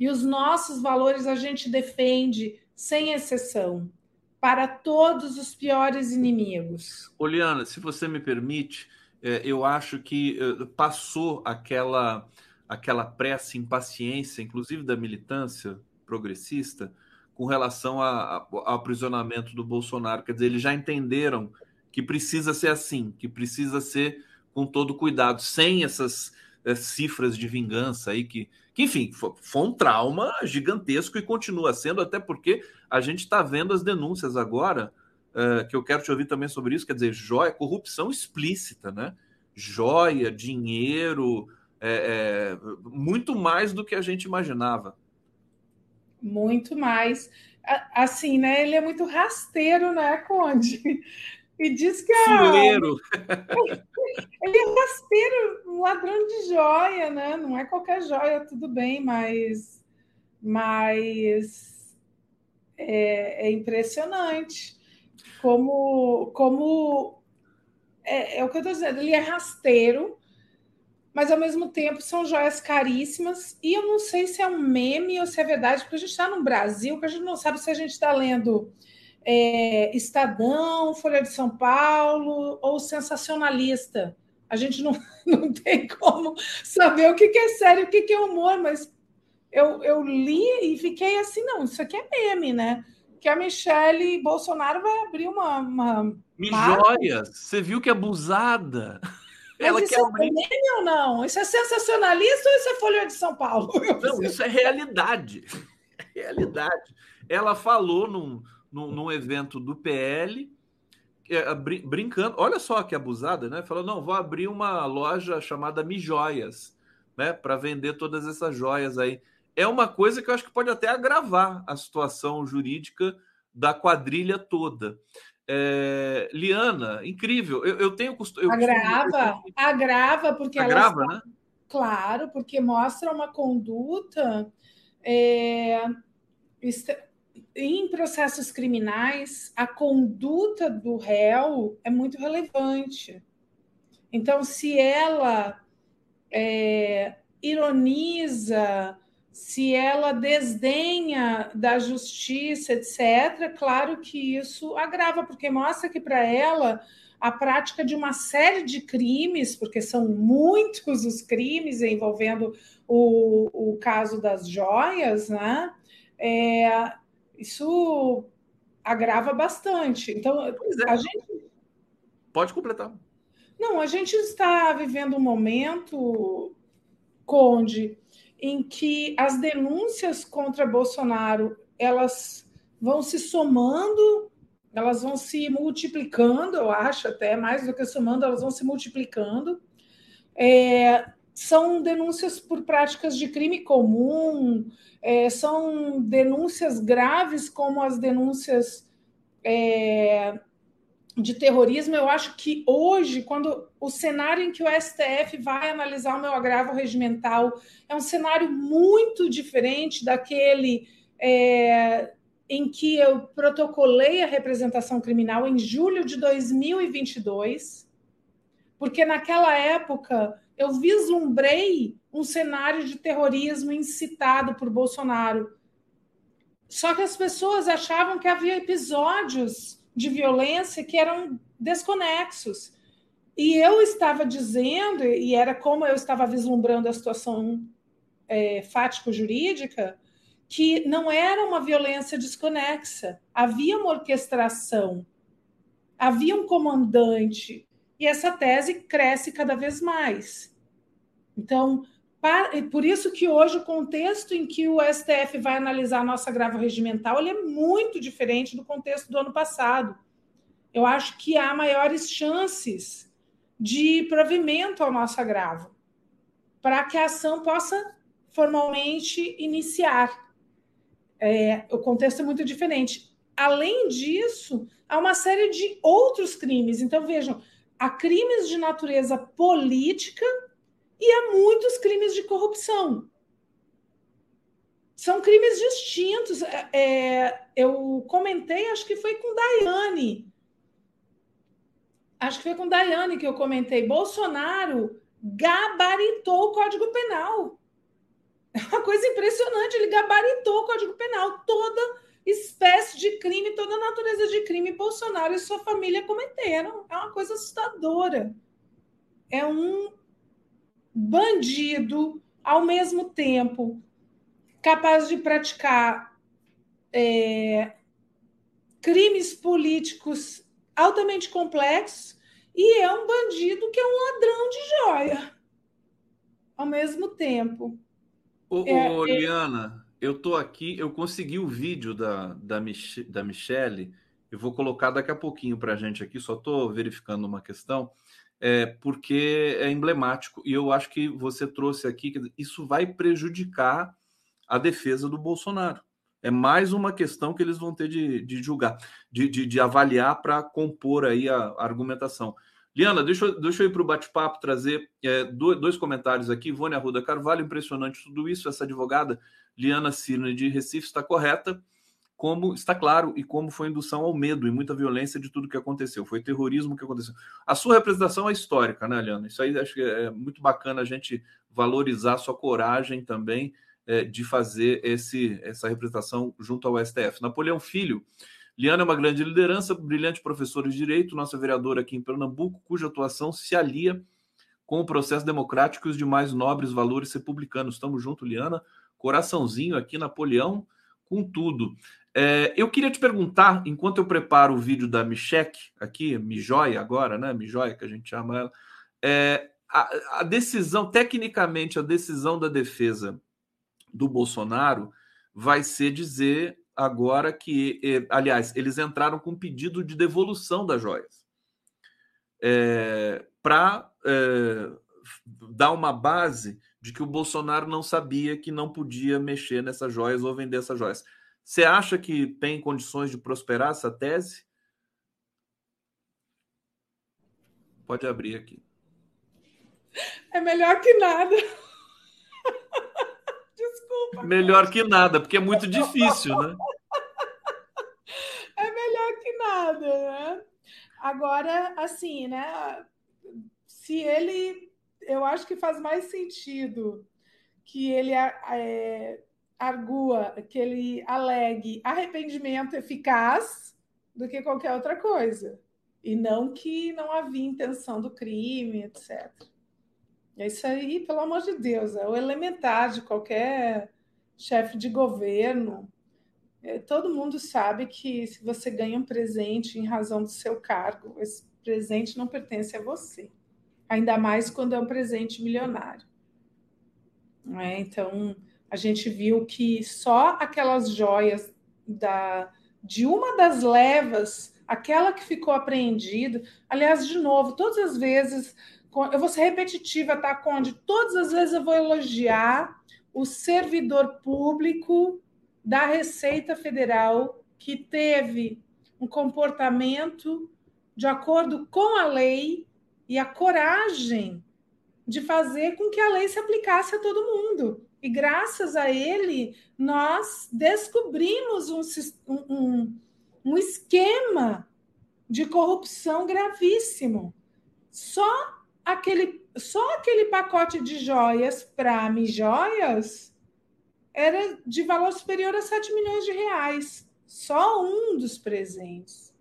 E os nossos valores a gente defende sem exceção, para todos os piores inimigos. Oliana, se você me permite, é, eu acho que é, passou aquela, aquela pressa, impaciência, inclusive da militância progressista, com relação a, ao aprisionamento do Bolsonaro. Quer dizer, eles já entenderam que precisa ser assim, que precisa ser com todo cuidado, sem essas é, cifras de vingança aí que, que enfim, foi, um trauma gigantesco e continua sendo, até porque a gente está vendo as denúncias agora, é, que eu quero te ouvir também sobre isso, quer dizer, joia, corrupção explícita, né? Joia, dinheiro, é, muito mais do que a gente imaginava muito mais. Assim, né? Ele é muito rasteiro, né, Conde? E diz que a... Fuleiro. ele é rasteiro, um ladrão de joia, né? Não é qualquer joia, tudo bem, mas, mas é, é impressionante como, como é, é o que eu estou dizendo, ele é rasteiro, mas ao mesmo tempo são joias caríssimas. E eu não sei se é um meme ou se é verdade, porque a gente está no Brasil, que a gente não sabe se a gente está lendo é, Estadão, Folha de São Paulo ou Sensacionalista. A gente não, não tem como saber o que, é sério o que, é humor, mas eu, eu li e fiquei assim, não, isso aqui é meme, né? Que a Michelle Bolsonaro vai abrir uma. uma Mijóias, você viu que abusada. Mas Ela isso quer é meme ou não? Isso é sensacionalista ou isso é Folha de São Paulo? Não, isso é realidade. É realidade. Ela falou num, num, num evento do PL, é, brincando, olha só que abusada, né? Falou: não, vou abrir uma loja chamada Mijóias, né? Para vender todas essas joias aí é uma coisa que eu acho que pode até agravar a situação jurídica da quadrilha toda. É, Liana, incrível. Eu, eu tenho costume. Agrava, costumo... agrava, porque agrava, elas... né? Claro, porque mostra uma conduta é, em processos criminais, a conduta do réu é muito relevante. Então, se ela é, ironiza, se ela desdenha da justiça, etc., claro que isso agrava, porque mostra que para ela a prática de uma série de crimes, porque são muitos os crimes envolvendo o, o caso das joias, né? É, isso agrava bastante. Então, é. a gente. Pode completar. Não, a gente está vivendo um momento, Conde, em que as denúncias contra Bolsonaro elas vão se somando, elas vão se multiplicando, eu acho até mais do que somando, elas vão se multiplicando. É, são denúncias por práticas de crime comum, é, são denúncias graves, como as denúncias é, de terrorismo, eu acho que hoje, quando o cenário em que o STF vai analisar o meu agravo regimental é um cenário muito diferente daquele é, em que eu protocolei a representação criminal em julho de 2022, porque naquela época eu vislumbrei um cenário de terrorismo incitado por Bolsonaro. Só que as pessoas achavam que havia episódios de violência que eram desconexos. E eu estava dizendo, e era como eu estava vislumbrando a situação é, fático-jurídica, que não era uma violência desconexa, havia uma orquestração, havia um comandante, e essa tese cresce cada vez mais. Então, por isso que hoje o contexto em que o STF vai analisar a nossa grava regimental ele é muito diferente do contexto do ano passado. Eu acho que há maiores chances de provimento ao nosso agravo, para que a ação possa formalmente iniciar. É, o contexto é muito diferente. Além disso, há uma série de outros crimes. Então, vejam, há crimes de natureza política e há muitos crimes de corrupção. São crimes distintos. É, é, eu comentei, acho que foi com Daiane. Acho que foi com Daiane que eu comentei. Bolsonaro gabaritou o Código Penal. É uma coisa impressionante. Ele gabaritou o Código Penal. Toda espécie de crime, toda natureza de crime, Bolsonaro e sua família cometeram. É uma coisa assustadora. É um bandido, ao mesmo tempo capaz de praticar é, crimes políticos altamente complexos e é um bandido que é um ladrão de joia ao mesmo tempo. Ô, é, ô é Liana, é... eu tô aqui, eu consegui o vídeo da, da, Mich da Michelle, eu vou colocar daqui a pouquinho para a gente aqui, só estou verificando uma questão é, porque é emblemático. E eu acho que você trouxe aqui que isso vai prejudicar a defesa do Bolsonaro. É mais uma questão que eles vão ter de, de julgar, de, de, de avaliar para compor aí a, a, argumentação. Liana, deixa, eu, deixa eu ir para o bate-papo, trazer é, dois, comentários aqui. Ivone Arruda Carvalho, impressionante tudo isso. Essa advogada, Liana Cirne de Recife, está correta como está claro e como foi indução ao medo e muita violência de tudo que aconteceu. Foi terrorismo que aconteceu. A sua representação é histórica, né, Liana? Isso aí acho que é muito bacana a gente valorizar a sua coragem também é, de fazer esse, essa representação junto ao STF. Napoleão Filho. Liana é uma grande liderança, brilhante professora de direito, nossa vereadora aqui em Pernambuco, cuja atuação se alia com o processo democrático e os demais nobres valores republicanos. Estamos junto, Liana. Coraçãozinho aqui, Napoleão, com tudo. É, eu queria te perguntar, enquanto eu preparo o vídeo da Michek, aqui, Mijóia agora, né? Mijóia, que a gente chama ela, é, a, a decisão, tecnicamente, a decisão da defesa do Bolsonaro vai ser dizer agora que, aliás, eles entraram com pedido de devolução das joias é, para é, dar uma base de que o Bolsonaro não sabia que não podia mexer nessas joias ou vender essas joias. Você acha que tem condições de prosperar essa tese? Pode abrir aqui. É melhor que nada. Desculpa. Melhor que nada, porque é muito difícil, né? É melhor que nada, né? Agora, assim, né? Se ele. Eu acho que faz mais sentido que ele é, argua, que ele alegue arrependimento eficaz do que qualquer outra coisa. E não que não havia intenção do crime, etc. É isso aí, pelo amor de Deus, é o elementar de qualquer chefe de governo. É, todo mundo sabe que se você ganha um presente em razão do seu cargo, esse presente não pertence a você. Ainda mais quando é um presente milionário. É, então, a gente viu que só aquelas joias da, de uma das levas, aquela que ficou apreendida, aliás, de novo, todas as vezes eu vou ser repetitiva, tá, Conde? Todas as vezes eu vou elogiar o servidor público da Receita Federal que teve um comportamento de acordo com a lei e a coragem de fazer com que a lei se aplicasse a todo mundo. E graças a ele, nós descobrimos um, um, um esquema de corrupção gravíssimo. Só aquele, só aquele pacote de joias para mim joias era de valor superior a 7 milhões de reais. Só um dos presentes.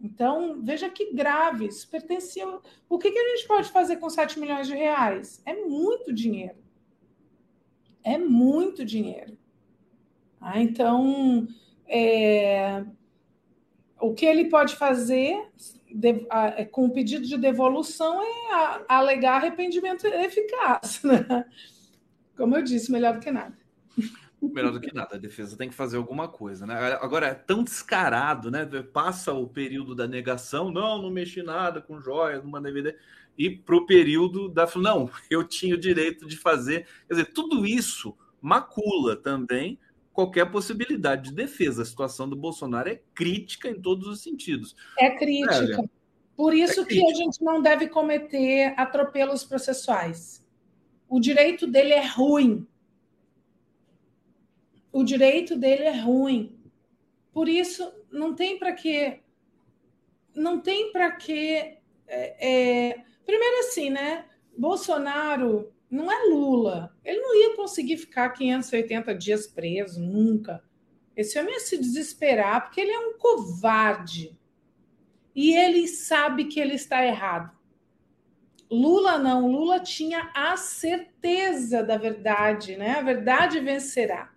Então, veja que grave, isso pertencia. O que, que a gente pode fazer com 7 milhões de reais? É muito dinheiro. É muito dinheiro. Ah, então, é... o que ele pode fazer de, a, é, com o pedido de devolução é a, alegar arrependimento eficaz, né? Como eu disse, melhor do que nada. Melhor do que nada, a defesa tem que fazer alguma coisa, né? Agora é tão descarado, né? Passa o período da negação, não, não mexi nada com joias, não mandei vender, e para o período da não, eu tinha o direito de fazer. Quer dizer, tudo isso macula também qualquer possibilidade de defesa. A situação do Bolsonaro é crítica em todos os sentidos. É crítica. Por isso é que a gente não deve cometer atropelos processuais. O direito dele é ruim. O direito dele é ruim. Por isso, não tem para que. Não tem para que. É, é... Primeiro, assim, né? Bolsonaro não é Lula. Ele não ia conseguir ficar 580 dias preso, nunca. Esse homem ia se desesperar porque ele é um covarde. E ele sabe que ele está errado. Lula não, Lula tinha a certeza da verdade, né? A verdade vencerá.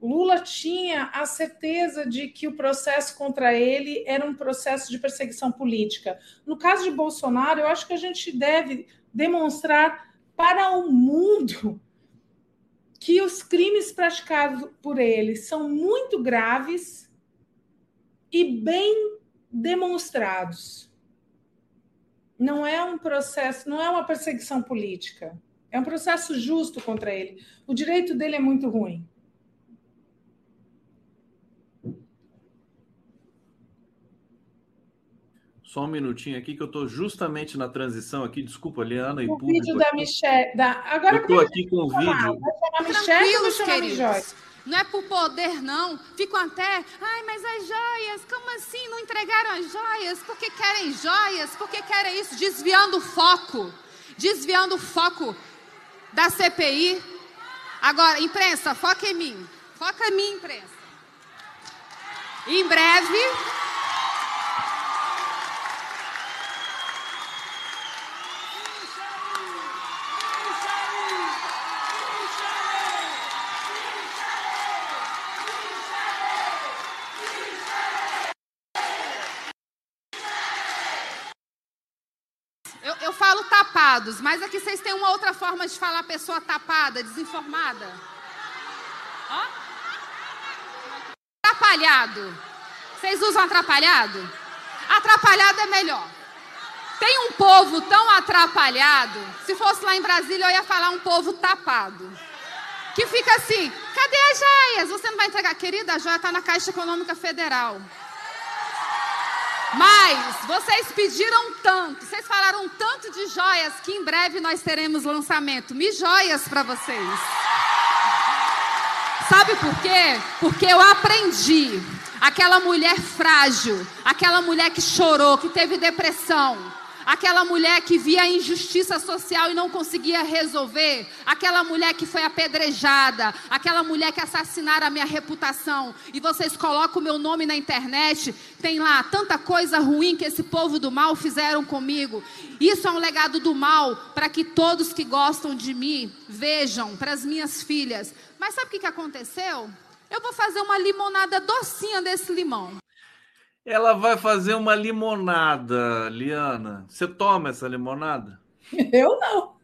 Lula tinha a certeza de que o processo contra ele era um processo de perseguição política. No caso de Bolsonaro, eu acho que a gente deve demonstrar para o mundo que os crimes praticados por ele são muito graves e bem demonstrados. Não é um processo, não é uma perseguição política. É um processo justo contra ele. O direito dele é muito ruim. Só um minutinho aqui que eu estou justamente na transição aqui. Desculpa, Liana e o público. vídeo da Michelle. Da... Agora eu estou aqui com o vídeo. Tranquilos, queridos. Não é por poder, não. Ficam até, ai, mas as joias, como assim não entregaram as joias? Porque querem joias? Porque querem isso? Desviando o foco. Desviando o foco da CPI. Agora, imprensa, foca em mim. Foca em mim, imprensa. Em breve, eu falo mas aqui vocês têm uma outra forma de falar pessoa tapada, desinformada. Ó. Atrapalhado. Vocês usam atrapalhado? Atrapalhado é melhor. Tem um povo tão atrapalhado. Se fosse lá em Brasília, eu ia falar um povo tapado. Que fica assim: cadê as joias? Você não vai entregar. Querida, a joia está na Caixa Econômica Federal. Mas vocês pediram tanto, vocês falaram tanto de joias que em breve nós teremos lançamento. Me joias para vocês. Sabe por quê? Porque eu aprendi. Aquela mulher frágil, aquela mulher que chorou, que teve depressão, aquela mulher que via a injustiça social e não conseguia resolver, aquela mulher que foi apedrejada, aquela mulher que assassinaram a minha reputação, e vocês colocam o meu nome na internet, tem lá tanta coisa ruim que esse povo do mal fizeram comigo. Isso é um legado do mal para que todos que gostam de mim vejam, para as minhas filhas. Mas sabe o que aconteceu? Eu vou fazer uma limonada docinha desse limão. Ela vai fazer uma limonada, Liana. Você toma essa limonada? Eu não.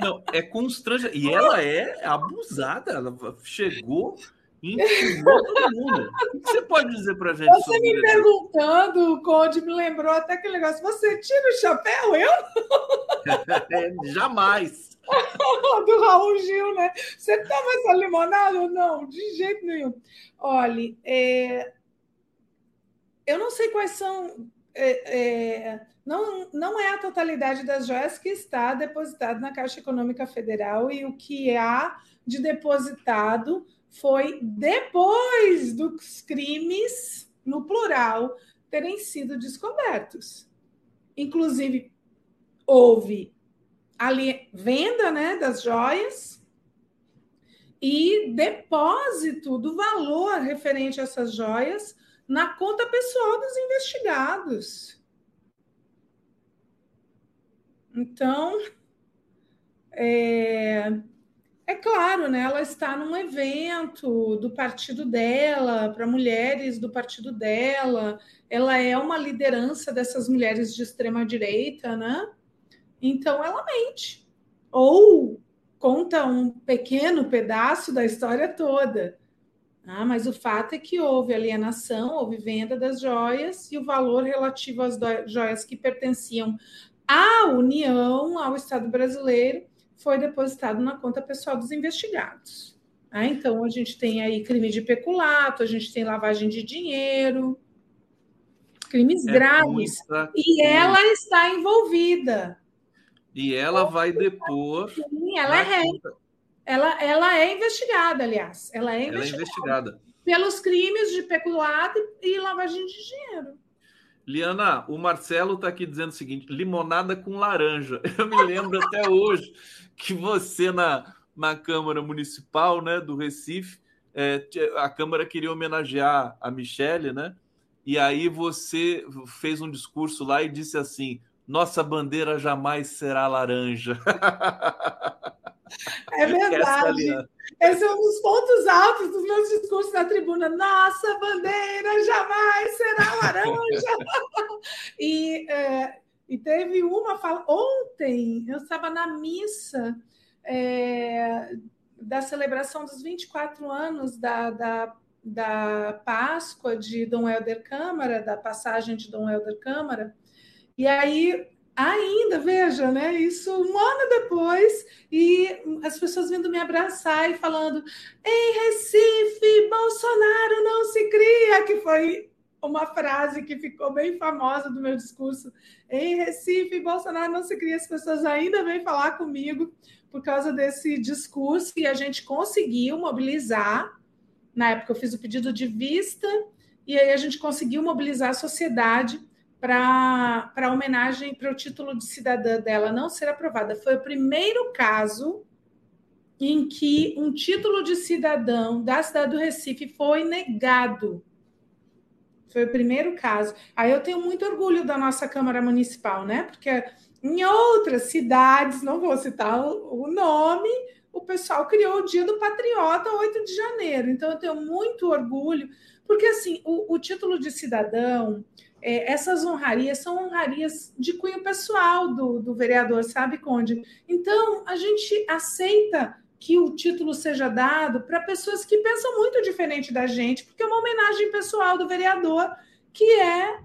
Não, é constrangedor. E ela é abusada. Ela chegou e todo mundo. O que você pode dizer pra gente? Você me perguntando, o Conde me lembrou até aquele negócio. Você tira o chapéu? Eu? é, jamais. do Raul Gil, né? Você toma essa limonada? Não, de jeito nenhum. Olha, é... eu não sei quais são. É, é... Não, não é a totalidade das joias que está depositado na Caixa Econômica Federal e o que há de depositado foi depois dos crimes, no plural, terem sido descobertos. Inclusive, houve ali venda né, das joias e depósito do valor referente a essas joias na conta pessoal dos investigados. Então, é, é claro, né? Ela está num evento do partido dela, para mulheres do partido dela. Ela é uma liderança dessas mulheres de extrema direita, né? Então ela mente. Ou conta um pequeno pedaço da história toda. Ah, mas o fato é que houve alienação, houve venda das joias e o valor relativo às joias que pertenciam à União, ao Estado brasileiro, foi depositado na conta pessoal dos investigados. Ah, então a gente tem aí crime de peculato, a gente tem lavagem de dinheiro, crimes é graves. E ela está envolvida. E ela vai depor. Sim, ela é Ela, ela é investigada, aliás. Ela é investigada. Ela é investigada. Pelos crimes de peculato e lavagem de dinheiro. Liana, o Marcelo está aqui dizendo o seguinte: limonada com laranja. Eu me lembro até hoje que você, na, na Câmara Municipal né, do Recife, é, a Câmara queria homenagear a Michelle, né? E aí você fez um discurso lá e disse assim: nossa bandeira jamais será laranja. É verdade. Esse é um dos pontos altos dos meus discursos na tribuna. Nossa bandeira jamais será laranja. e, é, e teve uma fala. Ontem eu estava na missa é, da celebração dos 24 anos da, da, da Páscoa de Dom Helder Câmara, da passagem de Dom Helder Câmara. E aí, ainda, veja, né? Isso um ano depois, e as pessoas vindo me abraçar e falando: em Recife, Bolsonaro não se cria, que foi uma frase que ficou bem famosa do meu discurso. Em Recife, Bolsonaro não se cria. As pessoas ainda vêm falar comigo por causa desse discurso e a gente conseguiu mobilizar. Na época, eu fiz o pedido de vista e aí a gente conseguiu mobilizar a sociedade para a homenagem para o título de cidadã dela não ser aprovada. Foi o primeiro caso em que um título de cidadão da cidade do Recife foi negado. Foi o primeiro caso. Aí eu tenho muito orgulho da nossa Câmara Municipal, né? Porque em outras cidades, não vou citar o nome, o pessoal criou o Dia do Patriota 8 de janeiro. Então eu tenho muito orgulho, porque assim, o, o título de cidadão é, essas honrarias são honrarias de cunho pessoal do, do vereador, sabe, Conde? Então, a gente aceita que o título seja dado para pessoas que pensam muito diferente da gente, porque é uma homenagem pessoal do vereador, que é,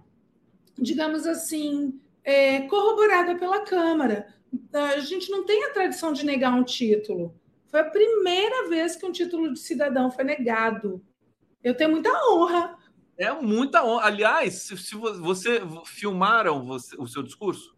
digamos assim, é, corroborada pela Câmara. A gente não tem a tradição de negar um título. Foi a primeira vez que um título de cidadão foi negado. Eu tenho muita honra. É muita honra. Aliás, se, se você filmaram você, o seu discurso?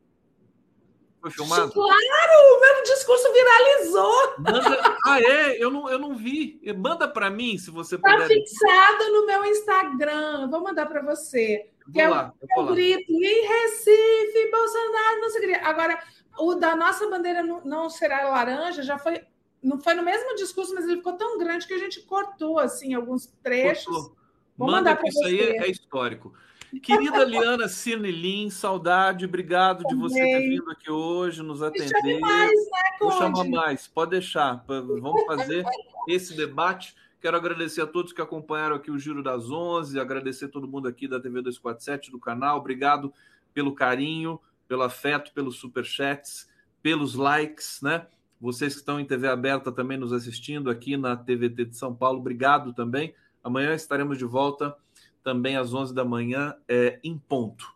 Foi filmado? Claro! O meu discurso viralizou! Manda... Ah, é? Eu não, eu não vi. Manda para mim, se você tá puder. Está fixado no meu Instagram. Vou mandar para você. Vou que lá, é o, grito em Recife, Bolsonaro, não sei o que. Agora, o da nossa bandeira não será laranja já foi não foi no mesmo discurso, mas ele ficou tão grande que a gente cortou assim alguns trechos. Cortou. Vou Manda que isso aí é histórico. Querida Liana Cirnelin, saudade, obrigado de você ter vindo aqui hoje, nos atender. Mais, né, Vou chamar mais, pode deixar. Vamos fazer esse debate. Quero agradecer a todos que acompanharam aqui o Giro das Onze, agradecer a todo mundo aqui da TV 247, do canal. Obrigado pelo carinho, pelo afeto, pelos superchats, pelos likes, né? Vocês que estão em TV aberta também nos assistindo aqui na TVT de São Paulo, obrigado também. Amanhã estaremos de volta também às 11 da manhã, é, em ponto.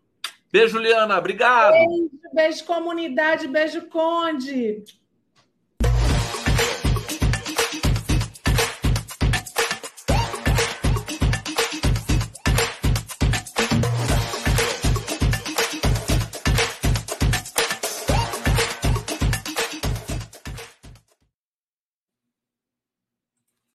Beijo, Liana. Obrigado. Beijo, beijo comunidade, beijo, Conde.